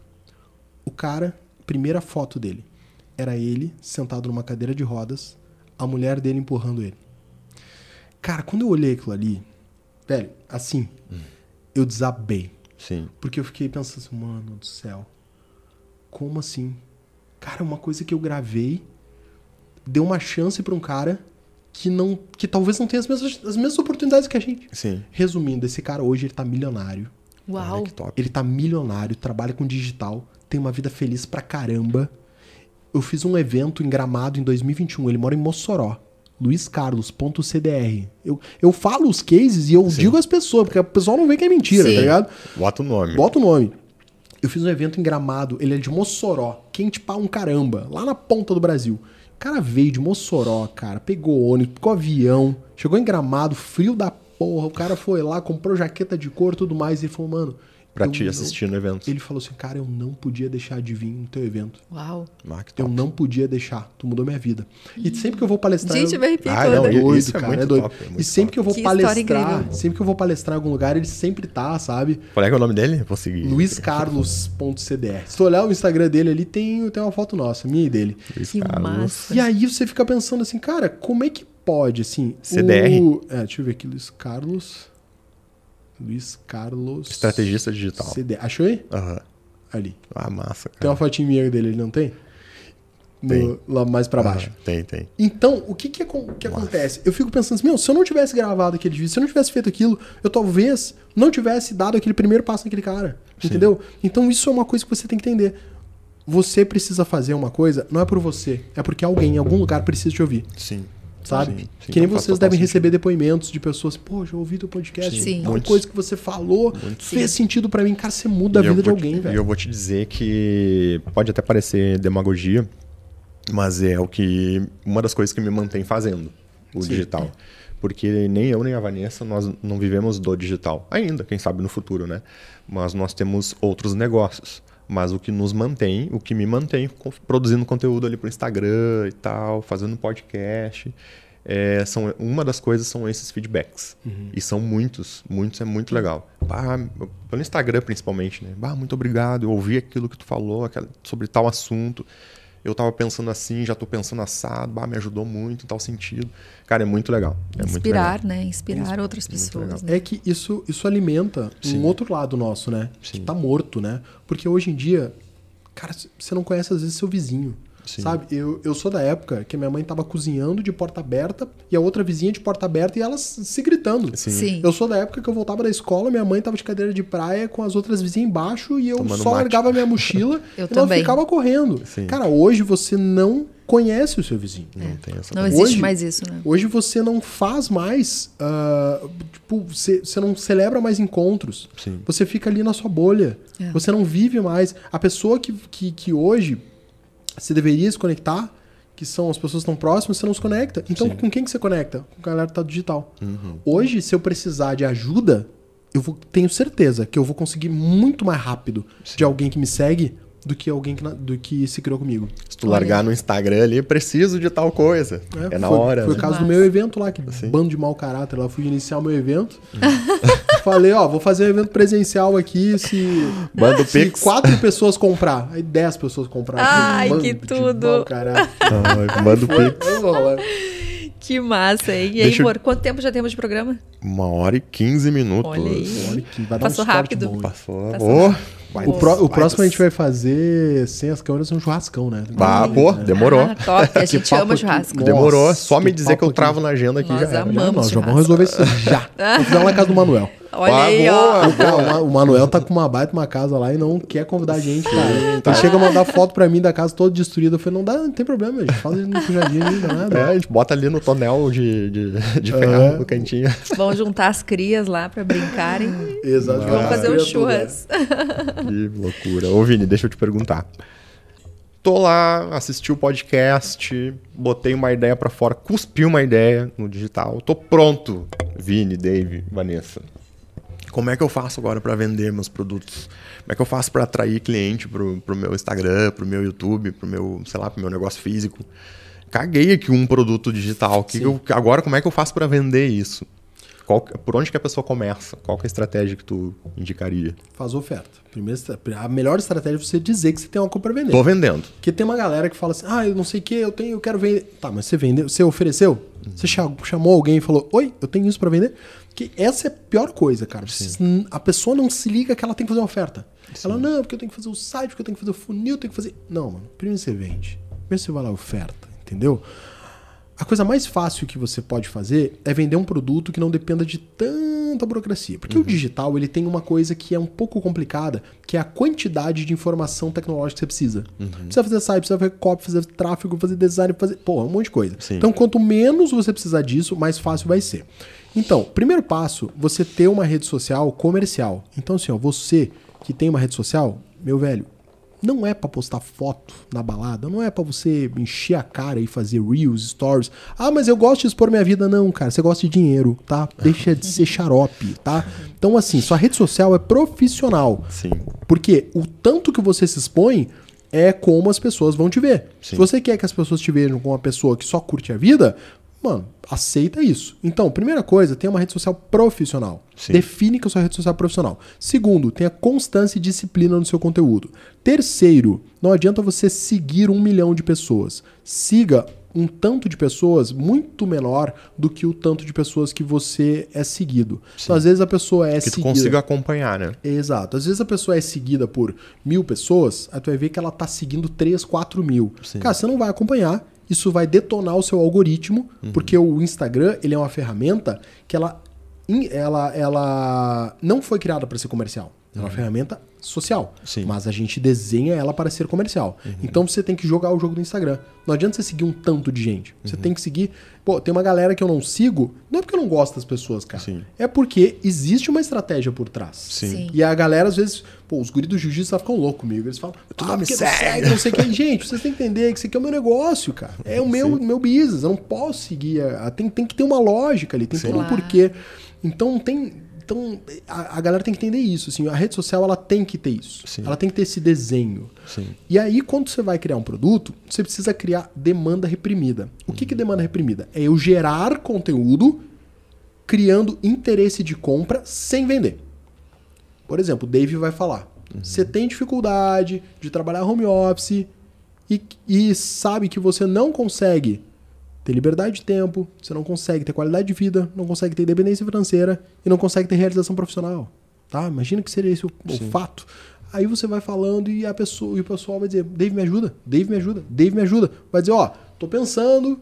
Speaker 3: O cara, primeira foto dele, era ele sentado numa cadeira de rodas, a mulher dele empurrando ele. Cara, quando eu olhei aquilo ali, velho, assim, eu desabei.
Speaker 1: Sim.
Speaker 3: Porque eu fiquei pensando assim, mano do céu, como assim? Cara, uma coisa que eu gravei deu uma chance pra um cara que não que talvez não tenha as mesmas, as mesmas oportunidades que a gente.
Speaker 1: Sim.
Speaker 3: Resumindo, esse cara hoje ele tá milionário.
Speaker 2: Uau.
Speaker 3: Ele tá milionário, trabalha com digital, tem uma vida feliz pra caramba. Eu fiz um evento em Gramado em 2021, ele mora em Mossoró. luiscarlos.cdr. Eu, eu falo os cases e eu
Speaker 1: Sim.
Speaker 3: digo as pessoas, porque o pessoal não vê que é mentira,
Speaker 2: Sim.
Speaker 3: tá ligado?
Speaker 1: Bota o nome.
Speaker 3: Bota o nome. Eu fiz um evento em Gramado, ele é de Mossoró, quente pra um caramba, lá na ponta do Brasil. O cara veio de Mossoró, cara, pegou ônibus, pegou avião, chegou em Gramado, frio da porra, o cara foi lá, comprou jaqueta de couro e tudo mais, e ele falou, mano...
Speaker 1: Pra
Speaker 3: eu
Speaker 1: te assistir no evento.
Speaker 3: Ele falou assim, cara, eu não podia deixar de vir no teu evento.
Speaker 2: Uau.
Speaker 1: Ah, que
Speaker 3: Eu não podia deixar. Tu mudou minha vida. E sempre que eu vou palestrar...
Speaker 2: Gente,
Speaker 3: eu...
Speaker 2: me arrepiei
Speaker 1: Ah,
Speaker 2: toda.
Speaker 1: não,
Speaker 3: É doido,
Speaker 1: Isso é
Speaker 3: cara,
Speaker 1: muito
Speaker 3: é doido.
Speaker 1: top, é muito
Speaker 3: e sempre
Speaker 1: top.
Speaker 3: que eu vou
Speaker 2: Que
Speaker 3: palestrar, sempre que eu vou palestrar em algum lugar, ele sempre tá, sabe?
Speaker 1: Qual é, que é o nome dele? Vou seguir.
Speaker 3: luiscarlos.cdr. Se tu olhar o Instagram dele ali, tem, tem uma foto nossa, minha e dele.
Speaker 1: Luiz
Speaker 2: Que
Speaker 1: Carlos.
Speaker 2: massa.
Speaker 3: E aí você fica pensando assim, cara, como é que pode, assim...
Speaker 1: CDR?
Speaker 3: O... É, deixa eu ver aqui, Luiz Carlos... Luiz Carlos...
Speaker 1: Estrategista digital.
Speaker 3: CDR. Achou aí?
Speaker 1: Aham.
Speaker 3: Ali.
Speaker 1: Ah, massa,
Speaker 3: Tem
Speaker 1: cara.
Speaker 3: uma fotinha minha dele, ele não tem? No-
Speaker 1: Tem.
Speaker 3: lá mais pra baixo.
Speaker 1: Aham, Tem, tem.
Speaker 3: Então, o que que, que acontece? Eu fico pensando assim, meu, se eu não tivesse gravado aquele vídeo, se eu não tivesse feito aquilo, eu talvez não tivesse dado aquele primeiro passo naquele cara.
Speaker 1: Sim.
Speaker 3: Entendeu? Então, isso é uma coisa que você tem que entender. Você precisa fazer uma coisa, não é por você, é porque alguém em algum lugar precisa te ouvir.
Speaker 1: Sim.
Speaker 3: Sabe?
Speaker 1: Sim, sim,
Speaker 3: que nem
Speaker 1: faz
Speaker 3: vocês devem
Speaker 1: sentido.
Speaker 3: receber depoimentos de pessoas, pô, já ouvi teu podcast,
Speaker 2: Sim.
Speaker 3: tal
Speaker 1: Muitos.
Speaker 3: coisa que você falou fez sentido pra mim. Cara, você muda a
Speaker 1: E eu
Speaker 3: vida de
Speaker 1: vou te-
Speaker 3: alguém,
Speaker 1: E
Speaker 3: velho.
Speaker 1: eu vou te dizer que pode até parecer demagogia, mas é o que uma das coisas que me mantém fazendo o
Speaker 3: Sim.
Speaker 1: digital. Porque nem eu nem a Vanessa nós não vivemos do digital ainda, quem sabe no futuro, né? Mas nós temos outros negócios. Mas o que nos mantém, o que me mantém produzindo conteúdo ali pro Instagram e tal, fazendo podcast, é, são, uma das coisas são esses feedbacks.
Speaker 3: Uhum.
Speaker 1: E são muitos, muitos é muito legal. Bah, pelo Instagram principalmente, né? Bah, muito obrigado, eu ouvi aquilo que tu falou aquela, sobre tal assunto. Eu tava pensando assim, já tô pensando assado, bah, me ajudou muito em tal sentido. Cara, é muito legal. É
Speaker 2: Inspirar,
Speaker 1: muito legal.
Speaker 2: né? Inspirar outras pessoas. Né?
Speaker 3: É que isso, isso alimenta
Speaker 1: Sim.
Speaker 3: um outro lado nosso, né?
Speaker 1: Sim.
Speaker 3: Que tá morto, né? Porque hoje em dia, cara, você não conhece às vezes seu vizinho.
Speaker 1: Sim.
Speaker 3: Sabe? Eu, eu sou da época que minha mãe tava cozinhando de porta aberta e a outra vizinha de porta aberta e elas se gritando.
Speaker 1: Sim.
Speaker 2: Sim.
Speaker 3: Eu sou da época que eu voltava da escola, minha mãe tava de cadeira de praia com as outras vizinhas embaixo e eu
Speaker 1: Tomando
Speaker 3: só
Speaker 1: mate.
Speaker 3: largava minha mochila
Speaker 2: Eu
Speaker 3: e
Speaker 2: também.
Speaker 3: não ficava correndo.
Speaker 1: Sim.
Speaker 3: Cara, hoje você não conhece o seu vizinho.
Speaker 1: Não tem essa
Speaker 2: Não
Speaker 1: coisa.
Speaker 2: existe
Speaker 3: Hoje-
Speaker 2: mais isso, né?
Speaker 3: Hoje você não faz mais. ah, tipo, você, você não celebra mais encontros.
Speaker 1: Sim.
Speaker 3: Você fica ali na sua bolha.
Speaker 2: É.
Speaker 3: Você não vive mais. A pessoa que, que, que hoje você deveria se conectar, que são as pessoas que estão próximas, você não se conecta. Então,
Speaker 1: Sim.
Speaker 3: com quem que você conecta? Com a galera que tá digital.
Speaker 1: Uhum.
Speaker 3: Hoje, se eu precisar de ajuda, eu vou, tenho certeza que eu vou conseguir muito mais rápido de alguém que me segue do que alguém que, do que se criou comigo.
Speaker 1: Se tu largar no Instagram ali, preciso de tal coisa. É, na
Speaker 3: foi,
Speaker 1: hora.
Speaker 3: Foi
Speaker 1: né?
Speaker 3: o caso do meu evento lá, que
Speaker 1: Sim.
Speaker 3: bando de mau caráter lá. Fui iniciar o meu evento. Falei, ó, vou fazer um evento presencial aqui. Se,
Speaker 1: Manda o
Speaker 3: se
Speaker 1: Pix.
Speaker 3: quatro pessoas comprar. Aí dez pessoas compraram.
Speaker 2: Ai,
Speaker 3: Bando
Speaker 2: que tudo.
Speaker 3: mau caráter.
Speaker 1: Manda o Pix.
Speaker 2: Que massa, hein? E aí,
Speaker 1: Deixa eu-
Speaker 2: amor, quanto tempo já temos de programa?
Speaker 1: Uma hora e 15 minutos.
Speaker 2: Olha aí.
Speaker 3: Olha que vai dar
Speaker 2: Passou
Speaker 3: um start
Speaker 2: rápido.
Speaker 3: bom.
Speaker 1: Passou.
Speaker 2: Passou
Speaker 1: Ô, vai
Speaker 3: O, pró- o
Speaker 1: vai
Speaker 3: próximo a gente vai fazer sem as câmeras um churrascão, né?
Speaker 1: Bah, pô, demorou.
Speaker 2: Ah, top, a gente ama churrasco.
Speaker 3: Nossa,
Speaker 1: Demorou. Só me
Speaker 3: que
Speaker 1: dizer que eu travo na agenda aqui
Speaker 2: Nós
Speaker 1: já era.
Speaker 2: amamos.
Speaker 3: Já, nós já vamos resolver isso já. Vamos fazer lá na casa do Manuel.
Speaker 2: Olha
Speaker 1: Ah,
Speaker 2: aí,
Speaker 1: boa.
Speaker 2: ó.
Speaker 3: Cara, o Ma- o Manuel tá com uma baita uma casa lá e não quer convidar a gente, cara. Então chega a mandar foto pra mim da casa toda destruída. Eu falei, não dá, não tem problema, gente. Fala no pujadinho ainda, nada.
Speaker 1: É, a gente bota ali no tonel de, de, de ferro
Speaker 3: É.
Speaker 1: no cantinho.
Speaker 2: Vão juntar as crias lá pra brincarem.
Speaker 3: Exato.
Speaker 2: Vamos fazer um churras.
Speaker 1: Que loucura. Ô, Vini, deixa eu te perguntar. Tô lá, assisti o podcast, botei uma ideia pra fora, cuspi uma ideia no digital. Tô pronto, Vini, Dave, Vanessa. Como é que eu faço agora pra vender meus produtos? Como é que eu faço pra atrair cliente pro, pro meu Instagram, pro meu YouTube, pro meu, sei lá, pro meu negócio físico? Caguei aqui um produto digital. Que eu- agora, como é que eu faço pra vender isso? Qual, por onde que a pessoa começa? Qual que é a estratégia que tu indicaria?
Speaker 3: Faz oferta. Primeiro, a melhor estratégia é você dizer que você tem uma coisa pra vender.
Speaker 1: Tô vendendo.
Speaker 3: Porque tem uma galera que fala assim, ah, eu não sei o que, eu tenho, eu quero vender. Tá, mas você vendeu, você ofereceu? Você cha- chamou alguém e falou, oi, eu tenho isso pra vender? Que essa é a pior coisa, cara. Você- A pessoa não se liga que ela tem que fazer uma oferta. Ela, não, porque eu tenho que fazer o site, porque eu tenho que fazer o funil, eu tenho que fazer. Não, mano. Primeiro você vende. Primeiro você vai lá, oferta, entendeu? A coisa mais fácil que você pode fazer é vender um produto que não dependa de tanta burocracia. Porque o digital ele tem uma coisa que é um pouco complicada, que é a quantidade de informação tecnológica que você precisa. Precisa fazer site, precisa fazer copy, fazer tráfego, fazer design, fazer. Pô, um monte de coisa.
Speaker 1: Sim.
Speaker 3: Então, quanto menos você precisar disso, mais fácil vai ser. Então, primeiro passo, você ter uma rede social comercial. Então, assim, ó, você que tem uma rede social, meu velho, não é pra postar foto na balada, não é pra você encher a cara e fazer reels, stories. Ah, mas eu gosto de expor minha vida. Não, cara, você gosta de dinheiro, tá? Deixa de ser xarope, tá? Então, assim, sua rede social é profissional.
Speaker 1: Sim.
Speaker 3: Porque o tanto que você se expõe é como as pessoas vão te ver. Se você quer que as pessoas te vejam como uma pessoa que só curte a vida, mano, aceita isso. Então, primeira coisa, tenha uma rede social profissional.
Speaker 1: Sim.
Speaker 3: Define que a sua rede social é profissional. Segundo, tenha constância e disciplina no seu conteúdo. Terceiro, não adianta você seguir um milhão de pessoas. Siga um tanto de pessoas muito menor do que o tanto de pessoas que você é seguido. Então, às vezes a pessoa é
Speaker 1: Que tu
Speaker 3: seguida.
Speaker 1: consiga acompanhar, né?
Speaker 3: Exato. Às vezes a pessoa é seguida por mil pessoas, aí tu vai ver que ela tá seguindo 3, 4 mil.
Speaker 1: Sim.
Speaker 3: Cara, você não vai acompanhar, isso vai detonar o seu algoritmo,
Speaker 1: Uhum.
Speaker 3: porque o Instagram ele é uma ferramenta que ela, ela, ela não foi criada para ser comercial. É uma ferramenta social.
Speaker 1: Uhum. Sim. Uhum.
Speaker 3: Mas a gente desenha ela para ser comercial. Então você tem que jogar o jogo do Instagram. Não adianta você seguir um tanto de gente. Você
Speaker 1: Uhum.
Speaker 3: tem que seguir. Pô, tem uma galera que eu não sigo, não é porque eu não gosto das pessoas, cara.
Speaker 1: Sim.
Speaker 3: É porque existe uma estratégia por trás.
Speaker 1: Sim.
Speaker 2: Sim.
Speaker 3: E a galera, às vezes, pô, os guris do jiu-jitsu ficam loucos comigo. Eles falam,
Speaker 1: Tu
Speaker 3: ah,
Speaker 1: não me segue."
Speaker 3: não sei o que. Gente, vocês têm que entender que isso aqui é o meu negócio, cara. É o meu, meu business. Eu não posso seguir. a- tem, tem que ter uma lógica ali, tem todo um porquê. Então tem. Então, a, a, galera tem que entender isso. Assim, a rede social ela tem que ter isso.
Speaker 1: Sim.
Speaker 3: Ela tem que ter esse desenho.
Speaker 1: Sim.
Speaker 3: E aí, quando você vai criar um produto, você precisa criar demanda reprimida. O que, que é demanda reprimida? É eu gerar conteúdo criando interesse de compra sem vender. Por exemplo, o Dave vai falar: uhum. você tem dificuldade de trabalhar home office e, e sabe que você não consegue ter liberdade de tempo, você não consegue ter qualidade de vida, não consegue ter independência financeira e não consegue ter realização profissional. Tá? Imagina que seria esse o, o fato. Aí você vai falando e a pessoa e o pessoal vai dizer: "Dave me ajuda, Dave me ajuda, Dave me ajuda". Vai dizer: "Ó, tô pensando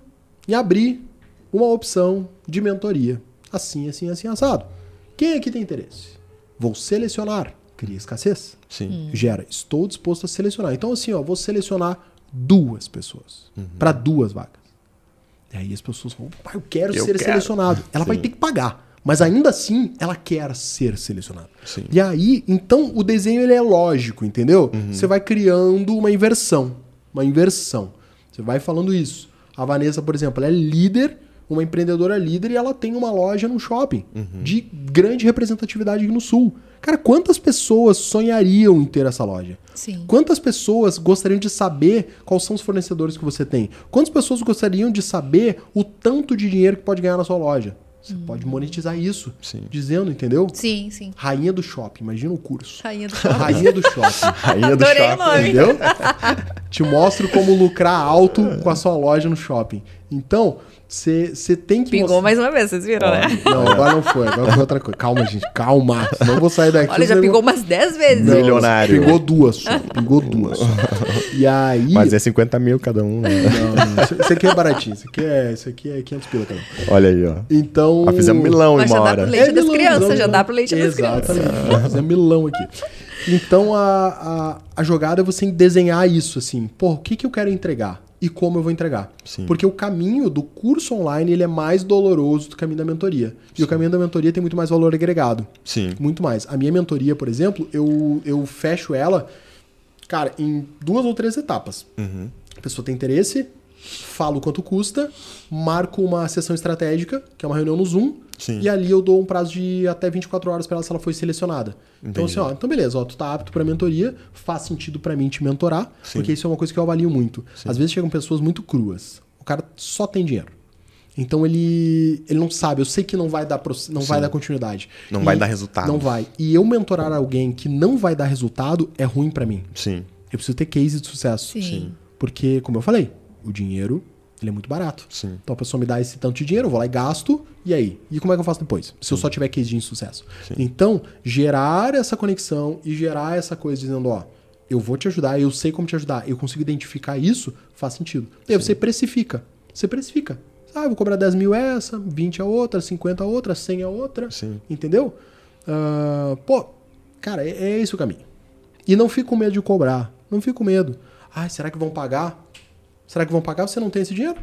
Speaker 3: em abrir uma opção de mentoria, assim, assim, assim assado. Quem aqui tem interesse? Vou selecionar, cria escassez.
Speaker 1: Sim.
Speaker 3: Hum. Gera, estou disposto a selecionar. Então assim, ó, vou selecionar duas pessoas uhum. para duas vagas. E aí as pessoas vão, pai, eu quero eu ser quero. selecionado. Ela Sim. vai ter que pagar. Mas ainda assim, ela quer ser selecionada.
Speaker 1: Sim.
Speaker 3: E aí, então, o desenho ele é lógico, entendeu? Uhum. Você vai criando uma inversão. Uma inversão. Você vai falando isso. A Vanessa, por exemplo, ela é líder, uma empreendedora líder, e ela tem uma loja no shopping uhum. de grande representatividade no Sul. Cara, quantas pessoas sonhariam em ter essa loja?
Speaker 2: Sim.
Speaker 3: Quantas pessoas gostariam de saber quais são os fornecedores que você tem? Quantas pessoas gostariam de saber o tanto de dinheiro que pode ganhar na sua loja? Você hum. pode monetizar isso.
Speaker 1: Sim.
Speaker 3: Dizendo, entendeu?
Speaker 2: Sim, sim.
Speaker 3: Rainha do shopping, imagina o curso.
Speaker 2: Rainha do shopping.
Speaker 3: Rainha do shopping.
Speaker 1: Rainha do
Speaker 2: Adorei
Speaker 1: shopping.
Speaker 2: O nome.
Speaker 3: Entendeu? Te mostro como lucrar alto com a sua loja no shopping. Então, você tem que.
Speaker 2: Pingou mais uma vez, vocês viram, né?
Speaker 3: Não, agora não foi. Agora foi outra coisa. Calma, gente, calma. Senão eu vou sair daqui.
Speaker 2: Olha, já pingou umas 10 vezes.
Speaker 3: Não,
Speaker 1: Milionário.
Speaker 3: Pingou duas só. Pingou duas só. E aí.
Speaker 1: Mas é 50 mil cada um, né?
Speaker 3: Não, isso, isso aqui é baratinho. Isso aqui é, isso aqui é 500 pila cada um.
Speaker 1: Olha aí, ó.
Speaker 3: Então.
Speaker 1: Ah, fizemos milão
Speaker 2: Mas
Speaker 1: em uma
Speaker 2: já dá
Speaker 1: hora.
Speaker 2: pro leite
Speaker 3: É
Speaker 2: das
Speaker 3: milão,
Speaker 2: crianças,
Speaker 3: milão,
Speaker 2: já dá pro leite das crianças.
Speaker 3: Exatamente. Fizemos milão aqui. Então a, a, a jogada é você desenhar isso assim. Pô, o que, que eu quero entregar? E como eu vou entregar.
Speaker 1: Sim.
Speaker 3: Porque o caminho do curso online ele é mais doloroso do caminho da mentoria. E
Speaker 1: Sim.
Speaker 3: o caminho da mentoria tem muito mais valor agregado.
Speaker 1: Sim.
Speaker 3: Muito mais. A minha mentoria, por exemplo, eu, eu fecho ela, cara, em duas ou três etapas.
Speaker 1: Uhum.
Speaker 3: A pessoa tem interesse, falo quanto custa, marco uma sessão estratégica, que é uma reunião no Zoom,
Speaker 1: Sim.
Speaker 3: e ali eu dou um prazo de até 24 horas para ela se ela foi selecionada. Então,
Speaker 1: Entendi.
Speaker 3: assim, ó, então beleza, ó, tu tá apto para mentoria, faz sentido para mim te mentorar,
Speaker 1: Sim.
Speaker 3: porque isso é uma coisa que eu avalio muito.
Speaker 1: Sim.
Speaker 3: Às vezes chegam pessoas muito cruas. O cara só tem dinheiro. Então ele, ele não sabe, eu sei que não vai dar não vai dar continuidade.
Speaker 1: Não
Speaker 3: E-
Speaker 1: vai dar resultado.
Speaker 3: Não vai. E eu mentorar alguém que não vai dar resultado é ruim para mim.
Speaker 1: Sim.
Speaker 3: Eu preciso ter case de sucesso.
Speaker 2: Sim.
Speaker 1: Sim.
Speaker 3: Porque, como eu falei, o dinheiro ele é muito barato.
Speaker 1: Sim.
Speaker 3: Então a pessoa me dá esse tanto de dinheiro, eu vou lá e gasto, e aí? E como é que eu faço depois? Se eu só tiver case de insucesso.
Speaker 1: Sim.
Speaker 3: Então, gerar essa conexão e gerar essa coisa dizendo, ó, eu vou te ajudar, eu sei como te ajudar, eu consigo identificar isso, faz sentido. E aí você precifica. Você precifica. Ah, eu vou cobrar 10 mil essa, 20 a outra, 50 a outra, 100 a outra.
Speaker 1: Sim.
Speaker 3: Entendeu? Ah, pô, cara, é, é esse o caminho. E não fique com medo de cobrar. Não fique com medo. Ai, será que vão pagar? Será que vão pagar? Você não tem esse dinheiro?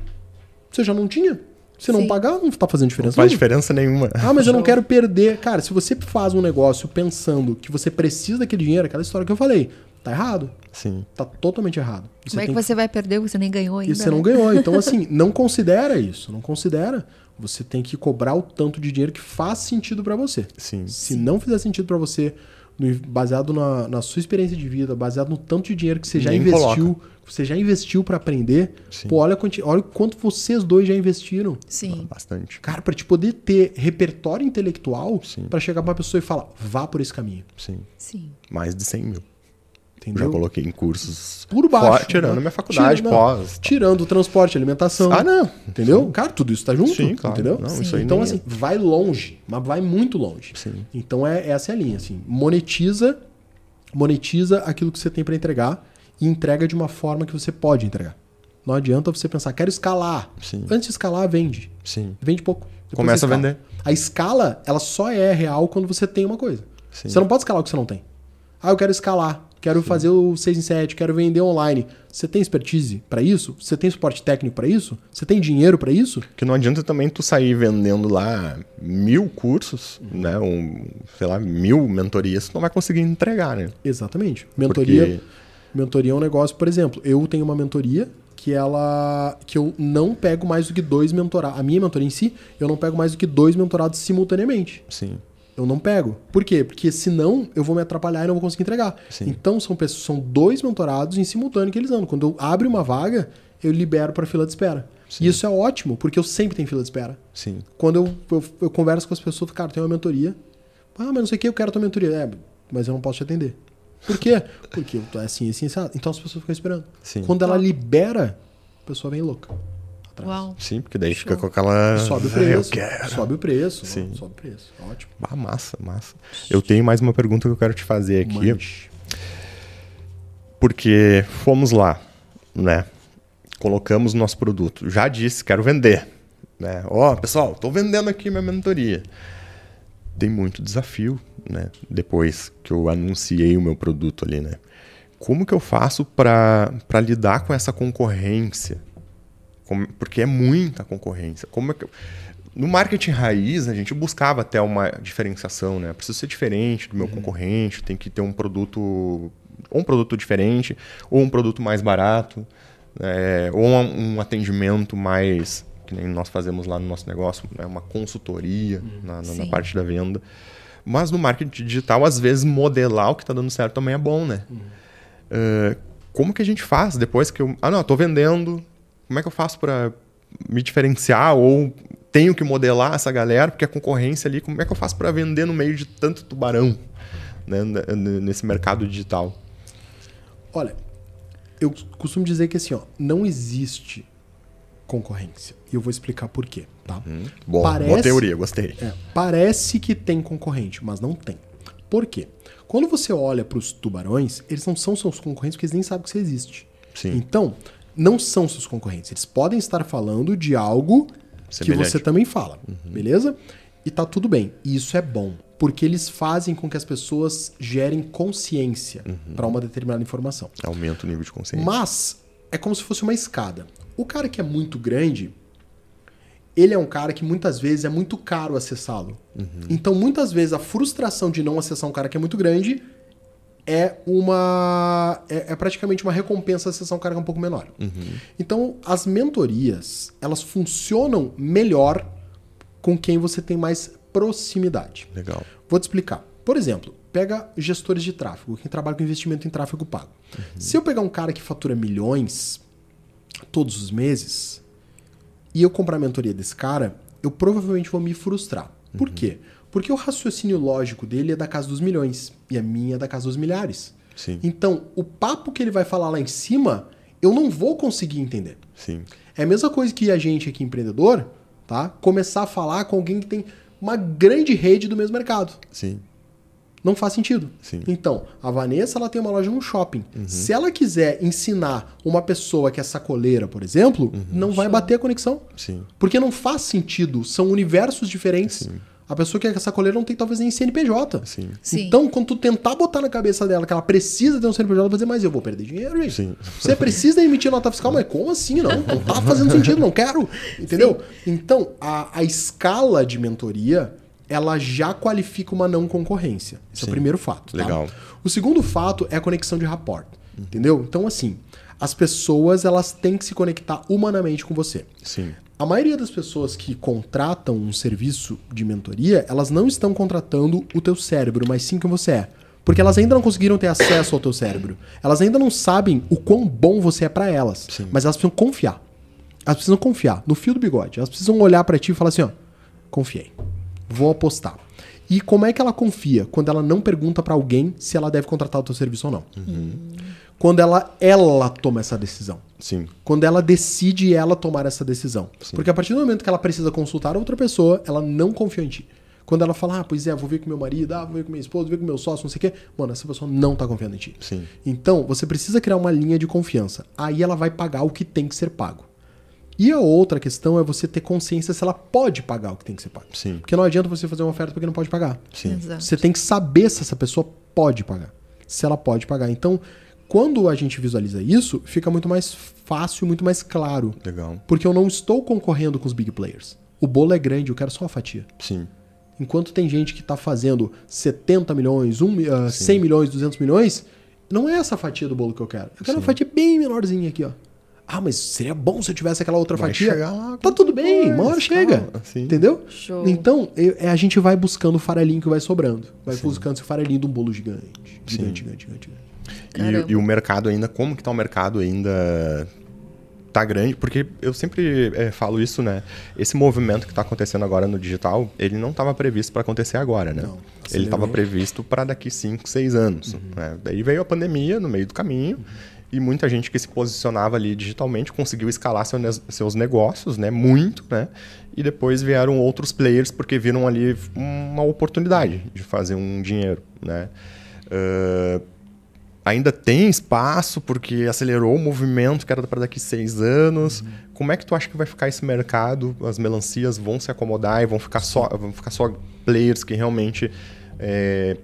Speaker 3: Você já não tinha? Se não
Speaker 2: Sim.
Speaker 3: pagar, não tá fazendo
Speaker 1: Não
Speaker 3: diferença.
Speaker 1: faz
Speaker 3: nenhuma.
Speaker 1: diferença nenhuma.
Speaker 3: Ah, mas eu não quero perder. Cara, se você faz um negócio pensando que você precisa daquele dinheiro, aquela história que eu falei, tá errado.
Speaker 1: Sim.
Speaker 3: Tá totalmente errado. Você
Speaker 2: Como é que
Speaker 3: tem
Speaker 2: você vai perder? Você nem ganhou ainda.
Speaker 3: e você não
Speaker 2: né?
Speaker 3: ganhou. Então, assim, não considera isso. Não considera. Você tem que cobrar o tanto de dinheiro que faz sentido pra você.
Speaker 1: Sim.
Speaker 3: Se não fizer sentido pra você, no- baseado na, na sua experiência de vida, baseado no tanto de dinheiro que você já
Speaker 1: Nem
Speaker 3: investiu, que você já investiu pra aprender,
Speaker 1: Sim.
Speaker 3: pô, olha, olha o quanto vocês dois já investiram.
Speaker 2: Sim.
Speaker 1: Bastante.
Speaker 3: Cara, pra te poder ter repertório intelectual
Speaker 1: Sim.
Speaker 3: pra chegar pra uma pessoa e falar, vá por esse caminho.
Speaker 1: Sim.
Speaker 2: Sim.
Speaker 1: Mais de 100 mil.
Speaker 3: Entendeu?
Speaker 1: Já coloquei em cursos.
Speaker 3: Por baixo.
Speaker 1: fora- tirando
Speaker 3: né?
Speaker 1: minha faculdade,
Speaker 3: Tira-
Speaker 1: pós.
Speaker 3: Tirando o transporte alimentação.
Speaker 1: Ah, não.
Speaker 3: Entendeu? Cara, tudo isso tá junto.
Speaker 1: Sim, claro.
Speaker 3: Entendeu?
Speaker 1: Não,
Speaker 2: Sim.
Speaker 1: isso aí
Speaker 3: Então, assim, vai longe, mas vai muito longe.
Speaker 1: Sim.
Speaker 3: Então, é, essa é a linha, assim. Monetiza, monetiza aquilo que você tem para entregar e entrega de uma forma que você pode entregar. Não adianta você pensar, quero escalar.
Speaker 1: Sim.
Speaker 3: Antes de escalar, vende.
Speaker 1: Sim.
Speaker 3: Vende pouco. Depois
Speaker 1: Começa a vender.
Speaker 3: A escala, ela só é real quando você tem uma coisa.
Speaker 1: Sim.
Speaker 3: Você não pode escalar o que você não tem. Ah, eu quero escalar, quero fazer o 6 em 7, quero vender online. Você tem expertise para isso? Você tem suporte técnico para isso? Você tem dinheiro para isso?
Speaker 1: Que não adianta também tu sair vendendo lá mil cursos, né? Um, sei lá, mil mentorias, tu não vai conseguir entregar, né?
Speaker 3: Exatamente. Mentoria,
Speaker 1: Porque-
Speaker 3: mentoria é um negócio, por exemplo, eu tenho uma mentoria que ela que eu não pego mais do que dois mentorados. A minha mentoria em si, eu não pego mais do que dois mentorados simultaneamente.
Speaker 1: Sim.
Speaker 3: Eu não pego. Por quê? Porque senão eu vou me atrapalhar e não vou conseguir entregar.
Speaker 1: Sim.
Speaker 3: Então são pessoas, são dois mentorados em simultâneo que eles andam. Quando eu abro uma vaga, eu libero para fila de espera.
Speaker 1: Sim.
Speaker 3: E isso é ótimo, porque eu sempre tenho fila de espera.
Speaker 1: Sim.
Speaker 3: Quando eu, eu, eu converso com as pessoas, cara, tem uma mentoria. Ah, mas não sei o que, eu quero a tua mentoria. É, mas eu não posso te atender. Por quê? Porque eu tô assim, assim, assim. Então as pessoas ficam esperando.
Speaker 1: Sim.
Speaker 3: Quando ela libera, a pessoa vem louca. Atrás.
Speaker 2: Uau.
Speaker 1: Sim, porque daí fica
Speaker 2: Show.
Speaker 1: com aquela.
Speaker 3: Sobe o
Speaker 1: "Ah,
Speaker 3: preço.
Speaker 1: Eu quero.
Speaker 3: Sobe o preço.
Speaker 1: Sim.
Speaker 3: Sobe o preço. Ótimo.
Speaker 1: Ah, massa, massa. Eu tenho mais uma pergunta que eu quero te fazer aqui.
Speaker 3: Mande.
Speaker 1: Porque fomos lá, né? Colocamos nosso produto. Já disse, quero vender. Né? Ó, pessoal, estou vendendo aqui minha mentoria. Tem muito desafio, né? Depois que eu anunciei o meu produto ali, né? Como que eu faço para lidar com essa concorrência? Como- porque é muita concorrência. Como é que eu- No marketing raiz, a gente buscava até uma diferenciação, né? Preciso ser diferente do meu concorrente, tem que ter um produto, ou um produto diferente, ou um produto mais barato, né? ou um, um atendimento mais, que nem nós fazemos lá no nosso negócio, né? uma consultoria na, na- na
Speaker 2: Sim.
Speaker 1: parte da venda. Mas no marketing digital, às vezes, modelar o que está dando certo também é bom, né? Eh, como que a gente faz depois que eu. Ah, não, estou vendendo. Como é que eu faço para me diferenciar? Ou tenho que modelar essa galera, porque a concorrência ali, como é que eu faço para vender no meio de tanto tubarão né, nesse mercado digital?
Speaker 3: Olha, eu costumo dizer que assim, ó, não existe concorrência. E eu vou explicar por quê, tá?
Speaker 1: Bom,
Speaker 3: Parece-
Speaker 1: boa teoria, gostei.
Speaker 3: É, parece que tem concorrente, mas não tem. Por quê? Quando você olha para os tubarões, eles não são seus concorrentes porque eles nem sabem que você existe.
Speaker 1: Sim.
Speaker 3: Então, não são seus concorrentes. Eles podem estar falando de algo que
Speaker 1: Semelhante.
Speaker 3: você também fala, beleza? E tá tudo bem. E isso é bom, porque eles fazem com que as pessoas gerem consciência para uma determinada informação.
Speaker 1: Aumenta o nível de consciência.
Speaker 3: Mas é como se fosse uma escada. O cara que é muito grande, ele é um cara que muitas vezes é muito caro acessá-lo. Então, muitas vezes, a frustração de não acessar um cara que é muito grande é uma. É, é praticamente uma recompensa acessar um cara que é um pouco menor. Então, as mentorias, elas funcionam melhor com quem você tem mais proximidade.
Speaker 1: Legal.
Speaker 3: Vou te explicar. Por exemplo, pega gestores de tráfego, quem trabalha com investimento em tráfego pago. Se eu pegar um cara que fatura milhões todos os meses e eu comprar a mentoria desse cara, eu provavelmente vou me frustrar. Por quê? Porque o raciocínio lógico dele é da casa dos milhões e a minha é da casa dos milhares.
Speaker 1: Sim.
Speaker 3: Então, o papo que ele vai falar lá em cima, eu não vou conseguir entender.
Speaker 1: Sim.
Speaker 3: É a mesma coisa que a gente aqui, empreendedor, tá? Começar a falar com alguém que tem uma grande rede do mesmo mercado.
Speaker 1: Sim.
Speaker 3: Não faz sentido.
Speaker 1: Sim.
Speaker 3: Então, a Vanessa ela tem uma loja num shopping. Se ela quiser ensinar uma pessoa que é sacoleira, por exemplo, não vai bater a conexão.
Speaker 1: Sim.
Speaker 3: Porque não faz sentido. São universos diferentes. A pessoa que é sacoleira não tem talvez nem CNPJ.
Speaker 1: Sim.
Speaker 2: Sim.
Speaker 3: Então, quando tu tentar botar na cabeça dela que ela precisa ter um CNPJ, ela vai dizer, mas eu vou perder dinheiro, gente.
Speaker 1: Sim.
Speaker 3: Você precisa emitir nota fiscal, mas como assim? Não, não tá fazendo sentido, não quero. Entendeu? Então, a, a escala de mentoria, ela já qualifica uma não concorrência. Esse é o
Speaker 1: Sim.
Speaker 3: primeiro fato. tá?
Speaker 1: Legal.
Speaker 3: O segundo fato é a conexão de rapport. Entendeu? Então, assim, as pessoas, elas têm que se conectar humanamente com você.
Speaker 1: Sim.
Speaker 3: A maioria das pessoas que contratam um serviço de mentoria, elas não estão contratando o teu cérebro, mas sim quem você é. Porque elas ainda não conseguiram ter acesso ao teu cérebro. Elas ainda não sabem o quão bom você é pra elas.
Speaker 1: Sim.
Speaker 3: Mas elas precisam confiar. Elas precisam confiar no fio do bigode. Elas precisam olhar pra ti e falar assim, ó, confiei. Vou apostar. E como é que ela confia? Quando ela não pergunta pra alguém se ela deve contratar o teu serviço ou não. Quando ela ela toma essa decisão
Speaker 1: Sim.
Speaker 3: quando ela decide ela tomar essa decisão. Porque a partir do momento que ela precisa consultar outra pessoa, ela não confia em ti. Quando ela fala, ah, pois é, vou ver com meu marido, ah, vou ver com minha esposa, vou ver com meu sócio, não sei o quê. Mano, essa pessoa não tá confiando em ti.
Speaker 1: Sim.
Speaker 3: Então, você precisa criar uma linha de confiança. Aí ela vai pagar o que tem que ser pago. E a outra questão é você ter consciência se ela pode pagar o que tem que ser pago.
Speaker 1: Sim.
Speaker 3: Porque não adianta você fazer uma oferta porque não pode pagar.
Speaker 1: Sim.
Speaker 2: Exato.
Speaker 3: Você tem que saber se essa pessoa pode pagar. Se ela pode pagar. Então, quando a gente visualiza isso, fica muito mais fácil, muito mais claro.
Speaker 1: Legal.
Speaker 3: Porque eu não estou concorrendo com os big players. O bolo é grande, eu quero só uma fatia.
Speaker 1: Sim.
Speaker 3: Enquanto tem gente que está fazendo 70 milhões, 1, mi- ah, 100 milhões, 200 milhões, não é essa fatia do bolo que eu quero. Eu quero uma fatia bem menorzinha aqui, ó. Ah, mas seria bom se eu tivesse aquela outra
Speaker 1: Vai
Speaker 3: fatia.
Speaker 1: chegar lá
Speaker 3: tá tudo bem,
Speaker 1: depois,
Speaker 3: uma hora chega.
Speaker 1: assim.
Speaker 3: Entendeu?
Speaker 2: Show.
Speaker 3: Então, eu- é, a gente vai buscando o farelinho que vai sobrando. Vai buscando esse farelinho de um bolo gigante. Gigante, gigante, gigante, gigante.
Speaker 1: E, e o mercado ainda, como que tá o mercado ainda tá grande? Porque eu sempre é, falo isso, né? Esse movimento que tá acontecendo agora no digital, ele não estava previsto para acontecer agora, né?
Speaker 3: Não,
Speaker 1: ele estava previsto para daqui 5, 6 anos. né? Daí veio a pandemia no meio do caminho. E muita gente que se posicionava ali digitalmente conseguiu escalar seu seus negócios, né? Muito, né? E depois vieram outros players porque viram ali uma oportunidade de fazer um dinheiro, né? Ah, ainda tem espaço porque acelerou o movimento que era para daqui seis anos. Como é que tu acha que vai ficar esse mercado? As melancias vão se acomodar e vão ficar só, vão ficar só players que realmente é,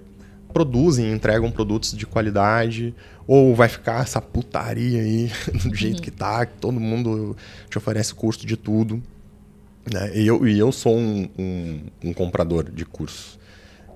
Speaker 1: produzem, entregam produtos de qualidade? Ou vai ficar essa putaria aí do jeito que tá, que todo mundo te oferece curso de tudo? né? E, eu, e eu sou um, um- um comprador de cursos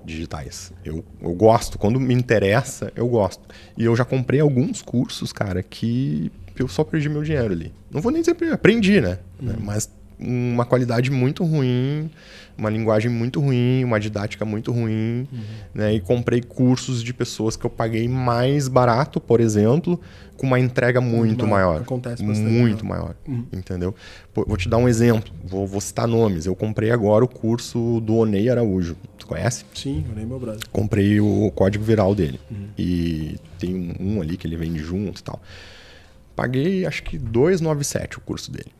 Speaker 1: digitais. Eu, eu gosto, quando me interessa, eu gosto. E eu já comprei alguns cursos, cara, que eu só perdi meu dinheiro ali. Não vou nem dizer aprendi, né? Né? Mas uma qualidade muito ruim, uma linguagem muito ruim, uma didática muito ruim, né? E comprei cursos de pessoas que eu paguei mais barato, por exemplo, com uma entrega muito,
Speaker 3: maior.
Speaker 1: maior.
Speaker 3: Acontece bastante,
Speaker 1: Muito
Speaker 3: né?
Speaker 1: maior. Entendeu? Pô, vou te dar um exemplo, vou, vou citar nomes. Eu comprei agora o curso do Onei Araújo. Tu conhece?
Speaker 3: Sim, nem meu brother.
Speaker 1: comprei o código viral dele. E tem um, um ali que ele vende junto e tal. Paguei acho que 297 o curso dele.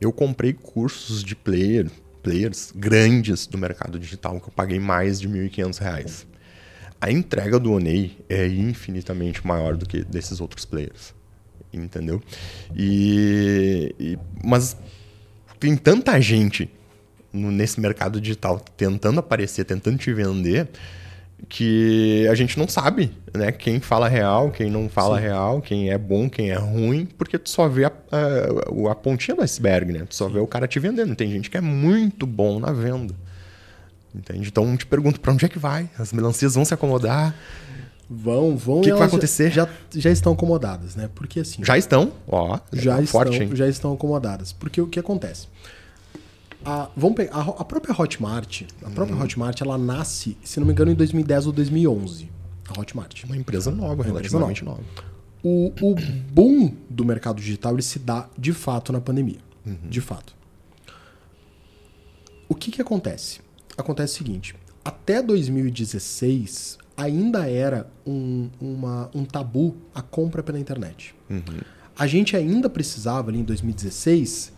Speaker 1: Eu comprei cursos de player, players grandes do mercado digital que eu paguei mais de 1.500 reais. A entrega do Onei é infinitamente maior do que desses outros players. Entendeu? E, e- mas tem tanta gente no- nesse mercado digital tentando aparecer, tentando te vender, que a gente não sabe, né? Quem fala real, quem não fala real, quem é bom, quem é ruim, porque tu só vê a, a, a pontinha do iceberg, né? Tu só vê o cara te vendendo. Tem gente que é muito bom na venda. Entende? Então te pergunto, pra onde é que vai? As melancias vão se acomodar?
Speaker 3: Vão, vão.
Speaker 1: O que que vai acontecer?
Speaker 3: Já, já estão acomodadas, né? Porque assim.
Speaker 1: Já estão, ó,
Speaker 3: já estão,
Speaker 1: forte,
Speaker 3: já estão acomodadas. Porque o que acontece? A, vamos pegar, a, a própria Hotmart, a própria
Speaker 1: Uhum.
Speaker 3: Hotmart, ela nasce, se não me engano, em 2010 ou 2011. A Hotmart.
Speaker 1: Uma empresa nova,
Speaker 3: empresa
Speaker 1: relativamente nova.
Speaker 3: O, o boom do mercado digital ele se dá de fato na pandemia. De fato. O que, que acontece? Acontece o seguinte: até 2016 ainda era um, uma- um tabu a compra pela internet. A gente ainda precisava, ali em 2016,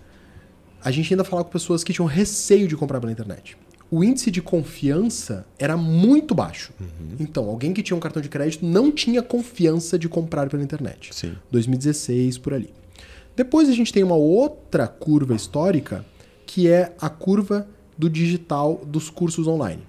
Speaker 3: a gente ainda falava com pessoas que tinham receio de comprar pela internet. O índice de confiança era muito baixo. Então, alguém que tinha um cartão de crédito não tinha confiança de comprar pela internet.
Speaker 1: Sim.
Speaker 3: 2016 por ali. Depois a gente tem uma outra curva histórica, que é a curva do digital dos cursos online.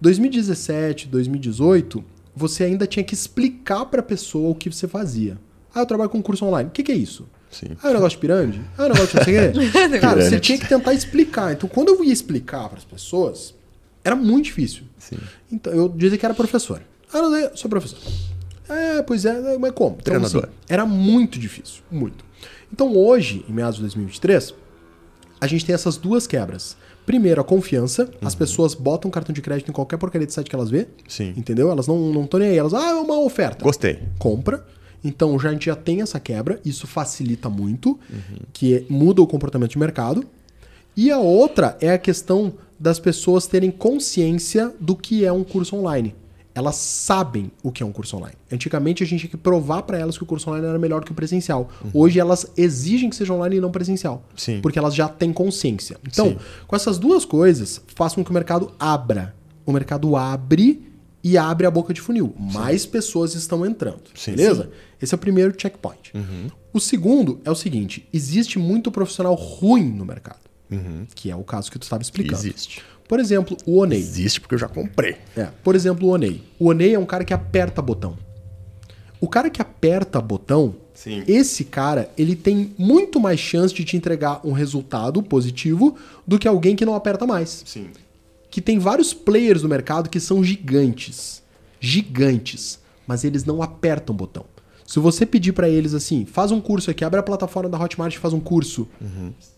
Speaker 3: 2017, 2018, você ainda tinha que explicar para a pessoa o que você fazia. Ah, eu trabalho com curso online. O que, que é isso?
Speaker 1: Sim.
Speaker 3: Ah, é um negócio de pirâmide? Ah, é um negócio de não sei o quê? Cara, você tinha que tentar explicar. Então, quando eu ia explicar para as pessoas, era muito difícil.
Speaker 1: Sim.
Speaker 3: Então, eu dizia que era professor. Ah, não, eu sou professor. É, pois é, mas como? Então,
Speaker 1: Treinador.
Speaker 3: assim, era muito difícil, muito. Então, hoje, em meados de 2023, a gente tem essas duas quebras. Primeiro, a confiança. As
Speaker 1: Uhum.
Speaker 3: pessoas botam cartão de crédito em qualquer porcaria de site que elas vê.
Speaker 1: Sim.
Speaker 3: Entendeu? Elas não estão nem aí. Elas, ah, é uma oferta
Speaker 1: Gostei.
Speaker 3: compra. Então já, a gente já tem essa quebra, isso facilita muito, que é- muda o comportamento de mercado. E a outra é a questão das pessoas terem consciência do que é um curso online. Elas sabem o que é um curso online. Antigamente a gente tinha que provar para elas que o curso online era melhor que o presencial. Hoje elas exigem que seja online e não presencial.
Speaker 1: Sim.
Speaker 3: Porque elas já têm consciência. Então,
Speaker 1: Sim.
Speaker 3: com essas duas coisas, faz com que o mercado abra. O mercado abre e abre a boca de funil. Mais pessoas estão entrando.
Speaker 1: Sim. Uhum.
Speaker 3: beleza? Esse é o primeiro checkpoint. O segundo é o seguinte: existe muito profissional ruim no mercado. Que é o caso que tu estava explicando.
Speaker 1: Uhum. Existe.
Speaker 3: Por exemplo, o Onei.
Speaker 1: Existe porque eu já comprei.
Speaker 3: É, por exemplo, o Onei. O Onei é um cara que aperta botão. O cara que aperta botão,
Speaker 1: Sim.
Speaker 3: esse cara, ele tem muito mais chance de te entregar um resultado positivo do que alguém que não aperta mais.
Speaker 1: Sim.
Speaker 3: Que tem vários players no mercado que são gigantes. Gigantes. Mas eles não apertam botão. Se você pedir pra eles assim, faz um curso aqui, abre a plataforma da Hotmart e faz um curso,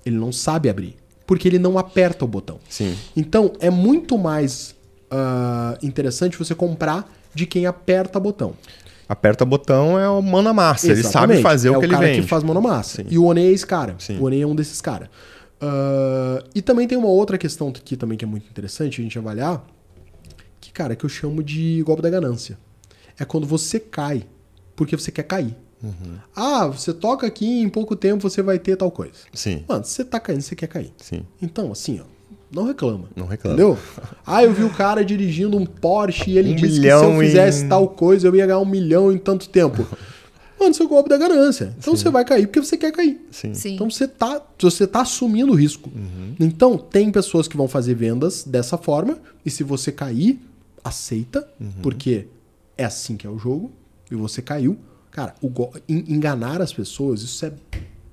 Speaker 3: ele não sabe abrir. Porque ele não aperta o botão.
Speaker 1: Sim.
Speaker 3: Então, é muito mais ah, interessante você comprar de quem aperta botão.
Speaker 1: Aperta botão é o mano massa. Ele sabe
Speaker 3: Exatamente.
Speaker 1: fazer
Speaker 3: é
Speaker 1: o que ele
Speaker 3: cara
Speaker 1: vende.
Speaker 3: que faz monomassa.
Speaker 1: Sim.
Speaker 3: E o Onei é esse cara.
Speaker 1: Sim.
Speaker 3: O Onei é um desses caras. Ah, e também tem uma outra questão aqui também que é muito interessante a gente avaliar, que, cara, que eu chamo de golpe da ganância. É quando você cai porque você quer cair.
Speaker 1: Uhum.
Speaker 3: Ah, você toca aqui e em pouco tempo você vai ter tal coisa.
Speaker 1: Sim,
Speaker 3: Mano, você tá caindo, você quer cair.
Speaker 1: sim.
Speaker 3: Então, assim, ó, não reclama.
Speaker 1: Não reclama.
Speaker 3: Entendeu? Ah, eu vi o cara dirigindo um Porsche e ele
Speaker 1: Um
Speaker 3: disse que se eu fizesse
Speaker 1: em-
Speaker 3: tal coisa eu ia ganhar um milhão em tanto tempo. Mano, o golpe da ganância. Então você vai cair porque você quer cair.
Speaker 1: Sim.
Speaker 2: Sim.
Speaker 3: Então você tá, você tá assumindo o risco. Então, tem pessoas que vão fazer vendas dessa forma, e se você cair, aceita, porque é assim que é o jogo, e você caiu. Cara, go- enganar as pessoas, isso é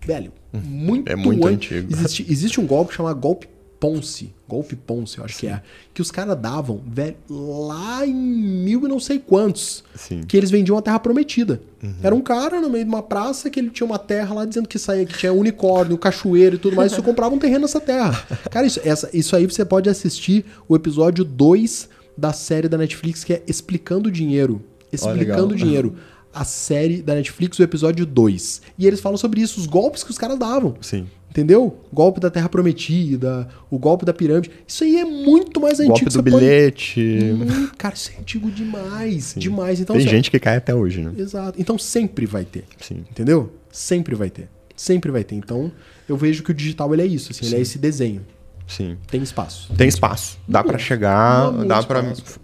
Speaker 3: velho. Muito,
Speaker 1: É muito
Speaker 3: an-
Speaker 1: antigo.
Speaker 3: Existe, existe um golpe chamado golpe Ponce. Golpe Ponce, eu acho que é. Que os caras davam, velho, lá em mil e não sei quantos.
Speaker 1: Sim.
Speaker 3: Que eles vendiam a terra prometida. Era um cara no meio de uma praça que ele tinha uma terra lá dizendo que saía, que tinha unicórnio, cachoeiro e tudo mais. E você comprava um terreno nessa terra. Cara, isso, essa, isso aí você pode assistir o episódio 2 da série da Netflix que é Explicando o Dinheiro. Explicando o
Speaker 1: legal.
Speaker 3: Dinheiro. A série da Netflix, o episódio 2. E eles falam sobre isso, os golpes que os caras davam.
Speaker 1: Sim.
Speaker 3: Entendeu? Golpe da Terra Prometida, o golpe da pirâmide. Isso aí é muito mais antigo.
Speaker 1: Golpe do
Speaker 3: você pode-
Speaker 1: bilhete.
Speaker 3: Hum, cara, isso é antigo demais. Demais. Então,
Speaker 1: Tem
Speaker 3: assim,
Speaker 1: gente que cai até hoje, né?
Speaker 3: Exato. Então sempre vai ter.
Speaker 1: Sim.
Speaker 3: Entendeu? Sempre vai ter. Sempre vai ter. Então, eu vejo que o digital ele é isso, assim, ele é esse desenho.
Speaker 1: Sim.
Speaker 3: Tem espaço.
Speaker 1: Tem espaço. Dá pra chegar, dá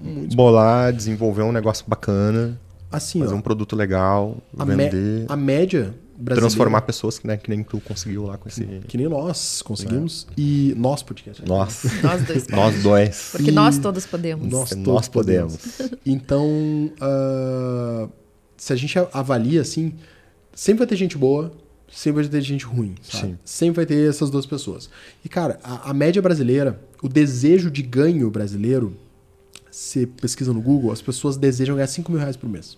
Speaker 3: muito
Speaker 1: bolar, desenvolver um negócio bacana,
Speaker 3: Assim,
Speaker 1: fazer
Speaker 3: ó,
Speaker 1: um produto legal,
Speaker 3: a, me-
Speaker 1: vender,
Speaker 3: a média brasileira
Speaker 1: transformar pessoas que, né, que nem tu conseguiu lá com esse.
Speaker 3: que nem nós conseguimos e nós podcast.
Speaker 1: Nossa.
Speaker 2: Nós dois.
Speaker 1: Nós dois.
Speaker 2: Porque
Speaker 3: E-
Speaker 2: nós todos podemos.
Speaker 3: Nós,
Speaker 1: Nós
Speaker 3: todos
Speaker 1: podemos.
Speaker 3: Então, ah, se a gente avalia assim, sempre vai ter gente boa, sempre vai ter gente ruim, sabe?
Speaker 1: Sim.
Speaker 3: Sempre vai ter essas duas pessoas. E, cara, a, a média brasileira, o desejo de ganho brasileiro, você pesquisa no Google, as pessoas desejam ganhar 5 mil reais por mês.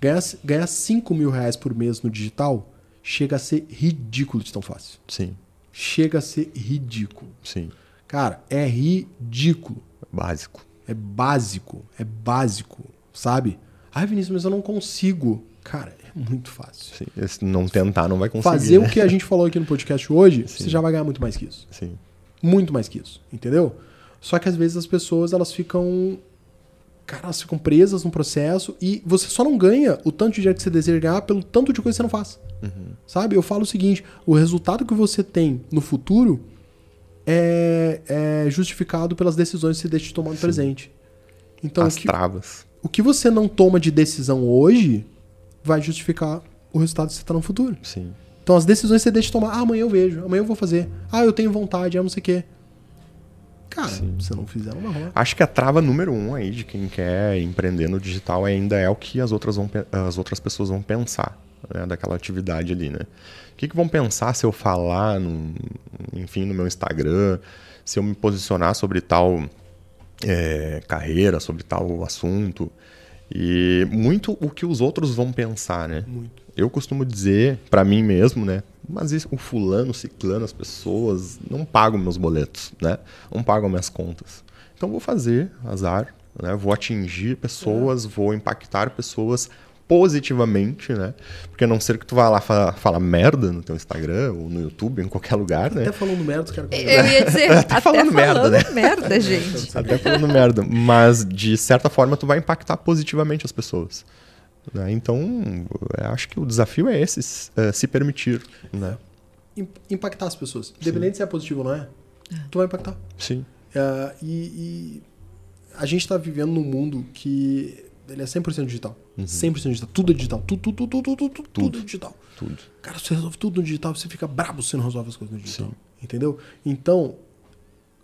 Speaker 3: Ganhar, ganhar 5 mil reais por mês no digital chega a ser ridículo de tão fácil.
Speaker 1: Sim,
Speaker 3: Chega a ser ridículo.
Speaker 1: sim.
Speaker 3: Cara, é ridículo.
Speaker 1: Básico.
Speaker 3: É básico, é básico, sabe? Ai, Vinícius, mas eu não consigo. Cara, é muito fácil.
Speaker 1: Sim. Esse não tentar não vai conseguir.
Speaker 3: Fazer
Speaker 1: né?
Speaker 3: o que a gente falou aqui no podcast hoje, você já vai ganhar muito mais que isso.
Speaker 1: Sim.
Speaker 3: Muito mais que isso, entendeu? Só que às vezes as pessoas, elas ficam... Cara, elas ficam presas num processo e você só não ganha o tanto de dinheiro que você deseja ganhar pelo tanto de coisa que você não faz. Sabe? Eu falo o seguinte, o resultado que você tem no futuro é, é justificado pelas decisões que você deixa de tomar no presente. Então, o
Speaker 1: As
Speaker 3: que,
Speaker 1: travas.
Speaker 3: o que você não toma de decisão hoje vai justificar o resultado que você está no futuro.
Speaker 1: Sim.
Speaker 3: Então as decisões você deixa de tomar, ah, amanhã eu vejo, amanhã eu vou fazer, ah, eu tenho vontade, ah, não sei o quê. Cara, se você não fizer, não vai rolar.
Speaker 1: Acho que a trava número um aí de quem quer empreender no digital ainda é o que as outras, vão, as outras pessoas vão pensar né, daquela atividade ali, né? O que, que vão pensar se eu falar, no, enfim, no meu Instagram, se eu me posicionar sobre tal é, carreira, sobre tal assunto? E muito o que os outros vão pensar, né?
Speaker 3: Muito.
Speaker 1: Eu costumo dizer pra mim mesmo, né? Mas isso, o fulano, o ciclano, as pessoas não pagam meus boletos, né? Não pagam minhas contas. Então vou fazer azar, né? Vou atingir pessoas, vou impactar pessoas positivamente, né? Porque a não ser que tu vá lá falar fala merda no teu Instagram ou no YouTube, em qualquer lugar, né?
Speaker 3: Até falando merda, caras.
Speaker 2: Eu ia dizer, até
Speaker 1: falando
Speaker 2: falando
Speaker 1: merda,
Speaker 2: merda,
Speaker 1: né?
Speaker 2: merda, gente.
Speaker 1: Até falando merda. Mas, de certa forma, tu vai impactar positivamente as pessoas. Né? Então, eu acho que o desafio é esse, é, se permitir. Né?
Speaker 3: Im- Impactar as pessoas. Independente se é positivo ou não é, tu vai impactar.
Speaker 1: Sim.
Speaker 3: É, e, e a gente tá vivendo num mundo que ele é 100% digital. 100% digital. Tudo é digital. Tudo, tudo, tudo, tudo, tudo, tudo, tudo é digital.
Speaker 1: Tudo.
Speaker 3: Cara, você resolve tudo no digital, você fica brabo se não resolve as coisas no digital. Entendeu? Então,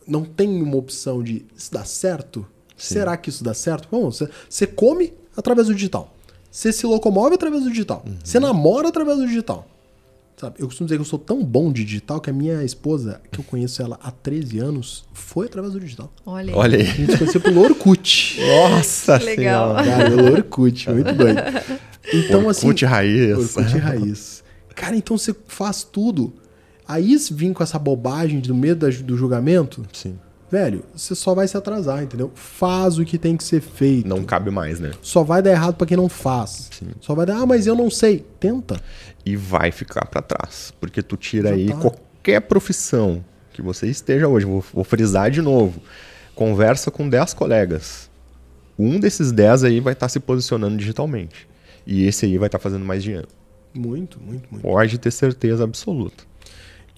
Speaker 3: não tem uma opção de isso dá certo?
Speaker 1: Sim.
Speaker 3: Será que isso dá certo? Bom, você, você come através do digital. Você se locomove através do digital. Você namora através do digital. Sabe? Eu costumo dizer que eu sou tão bom de digital que a minha esposa, que eu conheço ela há 13 anos, foi através do digital.
Speaker 2: Olha aí.
Speaker 1: Olha
Speaker 3: A
Speaker 1: aí.
Speaker 3: gente se conheceu pelo Orkut.
Speaker 1: Nossa
Speaker 2: Legal.
Speaker 1: Senhora.
Speaker 3: Cara, pelo Orkut, muito doido. Então, assim.
Speaker 1: Orkut raiz.
Speaker 3: Orkut raiz. Cara, então você faz tudo. Aí se vir com essa bobagem do medo do julgamento,
Speaker 1: Sim.
Speaker 3: Velho, você só vai se atrasar, entendeu? Faz o que tem que ser feito.
Speaker 1: Não cabe mais, né?
Speaker 3: Só vai dar errado pra quem não faz.
Speaker 1: Sim.
Speaker 3: Só vai dar, ah, mas eu não sei. Tenta.
Speaker 1: E vai ficar pra trás. Porque tu tira
Speaker 3: Já
Speaker 1: aí
Speaker 3: tá.
Speaker 1: qualquer profissão que você esteja hoje. Vou, vou frisar de novo. Conversa com 10 colegas. Um desses 10 aí vai estar se posicionando digitalmente. E esse aí vai estar fazendo mais dinheiro.
Speaker 3: Muito, muito, muito.
Speaker 1: Pode ter certeza absoluta.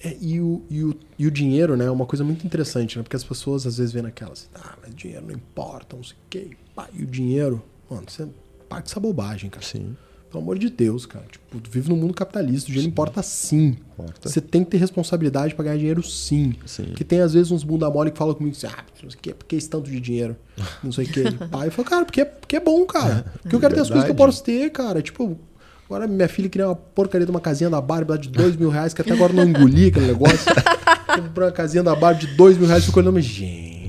Speaker 3: É, e, o, e, o, e o dinheiro, né, é uma coisa muito interessante, né? Porque as pessoas às vezes vêem naquelas, ah, mas dinheiro não importa, não sei o quê. E o dinheiro, mano, você paga essa bobagem, cara.
Speaker 1: Sim.
Speaker 3: Pelo amor de Deus, cara. Tipo, tu vive num mundo capitalista, o dinheiro importa sim.
Speaker 1: Importa.
Speaker 3: Você tem que ter responsabilidade pra ganhar dinheiro sim.
Speaker 1: Sim.
Speaker 3: Porque tem às vezes uns bunda mole que falam comigo assim, ah, não sei o quê, por que esse tanto de dinheiro? Não sei o quê. Pai, eu falo, cara, porque é, porque é bom, cara. Porque eu quero ter as coisas que eu
Speaker 1: Verdade.
Speaker 3: posso ter, cara. Tipo, agora minha filha queria uma porcaria de uma casinha da Barbie lá de dois mil reais, que até agora não engoli aquele negócio. Comprei uma casinha da Barbie de dois mil reais, ficou olhando, mas, gente,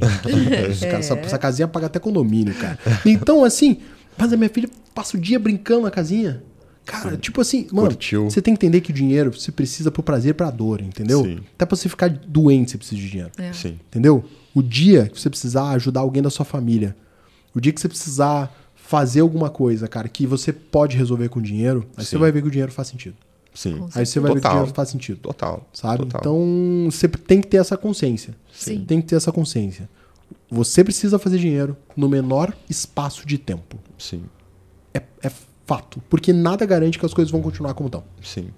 Speaker 3: cara, essa, essa casinha paga até condomínio, cara. Então, assim, mas a minha filha passa o dia brincando na casinha. Cara, tipo assim, mano,
Speaker 1: Curtiu.
Speaker 3: você tem que entender que o dinheiro você precisa pro prazer e pra dor, entendeu?
Speaker 1: Sim.
Speaker 3: Até pra você ficar doente, você precisa de dinheiro.
Speaker 2: É.
Speaker 1: Sim.
Speaker 3: Entendeu? O dia que você precisar ajudar alguém da sua família, o dia que você precisar fazer alguma coisa, cara, que você pode resolver com dinheiro, aí você
Speaker 1: Sim.
Speaker 3: vai ver que o dinheiro faz sentido.
Speaker 1: Sim.
Speaker 2: Com
Speaker 3: Aí você vai ver que o
Speaker 1: Total.
Speaker 3: dinheiro faz sentido.
Speaker 1: Total.
Speaker 3: Sabe?
Speaker 1: Total.
Speaker 3: Então você tem que ter essa consciência.
Speaker 2: Sim.
Speaker 3: Tem que ter essa consciência. Você precisa fazer dinheiro no menor espaço de tempo.
Speaker 1: Sim.
Speaker 3: É, é fato. Porque nada garante que as coisas vão continuar como estão.
Speaker 1: Sim.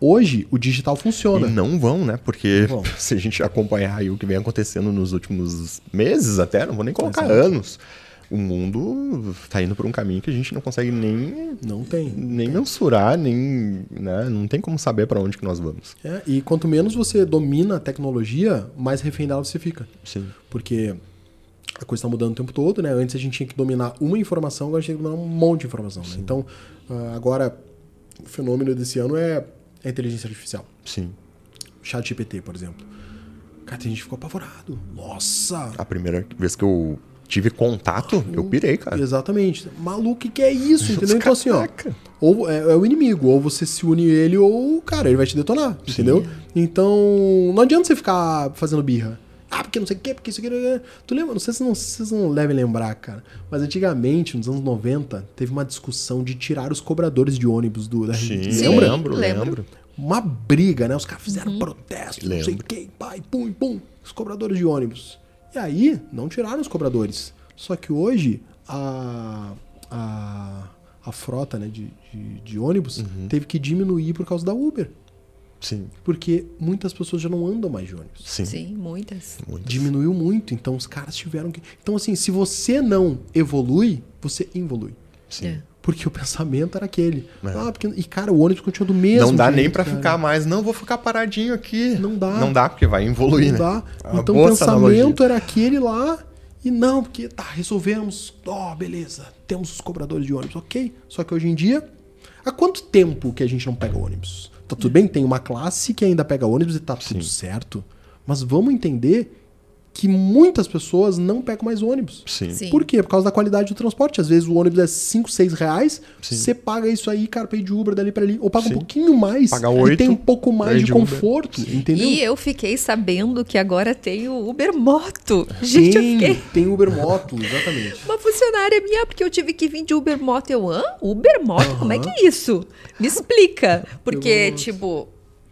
Speaker 3: Hoje, o digital funciona.
Speaker 1: E não vão, né? Porque
Speaker 3: vão.
Speaker 1: se a gente acompanhar aí o que vem acontecendo nos últimos meses até, não vou nem colocar
Speaker 3: Exato.
Speaker 1: anos, o mundo tá indo por um caminho que a gente não consegue nem,
Speaker 3: Não tem.
Speaker 1: nem mensurar, nem, né? Não tem como saber para onde que nós vamos.
Speaker 3: É, e quanto menos você domina a tecnologia, mais refém dela você fica.
Speaker 1: Sim.
Speaker 3: Porque a coisa está mudando o tempo todo, né? Antes a gente tinha que dominar uma informação, agora a gente tem que dominar um monte de informação. Né? Então, ah, agora, o fenômeno desse ano é a inteligência artificial.
Speaker 1: Sim.
Speaker 3: Chat GPT, por exemplo. Cara, tem gente que ficou apavorado. Nossa!
Speaker 1: A primeira vez que eu tive contato, eu pirei, cara.
Speaker 3: Exatamente. Maluco, o que, que é isso? Entendeu? Então, assim, ó. Ou é, é o inimigo, ou você se une a ele, ou, cara, ele vai te detonar, entendeu? Então, não adianta você ficar fazendo birra. Ah, porque não sei o quê, porque isso aqui. Tu lembra? Não sei se não, vocês não devem lembrar, cara. Mas antigamente, nos anos 90, teve uma discussão de tirar os cobradores de ônibus do, da
Speaker 1: Sim.
Speaker 2: Sim,
Speaker 3: Lembra?
Speaker 1: lembro,
Speaker 2: lembro.
Speaker 1: lembro.
Speaker 3: Uma briga, né? Os caras fizeram protesto, não sei o
Speaker 1: Lembro.
Speaker 3: quê, pai, pum, pum, os cobradores de ônibus. E aí, não tiraram os cobradores. Só que hoje, a, a, a frota né, de, de, de ônibus teve que diminuir por causa da Uber.
Speaker 1: Sim.
Speaker 3: Porque muitas pessoas já não andam mais de ônibus.
Speaker 1: Sim.
Speaker 2: Sim, muitas.
Speaker 1: Muito.
Speaker 3: Diminuiu muito, então os caras tiveram que. Então, assim, se você não evolui, você involui.
Speaker 1: Sim.
Speaker 2: É.
Speaker 3: Porque o pensamento era aquele.
Speaker 1: É.
Speaker 3: Ah, porque... E, cara, o ônibus continua do mesmo.
Speaker 1: Não dá
Speaker 3: jeito,
Speaker 1: nem pra
Speaker 3: cara.
Speaker 1: ficar mais, não, vou ficar paradinho aqui.
Speaker 3: Não dá.
Speaker 1: Não dá, porque vai evoluir,
Speaker 3: Não
Speaker 1: né?
Speaker 3: dá.
Speaker 1: É
Speaker 3: Então o
Speaker 1: essa analogia.
Speaker 3: pensamento era aquele lá. E não, porque tá, resolvemos. Ó, beleza. Temos os cobradores de ônibus, ok. Só que hoje em dia, há quanto tempo que a gente não pega ônibus? Tá tudo bem, tem uma classe que ainda pega ônibus e tá tudo
Speaker 1: Sim.
Speaker 3: certo. Mas vamos entender que muitas pessoas não pegam mais ônibus.
Speaker 1: Sim.
Speaker 2: Sim.
Speaker 3: Por quê? Por causa da qualidade do transporte. Às vezes o ônibus é 5, 6 reais,
Speaker 1: Sim.
Speaker 3: você paga isso aí, cara, ir de Uber dali pra ali. Ou paga
Speaker 1: Sim.
Speaker 3: um pouquinho mais
Speaker 1: Paga
Speaker 3: e
Speaker 1: oito,
Speaker 3: tem um pouco mais de conforto, entendeu?
Speaker 2: E eu fiquei sabendo que agora tem o Uber Moto. Gente, eu
Speaker 3: tem,
Speaker 2: fiquei.
Speaker 3: tem Uber Moto, exatamente.
Speaker 2: Uma funcionária minha, porque eu tive que vir de Uber Moto. Eu, hã? Uber Moto? Como é que é isso? Me explica. Porque, tipo,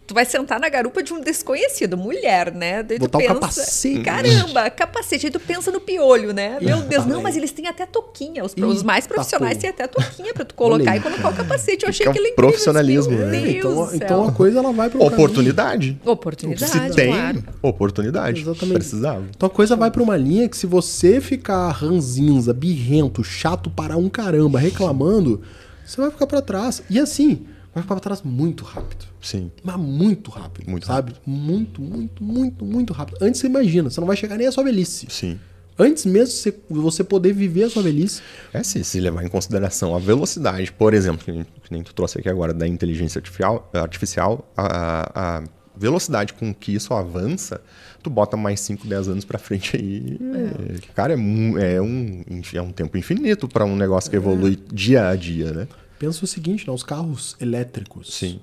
Speaker 2: tu vai sentar na garupa de um desconhecido, mulher, né? Daí tu
Speaker 3: Botar o
Speaker 2: pensa,
Speaker 3: capacete.
Speaker 2: Caramba, capacete. Aí tu pensa no piolho, né? Meu Deus, não, mas eles têm até toquinha. Os, os mais profissionais têm até toquinha pra tu colocar e colocar o capacete. Eu achei
Speaker 1: Fica
Speaker 2: aquilo
Speaker 1: um
Speaker 2: incrível.
Speaker 1: profissionalismo, né?
Speaker 2: Deus
Speaker 3: então, então a coisa ela vai para
Speaker 1: Oportunidade.
Speaker 2: Oportunidade,
Speaker 1: Se tem
Speaker 2: claro.
Speaker 1: oportunidade.
Speaker 3: Exatamente.
Speaker 1: Precisava.
Speaker 3: Então a coisa vai para uma linha que se você ficar ranzinza, birrento, chato para um caramba, reclamando, você vai ficar para trás. E assim, vai ficar para trás muito rápido.
Speaker 1: Sim.
Speaker 3: Mas muito rápido,
Speaker 1: Muito
Speaker 3: sabe? Muito, muito, muito, muito rápido. Antes você imagina, você não vai chegar nem à sua velhice.
Speaker 1: Sim.
Speaker 3: Antes mesmo de você, você poder viver a sua velhice,
Speaker 1: É se, se levar em consideração a velocidade, por exemplo, que nem, que nem tu trouxe aqui agora da inteligência artificial, artificial a, a velocidade com que isso avança, tu bota mais 5, 10 anos pra frente aí. é, cara, é, é um, é um tempo infinito pra um negócio que evolui dia a dia, né?
Speaker 3: Pensa o seguinte, né? Os carros elétricos.
Speaker 1: Sim.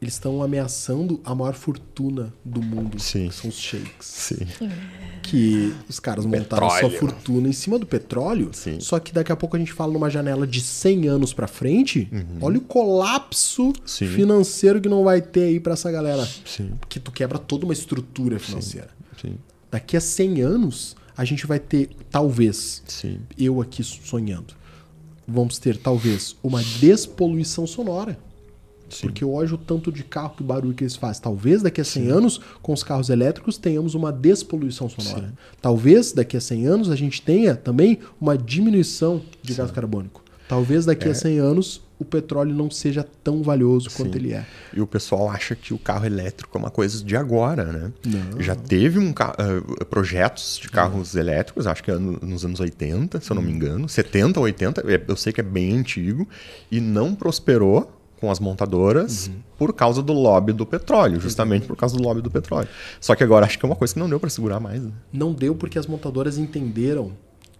Speaker 3: Eles estão ameaçando a maior fortuna do mundo.
Speaker 1: Sim.
Speaker 3: Que são os shakes.
Speaker 1: Sim.
Speaker 3: Que os caras montaram
Speaker 1: Petróleo.
Speaker 3: sua fortuna em cima do petróleo.
Speaker 1: Sim.
Speaker 3: Só que daqui a pouco a gente fala numa janela de 100 anos pra frente. Olha o colapso
Speaker 1: Uhum. Sim.
Speaker 3: financeiro que não vai ter aí pra essa galera.
Speaker 1: Sim.
Speaker 3: Que tu quebra toda uma estrutura financeira.
Speaker 1: Sim.
Speaker 3: Daqui a 100 anos, a gente vai ter, talvez,
Speaker 1: Sim.
Speaker 3: eu aqui sonhando, vamos ter, talvez, uma despoluição sonora.
Speaker 1: Sim.
Speaker 3: Porque hoje o tanto de carro que barulho que eles fazem. Talvez daqui a 100 anos, com os carros elétricos, tenhamos uma despoluição sonora. Talvez daqui a 100 anos a gente tenha também uma diminuição de gás carbônico. Talvez daqui a 100 anos o petróleo não seja tão valioso quanto
Speaker 1: Sim.
Speaker 3: ele é.
Speaker 1: E o pessoal acha que o carro elétrico é uma coisa de agora, né?
Speaker 3: Não.
Speaker 1: Já teve um ah, projetos de carros elétricos, acho que ano- nos anos 80, se eu não me engano, 70, 80, é- eu sei que é bem antigo, e não prosperou com as montadoras por causa do lobby do petróleo, justamente por causa do lobby do petróleo. Só que agora acho que é uma coisa que não deu para segurar mais. Né?
Speaker 3: Não deu porque as montadoras entenderam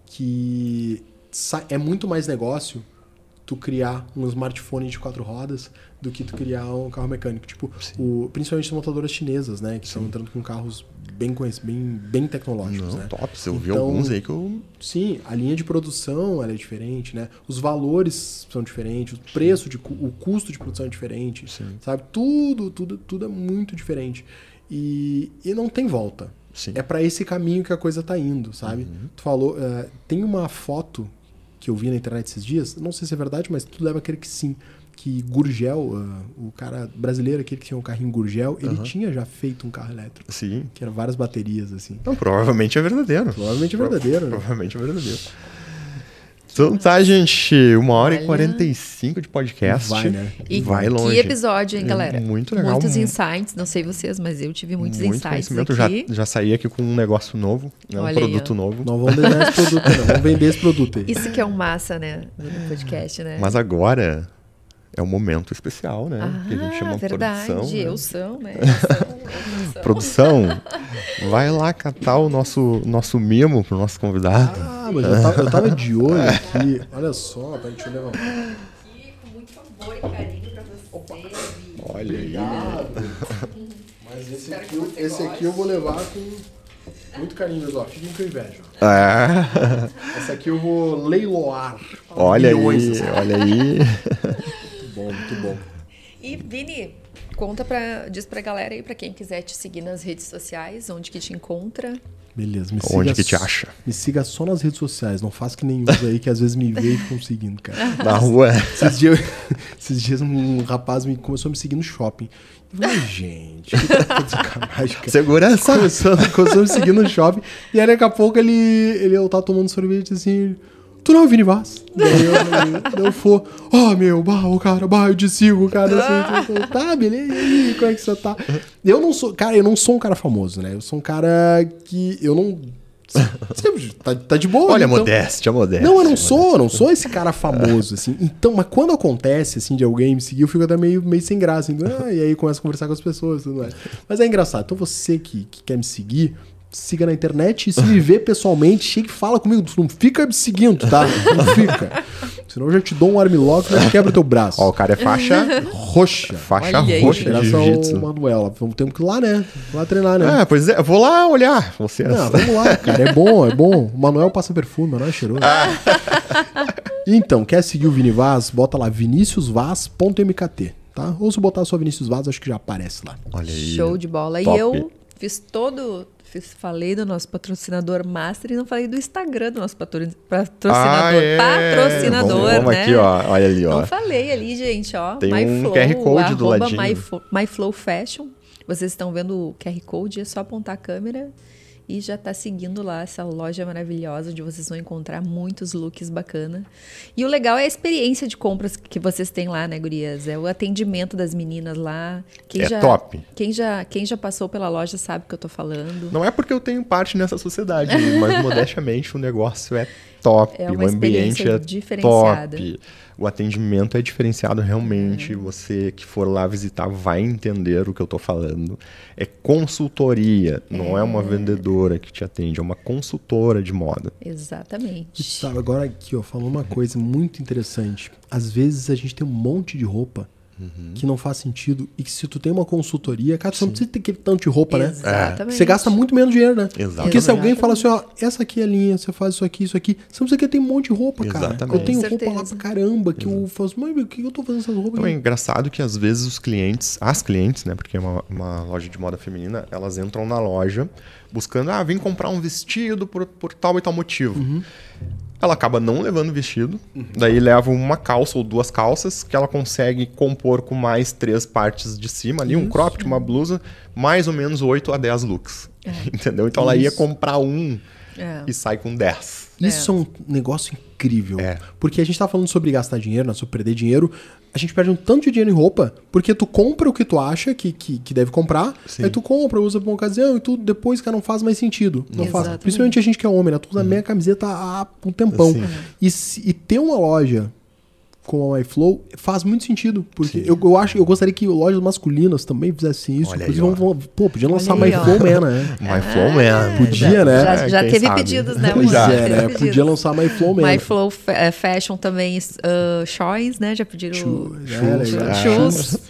Speaker 3: que é muito mais negócio tu criar um smartphone de quatro rodas do que tu criar um carro mecânico. Tipo, o, principalmente as montadoras chinesas, né? Que estão entrando com carros bem, bem, bem tecnológicos,
Speaker 1: Não,
Speaker 3: né?
Speaker 1: tops. Eu vi
Speaker 3: Então-
Speaker 1: alguns aí que eu.
Speaker 3: Sim, a linha de produção é diferente, né? Os valores são diferentes, o preço, de, o custo de produção é diferente,
Speaker 1: Sim.
Speaker 3: sabe? Tudo, tudo, tudo é muito diferente. E, e não tem volta.
Speaker 1: Sim.
Speaker 3: É para esse caminho que a coisa tá indo, sabe? Tu falou, eh, tem uma foto que eu vi na internet esses dias, não sei se é verdade, mas tudo leva a crer que sim. Que Gurgel, ah, o cara brasileiro, aquele que tinha um carrinho Gurgel, ele tinha já feito um carro elétrico,
Speaker 1: Sim.
Speaker 3: que era várias baterias, assim.
Speaker 1: Não, provavelmente é verdadeiro.
Speaker 3: Provavelmente é verdadeiro, né?
Speaker 1: Provavelmente é verdadeiro. Então tá, gente. Uma hora e
Speaker 2: Olha.
Speaker 1: 45 de podcast.
Speaker 3: Vai, né?
Speaker 2: E
Speaker 1: Vai longe.
Speaker 2: que episódio, hein,
Speaker 1: É
Speaker 2: galera?
Speaker 1: muito legal.
Speaker 2: Muitos
Speaker 1: Mu-
Speaker 2: insights, não sei vocês, mas eu tive muitos
Speaker 1: Muito
Speaker 2: insights aqui.
Speaker 1: Já, já saí aqui com um negócio novo, né? um
Speaker 2: Olha aí,
Speaker 1: produto
Speaker 2: ó.
Speaker 1: novo.
Speaker 3: Nós vamos vender esse produto, não. Vamos vender esse produto aí.
Speaker 2: Isso que é um massa, né? Do podcast, né?
Speaker 1: Mas agora é um momento especial, né?
Speaker 2: ah,
Speaker 1: que a gente chama
Speaker 2: verdade,
Speaker 1: produção. né?
Speaker 2: eu sou, né? Eu sou.
Speaker 1: Produção, vai lá catar o nosso, nosso mimo pro nosso convidado.
Speaker 3: Ah, mas eu tava, eu tava de olho aqui. Olha só, peraí, deixa eu levantar.
Speaker 2: Aqui, com muito amor e carinho pra vocês.
Speaker 1: Olha aí.
Speaker 3: Mas esse aqui, eu- esse aqui eu vou levar com muito carinho, meus ó. Fiquem com inveja.
Speaker 1: Ah,
Speaker 3: Essa aqui eu vou leiloar.
Speaker 1: olha aí, olha aí.
Speaker 3: Muito bom, muito bom.
Speaker 2: E, Vini, conta pra, diz pra galera aí, pra quem quiser te seguir nas redes sociais, onde que te encontra.
Speaker 3: Beleza, me
Speaker 1: Onde
Speaker 3: siga
Speaker 1: que te acha?
Speaker 3: Me siga só nas redes sociais, não faça que nem uns aí que às vezes me vê e ficam seguindo, cara.
Speaker 1: Na rua.
Speaker 3: Esses dias, esses dias um rapaz me, começou a me seguir no shopping. Eu falei, gente, que tá de sacanagem, cara.
Speaker 1: Segurança.
Speaker 3: Começou, começou a me seguir no shopping. E aí daqui a pouco ele, ele eu tava tomando sorvete assim. Tu não é o Vini Vaz? Daí eu, eu fui, ó meu, bah, o cara, bah, eu te sigo, cara. Assim, eu, tá, beleza, e aí, como é que você tá? Eu não sou, cara, eu não sou um cara famoso, né? Eu sou um cara que eu não. Tá, tá de boa.
Speaker 1: Olha a
Speaker 3: então-
Speaker 1: modéstia, a modéstia.
Speaker 3: não, eu não sou, eu não sou esse cara famoso, assim. Então, mas quando acontece, assim, de alguém me seguir, eu fico até meio, meio sem graça. Assim, ah, e aí começo a conversar com as pessoas tudo mais. Mas é engraçado. Então, você que, que quer me seguir, siga na internet e se me vê pessoalmente, chega e fala comigo. Tu não fica me seguindo, tá? Não fica. Senão eu já te dou um armlock e já quebra teu braço.
Speaker 1: Ó, o cara é faixa,
Speaker 3: Roxa.
Speaker 1: faixa
Speaker 2: Olha aí.
Speaker 1: roxa de jiu-jitsu.
Speaker 3: ao Manuel. Vamos ter que ir lá, né? Lá treinar, né?
Speaker 1: Ah, pois é, vou lá olhar vocês.
Speaker 3: Não, vamos lá, cara. É bom, é bom. O Manuel passa perfume, o Manuel é cheiroso. então, quer seguir o Vini Vaz? Bota lá viniciusvaz.mkt, tá? Ou se botar só Vinícius Vaz, acho que já aparece lá.
Speaker 1: Olha aí.
Speaker 2: Show de bola.
Speaker 1: Top.
Speaker 2: E eu fiz todo. Falei do nosso patrocinador master e não falei do Instagram do nosso patro- patrocinador.
Speaker 1: Ah, é.
Speaker 2: Patrocinador,
Speaker 1: vamos, vamos
Speaker 2: né?
Speaker 1: aqui, ó. Olha ali, ó.
Speaker 2: Não falei ali, gente, ó.
Speaker 1: Tem um
Speaker 2: MyFlow,
Speaker 1: QR Code do ladinho.
Speaker 2: MyFo- MyFlow Fashion. Vocês estão vendo o QR Code, é só apontar a câmera e já tá seguindo lá essa loja maravilhosa onde vocês vão encontrar muitos looks bacana. E o legal é a experiência de compras que vocês têm lá, né, gurias? É o atendimento das meninas lá. Quem
Speaker 1: É
Speaker 2: já,
Speaker 1: top.
Speaker 2: Quem já, quem já passou pela loja sabe o que eu tô falando.
Speaker 1: Não é porque eu tenho parte nessa sociedade, mas modestamente o negócio é top,
Speaker 2: É uma
Speaker 1: o ambiente é
Speaker 2: diferenciada.
Speaker 1: top. O atendimento é diferenciado realmente.
Speaker 2: Uhum.
Speaker 1: Você que for lá visitar vai entender o que eu tô falando. É consultoria, não é uma vendedora que te atende, é uma consultora de moda.
Speaker 3: E
Speaker 2: Exatamente.
Speaker 3: sabe, agora aqui, ó, falou uma coisa muito interessante. Às vezes a gente tem um monte de roupa
Speaker 1: Uhum.
Speaker 3: que não faz sentido e que se tu tem uma consultoria, cara, tu não precisa ter aquele tanto de roupa, né?
Speaker 2: Exatamente.
Speaker 3: Você gasta muito menos dinheiro, né?
Speaker 1: Exatamente.
Speaker 3: Porque se alguém fala assim, ó, essa aqui é a linha, você faz isso aqui, isso aqui, você não precisa que tem um monte de roupa, cara.
Speaker 1: Exatamente.
Speaker 3: Eu tenho
Speaker 2: Com
Speaker 3: roupa lá pra caramba, que eu falo assim, mãe, o que eu tô fazendo essas roupas
Speaker 1: Então é engraçado que às vezes os clientes, as clientes, né, porque é uma, uma loja de moda feminina, elas entram na loja buscando, ah, vim comprar um vestido por, por tal e tal motivo.
Speaker 3: Uhum.
Speaker 1: Ela acaba não levando vestido, daí leva uma calça ou duas calças que ela consegue compor com mais três partes de cima ali, um cropped, uma blusa, mais ou menos 8 a 10 looks. Entendeu? Então ela ia
Speaker 3: Isso.
Speaker 1: comprar um
Speaker 2: É.
Speaker 1: e sai com 10.
Speaker 3: Isso é. um negócio incrível.
Speaker 1: É.
Speaker 3: Porque a gente tá falando sobre gastar dinheiro, né, sobre perder dinheiro. A gente perde um tanto de dinheiro em roupa, porque tu compra o que tu acha que, que, que deve comprar,
Speaker 1: Sim.
Speaker 3: aí tu compra, usa pra uma ocasião e tudo, depois, cara, não faz mais sentido. Não faz.
Speaker 2: Exatamente.
Speaker 3: Principalmente a gente que é homem, né? Tu usa a
Speaker 1: Uhum.
Speaker 3: meia camiseta há um tempão.
Speaker 1: Sim.
Speaker 3: E, se- e ter uma loja com a MyFlow faz muito sentido. Porque
Speaker 1: Sim.
Speaker 3: eu, eu acho, eu gostaria que lojas masculinas também fizessem isso.
Speaker 1: Olha aí,
Speaker 3: vão, vão- pô, podia lançar
Speaker 2: Olha aí,
Speaker 3: MyFlow Man, né?
Speaker 1: My Flow Man.
Speaker 3: Podia, né?
Speaker 2: Já, já teve
Speaker 1: sabe?
Speaker 2: pedidos, né,
Speaker 3: Pois é, né?
Speaker 2: pedidos.
Speaker 3: Podia lançar MyFlow Man.
Speaker 2: My Flow Fa- eh, Fashion também, uh, Shoes, né? Já pediram.
Speaker 3: Shoes, é,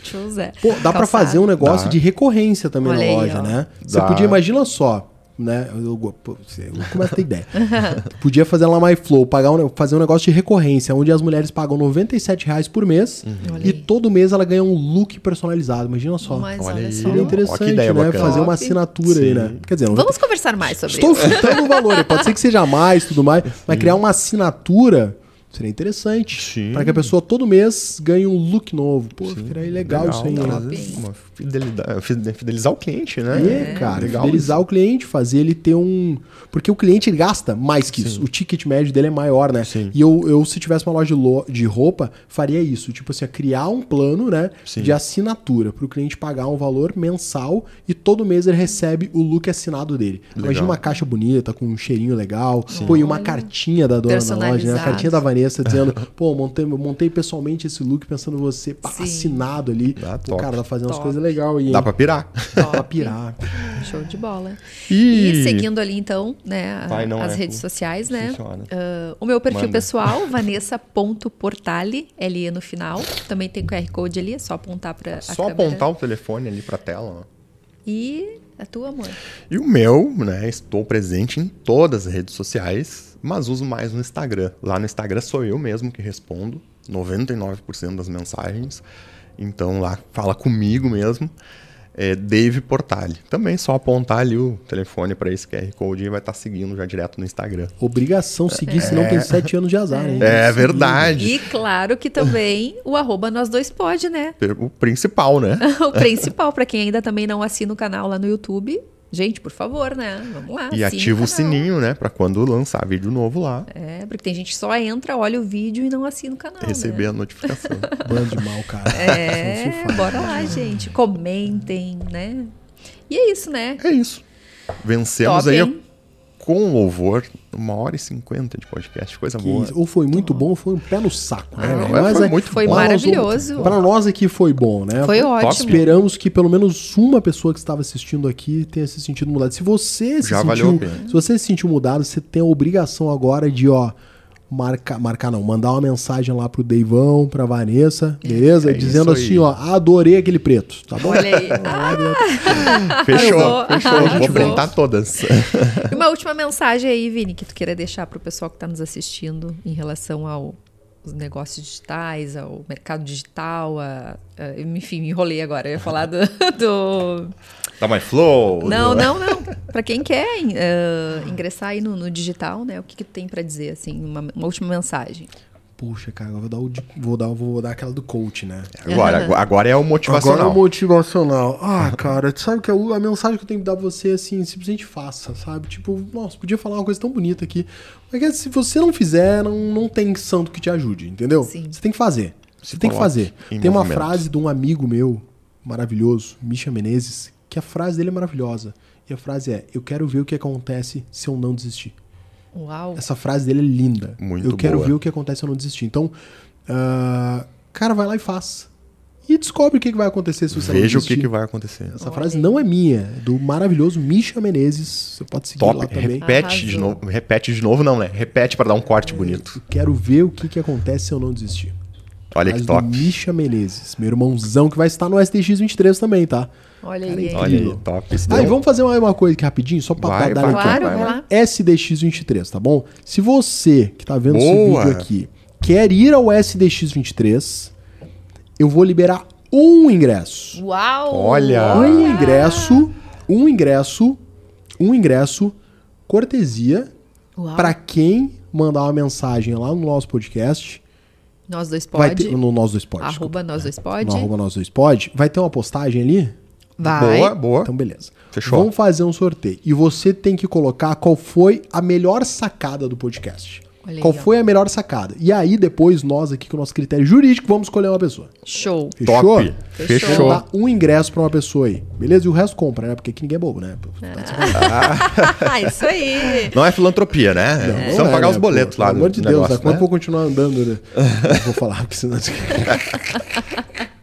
Speaker 2: Shoes, é.
Speaker 3: Pô, dá pra
Speaker 2: Calçado.
Speaker 3: fazer um negócio
Speaker 1: Dá.
Speaker 3: de recorrência também
Speaker 2: Olha
Speaker 3: na loja, né? Você podia, imagina só, né? Eu, eu, começo a ter ideia. podia fazer lá na MyFlow, pagar um, fazer um negócio de recorrência, onde as mulheres pagam 97 reais por mês
Speaker 2: Olha
Speaker 3: e
Speaker 2: aí.
Speaker 3: todo mês ela ganha um look personalizado. Imagina só.
Speaker 2: Mas
Speaker 1: Olha
Speaker 2: olha,
Speaker 1: aí.
Speaker 2: só.
Speaker 3: Seria interessante, né?
Speaker 1: bacana.
Speaker 3: Fazer uma assinatura aí,
Speaker 1: Sim.
Speaker 3: né? Quer dizer, não
Speaker 2: Vamos conversar mais sobre
Speaker 3: Estou
Speaker 2: isso.
Speaker 3: chutando o valor, pode ser que seja mais tudo mais, mas criar uma assinatura seria interessante.
Speaker 1: Sim.
Speaker 3: Para que a pessoa todo mês ganhe um look novo. Pô, ficaria legal, isso aí.
Speaker 1: Legal,
Speaker 3: né?
Speaker 1: uma fidelidade- fide- fidelizar o cliente, né?
Speaker 3: É, cara,
Speaker 1: legal
Speaker 3: fidelizar o cliente, fazer ele ter um. Porque o cliente ele gasta mais que isso. O ticket médio dele é maior, né?
Speaker 1: Sim.
Speaker 3: E eu, eu, se tivesse uma loja de, lo- de roupa, faria isso. Tipo assim, criar um plano, né?
Speaker 1: Sim.
Speaker 3: De assinatura, para o cliente pagar um valor mensal e todo mês ele recebe o look assinado dele. Imagina
Speaker 1: Legal.
Speaker 3: uma caixa bonita, com um cheirinho legal. Pô, e uma cartinha da dona da loja, né? A cartinha da Vanessa dizendo, pô, montei, montei pessoalmente esse look pensando em você, pá,
Speaker 2: Sim.
Speaker 3: assinado ali.
Speaker 1: Ah, top.
Speaker 3: cara, tá fazendo
Speaker 2: Top.
Speaker 3: coisas legais aí.
Speaker 1: Dá pra pirar.
Speaker 3: Dá pra pirar.
Speaker 2: Show de bola.
Speaker 1: E-
Speaker 2: E, seguindo ali, então, né,
Speaker 1: Vai, não
Speaker 2: as
Speaker 1: é,
Speaker 2: redes sociais, né? Ah, o meu perfil
Speaker 1: Manda.
Speaker 2: pessoal, vanessa.portale, LE no final. Também tem QR Code ali, é só apontar pra
Speaker 1: Só apontar o telefone ali pra tela.
Speaker 2: E a tua, amor?
Speaker 1: E o meu, né? Estou presente em todas as redes sociais, mas uso mais no Instagram. Lá no Instagram sou eu mesmo que respondo 99% das mensagens. Então lá fala comigo mesmo. É Dave Portale. Também só apontar ali o telefone para esse QR Code e vai estar seguindo já direto no Instagram.
Speaker 3: Obrigação seguir, senão tem sete anos de azar, hein?
Speaker 1: É verdade.
Speaker 2: E claro que também o arroba nós dois pode, né?
Speaker 1: O principal, né?
Speaker 2: o principal, pra quem ainda também não assina o canal lá no YouTube. Gente, por favor, né? Vamos lá.
Speaker 1: E ativa o
Speaker 2: canal.
Speaker 1: sininho, né? Para quando lançar vídeo novo lá,
Speaker 2: É, porque tem gente que só entra, olha o vídeo e não assina o canal.
Speaker 1: receber
Speaker 2: né?
Speaker 1: a notificação.
Speaker 3: Bando de mal, cara.
Speaker 2: É,
Speaker 3: faz.
Speaker 2: bora lá, gente. Comentem, né? E é isso, né?
Speaker 1: É isso. Vencemos
Speaker 2: Top,
Speaker 1: aí
Speaker 2: hein?
Speaker 1: Com louvor, uma hora e cinquenta de podcast, coisa
Speaker 3: Que
Speaker 1: boa.
Speaker 3: Ou foi muito bom ou foi um pé no saco, né?
Speaker 1: Ah,
Speaker 3: velho?
Speaker 1: mas foi
Speaker 3: é-
Speaker 1: muito
Speaker 2: Foi
Speaker 1: bom.
Speaker 3: pra nós-
Speaker 2: maravilhoso.
Speaker 3: Pra nós aqui foi bom, né?
Speaker 2: Foi
Speaker 1: top.
Speaker 2: ótimo.
Speaker 3: Esperamos que pelo menos uma pessoa que estava assistindo aqui tenha se sentido mudado. Se você se
Speaker 1: Já valeu
Speaker 3: sentiu,
Speaker 1: pena.
Speaker 3: se você se sentiu mudado, você tem a obrigação agora de, ó, marcar, marcar não, mandar uma mensagem lá pro Deivão, pra Vanessa, beleza?
Speaker 1: É
Speaker 3: Dizendo
Speaker 1: isso aí.
Speaker 3: assim, ó, adorei aquele preto, tá bom?
Speaker 2: Olha aí. Ah,
Speaker 1: Fechou,
Speaker 2: Arrasou,
Speaker 1: fechou.
Speaker 2: arrasou.
Speaker 1: Vou printar todas.
Speaker 2: E uma última mensagem aí, Vini, que tu queira deixar pro pessoal que tá nos assistindo em relação ao os negócios digitais, ao mercado digital, a, a- enfim, me enrolei agora. Eu ia falar do. do-
Speaker 1: Dá mais flow.
Speaker 2: Não, não, não. Pra quem quer eh, ingressar aí no, no digital, né? O que, que tu tem pra dizer, assim, uma, uma última mensagem?
Speaker 3: Puxa, cara, eu vou dar, o, vou dar, vou dar aquela do coach, né?
Speaker 1: Agora, agora- agora é o motivacional.
Speaker 3: Agora é o motivacional. Ah, cara, tu sabe que a, a mensagem que eu tenho que dar pra você é assim, simplesmente faça, sabe? Tipo, nossa, podia falar uma coisa tão bonita aqui. Mas que se você não fizer, não, não tem santo que te ajude, entendeu?
Speaker 2: Sim.
Speaker 3: Você tem que fazer. Você
Speaker 1: Se
Speaker 3: tem que fazer.
Speaker 1: em
Speaker 3: Tem uma
Speaker 1: movimento.
Speaker 3: frase de um amigo meu, maravilhoso, Misha Menezes, que a frase dele é maravilhosa. E a frase é: Eu quero ver o que acontece se eu não desistir.
Speaker 2: Uau.
Speaker 3: Essa frase dele é linda.
Speaker 1: Muito
Speaker 3: Eu quero
Speaker 1: boa.
Speaker 3: ver o que acontece se eu não desistir. Então, ah, cara, vai lá e faz. E descobre o que, que vai acontecer se você não
Speaker 1: Veja o
Speaker 3: desistir.
Speaker 1: que, que vai acontecer.
Speaker 3: Essa frase não é minha, é do maravilhoso Misha Menezes. Você pode seguir
Speaker 1: Top.
Speaker 3: lá também.
Speaker 1: Repete de novo. Repete de novo, não, né? Repete para dar um corte bonito.
Speaker 3: Eu quero ver o que, que acontece se eu não desistir.
Speaker 1: Olha
Speaker 3: Frase
Speaker 1: que top.
Speaker 3: Misha Menezes, meu irmãozão, que vai estar no STX23 também, tá?
Speaker 2: Olha aí.
Speaker 1: Olha aí, top. Isso
Speaker 3: Ah, e vamos fazer uma, uma coisa aqui rapidinho, só pra
Speaker 1: Vai,
Speaker 3: dar
Speaker 1: vai.
Speaker 2: Claro,
Speaker 1: vai,
Speaker 2: vai
Speaker 1: vai.
Speaker 2: lá.
Speaker 3: SDX23, tá bom? Se você que tá vendo esse
Speaker 1: Boa.
Speaker 3: vídeo aqui quer ir ao SDX23, eu vou liberar um ingresso.
Speaker 2: Uau!
Speaker 1: Olha!
Speaker 3: Um ingresso, um ingresso, um ingresso, cortesia,
Speaker 2: Uau.
Speaker 3: pra quem mandar uma mensagem lá no nosso podcast.
Speaker 2: Nós dois
Speaker 3: Vai
Speaker 2: pode.
Speaker 3: ter, no nós dois pode.
Speaker 2: Arroba nós dois pode.
Speaker 3: No arroba nós dois pode. Vai ter uma postagem ali?
Speaker 2: Vai.
Speaker 1: Boa, boa.
Speaker 3: Então, beleza.
Speaker 1: Fechou.
Speaker 3: Vamos fazer um sorteio. E você tem que colocar qual foi a melhor sacada do podcast. Qual
Speaker 2: ó.
Speaker 3: foi a melhor sacada. E aí, depois, nós aqui, com o nosso critério jurídico, vamos escolher uma pessoa.
Speaker 2: Show.
Speaker 3: Fechou?
Speaker 1: Top.
Speaker 2: Fechou.
Speaker 3: Vamos
Speaker 1: Fechou.
Speaker 3: dar um ingresso pra uma pessoa aí. Beleza? E o resto compra, né? Porque aqui ninguém é bobo, né? Tá.
Speaker 2: Ah, isso aí.
Speaker 1: Não é filantropia, né?
Speaker 3: Não
Speaker 1: Precisamos
Speaker 3: é,
Speaker 1: pagar
Speaker 3: né,
Speaker 1: os boletos
Speaker 3: pô?
Speaker 1: lá
Speaker 3: Pelo amor de
Speaker 1: negócio,
Speaker 3: Deus, né? Quanto
Speaker 1: né?
Speaker 3: eu vou continuar andando, né? Não vou falar, porque senão...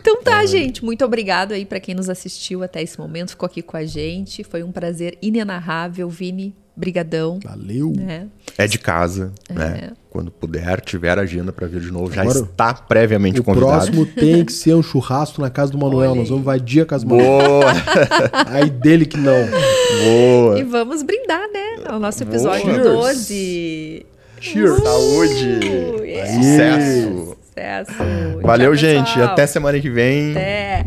Speaker 2: Então tá, gente. Muito obrigado aí pra quem nos assistiu até esse momento, ficou aqui com a gente. Foi um prazer inenarrável, Vini. Brigadão.
Speaker 3: Valeu.
Speaker 2: Né?
Speaker 1: É de casa,
Speaker 2: É.
Speaker 1: né? Quando puder, tiver agenda pra vir de novo, já
Speaker 3: Agora,
Speaker 1: está previamente
Speaker 3: O
Speaker 1: convidado.
Speaker 3: próximo tem que ser um churrasco na casa do Manuel. Nós vamos invadir a casa do Manuel.
Speaker 1: Boa,
Speaker 3: Aí dele que não.
Speaker 1: boa.
Speaker 2: E vamos brindar, né? Ao nosso episódio
Speaker 3: Cheers.
Speaker 2: 12.
Speaker 3: Cheers.
Speaker 1: Saúde.
Speaker 2: yeah.
Speaker 1: Sucesso.
Speaker 2: Sucesso.
Speaker 1: Valeu,
Speaker 2: Tchau,
Speaker 1: gente. Até semana que vem.
Speaker 2: Até.